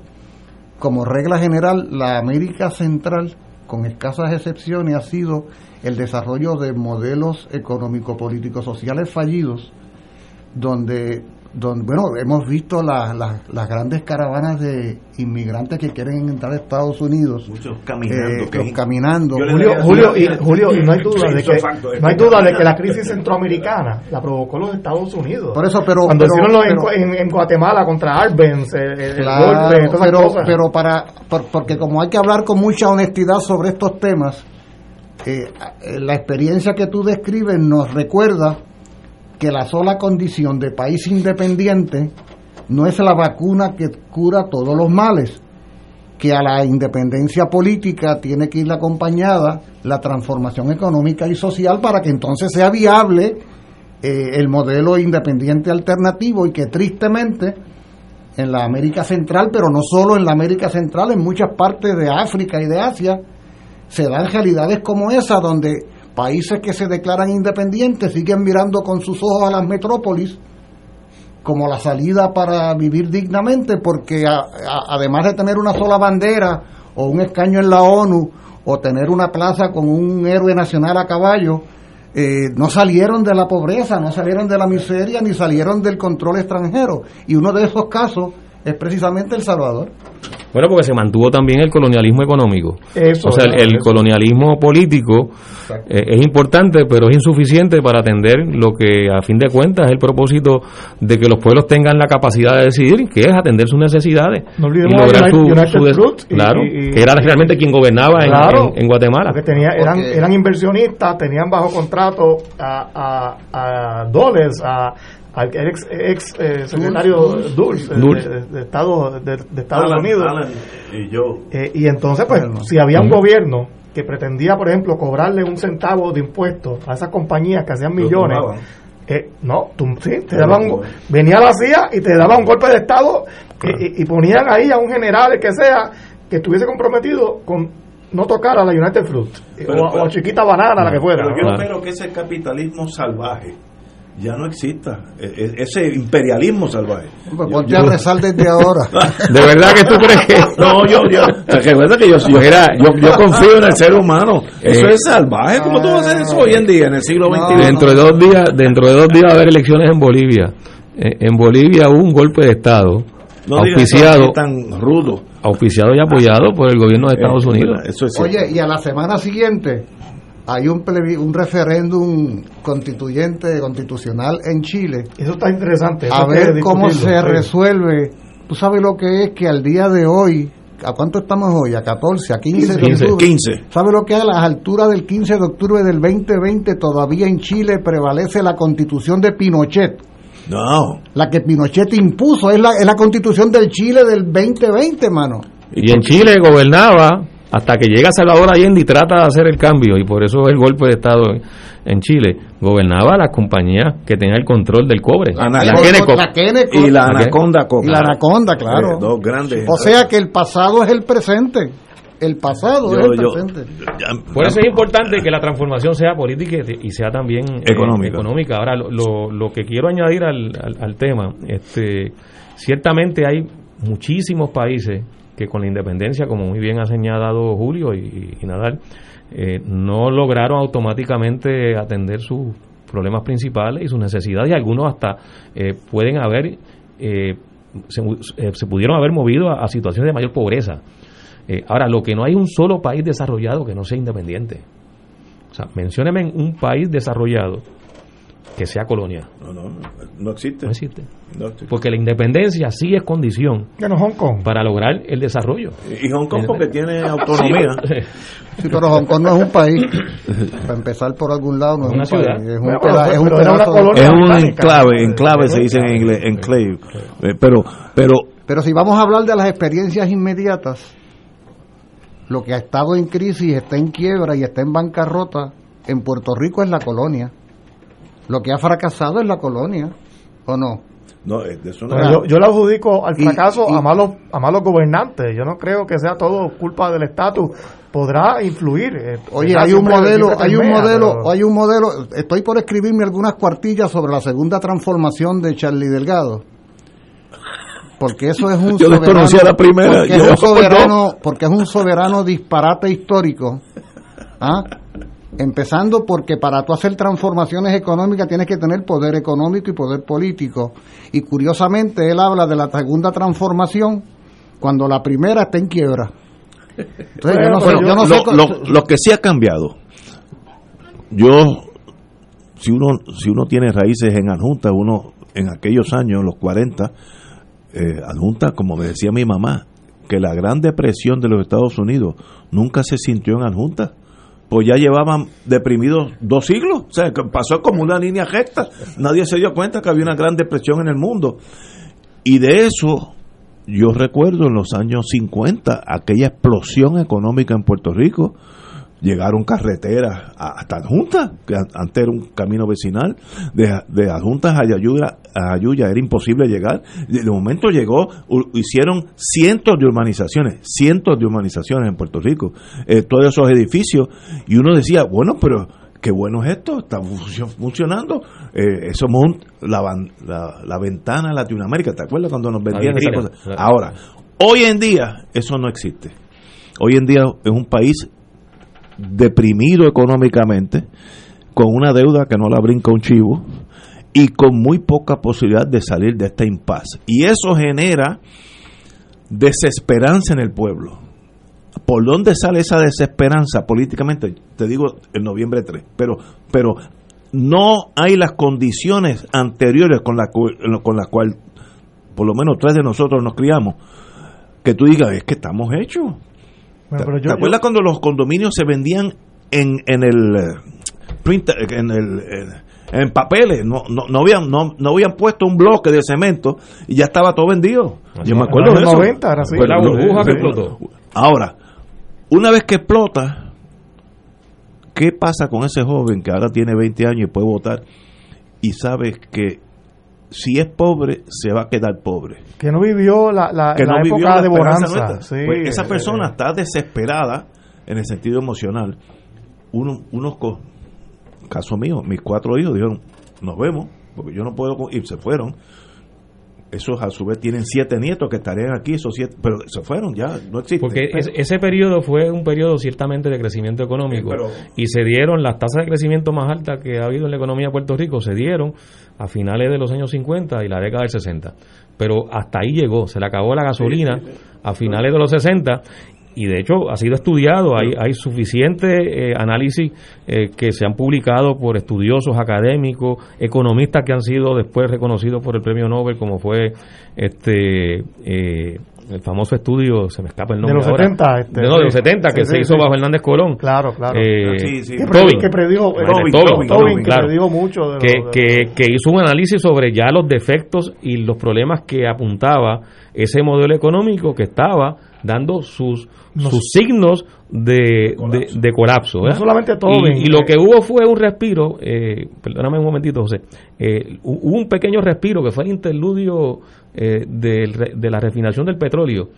como regla general, la América Central, con escasas excepciones, ha sido el desarrollo de modelos económico-políticos sociales fallidos, donde, donde bueno, hemos visto las las grandes caravanas de inmigrantes que quieren entrar a Estados Unidos. Muchos caminando. eh, que- los caminando. Julio, Julio, y, Julio, y no hay duda Sí, de que facto, no hay duda de que la crisis centroamericana la provocó los Estados Unidos. Por eso, pero- cuando pero- hicieron lo en- pero- en, en Guatemala contra Arbenz, el, el- el Claro, golpe, todas pero, cosas. pero para, por- porque como hay que hablar con mucha honestidad sobre estos temas, eh, eh, la experiencia que tú describes nos recuerda que la sola condición de país independiente no es la vacuna que cura todos los males, que a la independencia política tiene que ir acompañada la transformación económica y social para que entonces sea viable eh, el modelo independiente alternativo y que tristemente en la América Central, pero no solo en la América Central, en muchas partes de África y de Asia, se dan realidades como esa, donde países que se declaran independientes siguen mirando con sus ojos a las metrópolis como la salida para vivir dignamente, porque a- a- además de tener una sola bandera o un escaño en la ONU o tener una plaza con un héroe nacional a caballo, eh, no salieron de la pobreza, no salieron de la miseria, ni salieron del control extranjero. Y uno de esos casos es precisamente El Salvador. Bueno, porque se mantuvo también el colonialismo económico. Eso, o sea, el, el eso. colonialismo político eh, es importante, pero es insuficiente para atender lo que a fin de cuentas es el propósito de que los pueblos tengan la capacidad de decidir, que es atender sus necesidades No y olvidemos lograr a su, United y- claro, y- y- que era realmente quien gobernaba en- Claro. en, en Guatemala. Porque tenía, eran, eran inversionistas, tenían bajo contrato a, a, a Dulles, a, al ex, ex eh, secretario eh, Dulles. de, de Estados, de, de Estados Alan- Unidos. Alan y yo. Eh, y entonces, pues, si había un gobierno que pretendía, por ejemplo, cobrarle un centavo de impuestos a esas compañías que hacían Lo millones, eh, no, tú, sí, te daban, venía la CIA y te daban un golpe de Estado y- y, y ponían ahí a un general, el que sea, que estuviese comprometido con no tocar a la United Fruit eh, Pero- o, a- pero- o a Chiquita Banana, la que fuera. Pero yo ¿no? espero que ese capitalismo salvaje ya no exista. E- e- Ese imperialismo salvaje. Pues ponte a rezar desde ahora. ¿De verdad que tú crees que.? No, yo, yo, recuerda que yo, yo, yo, yo confío en el ser humano. Eso Eh, es salvaje. ¿Cómo tú vas a hacer eso hoy en día, en el siglo XXI? Dentro de dos días, dentro de dos días va a haber elecciones en Bolivia. Eh, en Bolivia hubo un golpe de estado No eso auspiciado. tan rudo. auspiciado y apoyado por el gobierno de Estados Unidos. Oye, y a la semana siguiente hay un, un referéndum constituyente, constitucional en Chile. Eso está interesante. a ver cómo se resuelve. Tú sabes lo que es que al día de hoy, ¿a cuánto estamos hoy? ¿A 14? ¿A 15? 15. 15. ¿Sabe lo que a las alturas del 15 de octubre del 2020 todavía en Chile prevalece la constitución de Pinochet? No. La que Pinochet impuso, es la, es la constitución del Chile del 2020, mano. Y en Chile gobernaba hasta que llega Salvador Allende y trata de hacer el cambio, y por eso el golpe de Estado en Chile, gobernaba la compañía que tenía el control del cobre. la, y la Anaconda Y la Anaconda, claro. dos grandes. O sea que el pasado es el presente. El pasado es el presente. por eso es importante que la transformación sea política y sea también eh, económica. Ahora, lo, lo, que quiero añadir al, al tema, este, ciertamente hay muchísimos países que con la independencia, como muy bien ha señalado Julio y, Nadal, eh, no lograron automáticamente atender sus problemas principales y sus necesidades y algunos hasta eh, pueden haber, eh, se, pudieron haber movido a, situaciones de mayor pobreza. ahora, lo que no hay un solo país desarrollado que no sea independiente. O sea, mencióneme un país desarrollado que sea colonia. No, no, no existe. No existe. Porque la independencia sí es condición Hong Kong. para lograr el desarrollo. Y Hong Kong porque tiene autonomía. Sí, pero Hong Kong no es un país. Para empezar por algún lado, no es, una ciudad. Es un, es un, es un enclave, enclave se dice en inglés, enclave. Eh, pero, pero, pero si vamos a hablar de las experiencias inmediatas, lo que ha estado en crisis, está en quiebra y está en bancarrota en Puerto Rico es la colonia. Lo que ha fracasado es la colonia, ¿o no? No, yo, yo le adjudico al fracaso a malos a malos gobernantes. Yo no creo que sea todo culpa del estatus. Podrá influir. Eh, Oye, hay un modelo, hay un modelo, hay un modelo. Estoy por escribirme algunas cuartillas sobre la segunda transformación de Charlie Delgado. Porque eso es un yo soberano, la primera. Porque, es un soberano, porque es un soberano disparate histórico. ¿ah? Empezando porque para tú hacer transformaciones económicas tienes que tener poder económico y poder político. Y curiosamente él habla de la segunda transformación cuando la primera está en quiebra. lo, que sí ha cambiado, yo, si uno, si uno tiene raíces en adjunta, uno en aquellos años, los 40, eh, adjunta, como me decía mi mamá, que la gran depresión de los Estados Unidos nunca se sintió en adjunta pues ya llevaban deprimidos dos siglos. O sea, pasó como una línea recta. Nadie se dio cuenta que había una gran depresión en el mundo. Y de eso, yo recuerdo en los años 50, aquella explosión económica en Puerto Rico, llegaron carreteras hasta Adjunta, que antes era un camino vecinal, de, de Adjuntas a Ayuya, a Ayuya era imposible llegar. De, momento llegó, hicieron cientos de urbanizaciones, cientos de urbanizaciones en Puerto Rico, eh, todos esos edificios, y uno decía, bueno, pero qué bueno es esto, está funcionando. Eh, somos la, la, ventana a Latinoamérica, ¿te acuerdas cuando nos vendían esas cosas? Ahora, hoy en día eso no existe. Hoy en día es un país deprimido económicamente, con una deuda que no la brinca un chivo y con muy poca posibilidad de salir de esta impas. Y eso genera desesperanza en el pueblo. ¿Por dónde sale esa desesperanza políticamente? Te digo en noviembre 3, pero, pero no hay las condiciones anteriores con las con la cual por lo menos tres de nosotros nos criamos, que tú digas, es que estamos hechos. ¿Te, acuerdas cuando los condominios se vendían en, en el eh, print, en el en papeles, no, no, no, habían, no, no habían puesto un bloque de cemento y ya estaba todo vendido. Yo me acuerdo de eso. 90 era así. la burbuja que explotó. Ahora, una vez que explota, ¿qué pasa con ese joven que ahora tiene 20 años y puede votar y sabe que si es pobre, se va a quedar pobre. Que no vivió la, la, época de bonanza. Pues esa persona está desesperada en el sentido emocional. Uno, unos, caso mío, mis cuatro hijos dijeron, nos vemos, porque yo no puedo, y se fueron. Esos a su vez tienen siete nietos que estarían aquí, esos siete, pero se fueron ya, no existen. Porque ese periodo fue un periodo ciertamente de crecimiento económico y se dieron las tasas de crecimiento más altas que ha habido en la economía de Puerto Rico, se dieron a finales de los años 50 y la década del 60. Pero hasta ahí llegó, se le acabó la gasolina a finales de los 60 y de hecho ha sido estudiado, hay, hay suficiente eh, análisis eh, que se han publicado por estudiosos académicos, economistas que han sido después reconocidos por el premio Nobel, como fue este eh, el famoso estudio, se me escapa el nombre. De los 70, este, de, no, de los 70, que se hizo bajo Hernández Colón. Claro, claro. Eh, que, predijo, Tobin, Tobin, que predijo mucho. De que, que, que hizo un análisis sobre ya los defectos y los problemas que apuntaba ese modelo económico que estaba dando sus, sus signos de colapso. De, colapso no solamente todo. Y, y, lo que hubo fue un respiro, eh, perdóname un momentito, José, eh, hubo un pequeño respiro que fue el interludio eh, de, de la refinación del petróleo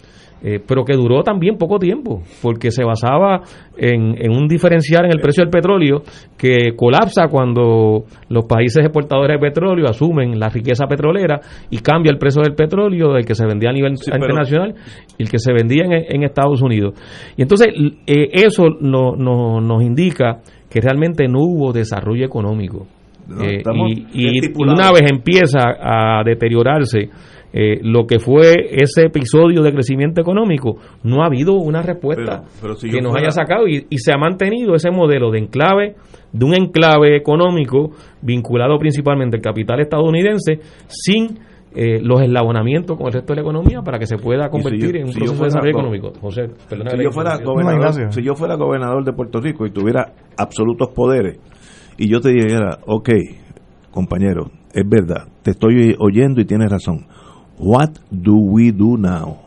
eh, pero que duró también poco tiempo, porque se basaba en, un diferencial en el precio del petróleo que colapsa cuando los países exportadores de petróleo asumen la riqueza petrolera y cambia el precio del petróleo del que se vendía a nivel internacional y el que se vendía en, Estados Unidos. Y entonces eh, eso no, nos indica que realmente no hubo desarrollo económico. Eh, y, y una vez empieza a deteriorarse eh, lo que fue ese episodio de crecimiento económico, no ha habido una respuesta que nos haya sacado y, se ha mantenido ese modelo de enclave, de un enclave económico vinculado principalmente al capital estadounidense, sin eh, los eslabonamientos con el resto de la economía para que se pueda convertir en un proceso de desarrollo económico. José, si, yo fuera gobernador, si yo fuera gobernador de Puerto Rico y tuviera absolutos poderes y yo te dijera, ok, compañero, es verdad, te estoy oyendo y tienes razón What do we do now?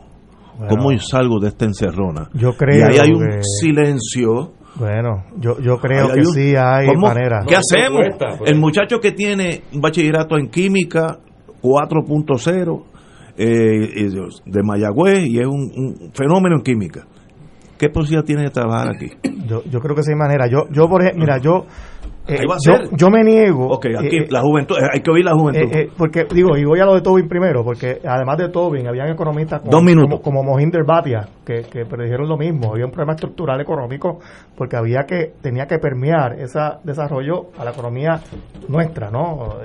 ¿Cómo salgo de esta encerrona? Yo creo y ahí hay un silencio. Bueno, yo, yo creo que sí hay manera. ¿Qué hacemos? El muchacho que tiene un bachillerato en química 4.0 eh, de Mayagüez y es un, fenómeno en química. ¿Qué posibilidad tiene de trabajar aquí? Yo, yo creo que sí hay manera. Yo, yo por ejemplo, mira, yo eh, yo, yo, me niego. Ok, aquí eh, la juventud, eh, hay que oír la juventud. porque, digo, y voy a lo de Tobin primero, porque además de Tobin, habían economistas como, como, Mohinder Bhatia, que, que predijeron lo mismo. Había un problema estructural económico, porque había que, tenía que permear ese desarrollo a la economía nuestra, ¿no?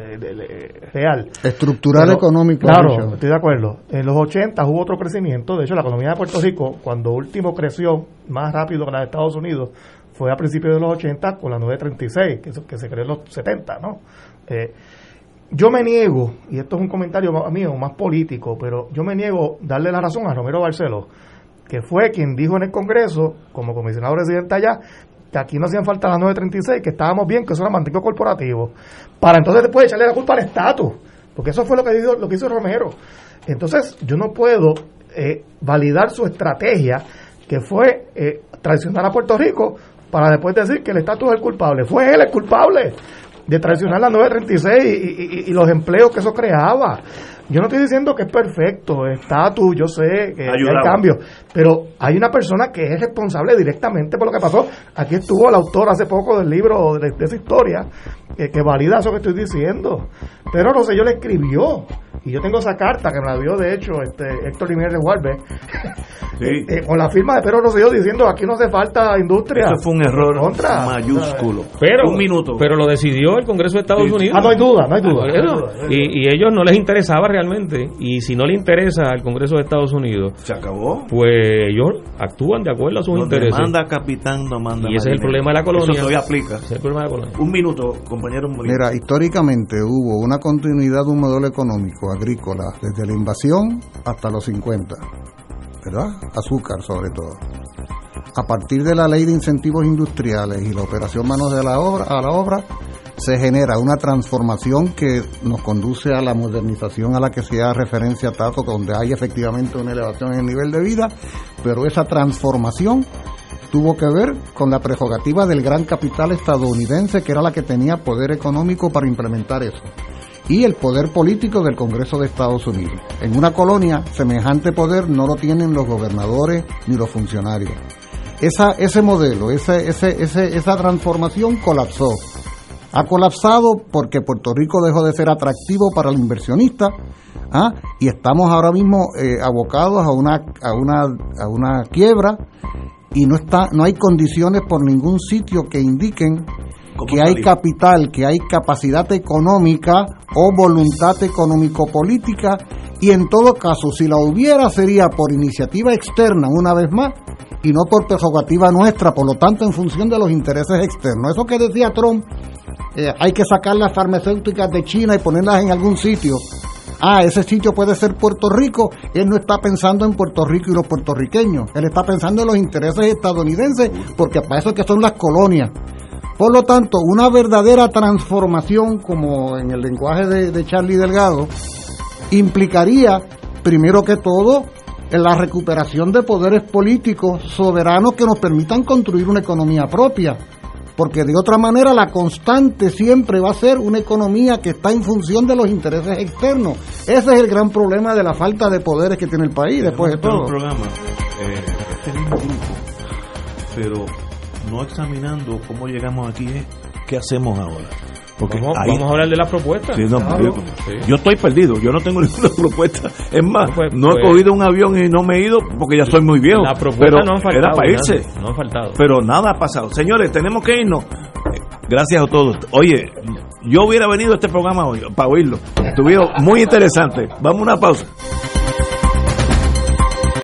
real. Estructural económico. Claro, estoy de acuerdo. En los 80 hubo otro crecimiento. De hecho, la economía de Puerto Rico, cuando último creció más rápido que la de Estados Unidos, fue a principios de los 80 con la 936, que, que se creó en los 70, ¿no? Eh, yo me niego, y esto es un comentario mío más político, pero yo me niego darle la razón a Romero Barceló, que fue quien dijo en el Congreso, como comisionado residente allá, que aquí no hacían falta las 936, que estábamos bien, que eso era mantenimiento corporativo, para entonces después echarle la culpa al estatus, porque eso fue lo que, dijo, lo que hizo Romero. Entonces, yo no puedo eh, validar su estrategia, que fue eh, traicionar a Puerto Rico para después decir que el estatus es el culpable. Fue él el culpable de traicionar la 936 y, y, y los empleos que eso creaba. Yo no estoy diciendo que es perfecto, estatus, yo sé que hay cambios, pero hay una persona que es responsable directamente por lo que pasó. Aquí estuvo el autor hace poco del libro de, esa historia, que, que, valida eso que estoy diciendo. Pero no sé, yo le escribió, y yo tengo esa carta que me la dio de hecho este Héctor Jiménez de Guarbe, eh, eh, con la firma de Pedro Rosselló diciendo aquí no hace falta industria. Eso fue un error mayúsculo. Pero, un minuto. Pero lo decidió el Congreso de Estados Unidos. Ah, no hay duda, no hay duda. Ah, y, y ellos no les interesaba realmente. Y si no le interesa al Congreso de Estados Unidos, se acabó. Pues ellos actúan de acuerdo a sus intereses. Manda capitán, no manda. Y ese es el problema de la colonia. Eso todavía aplica. Ese es el problema de la colonia. Un minuto, compañero. Mira, históricamente hubo una continuidad de un modelo económico agrícola desde la invasión hasta los 50, ¿verdad? Azúcar sobre todo. A partir de la ley de incentivos industriales y la operación manos de la obra, a la obra, se genera una transformación que nos conduce a la modernización a la que se da referencia Tato, donde hay efectivamente una elevación en el nivel de vida, pero esa transformación tuvo que ver con la prerrogativa del gran capital estadounidense, que era la que tenía poder económico para implementar eso, y el poder político del Congreso de Estados Unidos. En una colonia, semejante poder no lo tienen los gobernadores ni los funcionarios. Esa, ese modelo, ese, ese, esa transformación colapsó ha colapsado porque Puerto Rico dejó de ser atractivo para el inversionista, ¿ah? y estamos ahora mismo eh, abocados a una, a, una, a una quiebra y no, está, no hay condiciones por ningún sitio que indiquen que hay capital, que hay capacidad económica o voluntad económico-política y en todo caso, si la hubiera sería por iniciativa externa una vez más y no por prerrogativa nuestra, por lo tanto en función de los intereses externos. Eso que decía Trump, eh, hay que sacar las farmacéuticas de China y ponerlas en algún sitio. Ah, ese sitio puede ser Puerto Rico. Él no está pensando en Puerto Rico y los puertorriqueños. Él está pensando en los intereses estadounidenses porque para eso es que son las colonias. Por lo tanto, una verdadera transformación, como en el lenguaje de, de Charlie Delgado, implicaría, primero que todo, en la recuperación de poderes políticos soberanos que nos permitan construir una economía propia. Porque de otra manera la constante siempre va a ser una economía que está en función de los intereses externos. Ese es el gran problema de la falta de poderes que tiene el país, después de todo. programa, eh, este mismo grupo, pero no examinando cómo llegamos aquí, qué hacemos ahora. Porque vamos, ahí- vamos a hablar de la propuesta. Sí, no, Claro, yo, sí. yo estoy perdido, yo no tengo ninguna propuesta. Es más, Pues- no he pues- cogido un avión y no me he ido porque ya soy muy viejo. La propuesta pero no han faltado. era para irse. No han faltado. Pero nada ha pasado. Señores, tenemos que irnos. Gracias a todos. Oye, yo hubiera venido a este programa hoy para oírlo. Estuvieron muy interesante. Vamos a una pausa.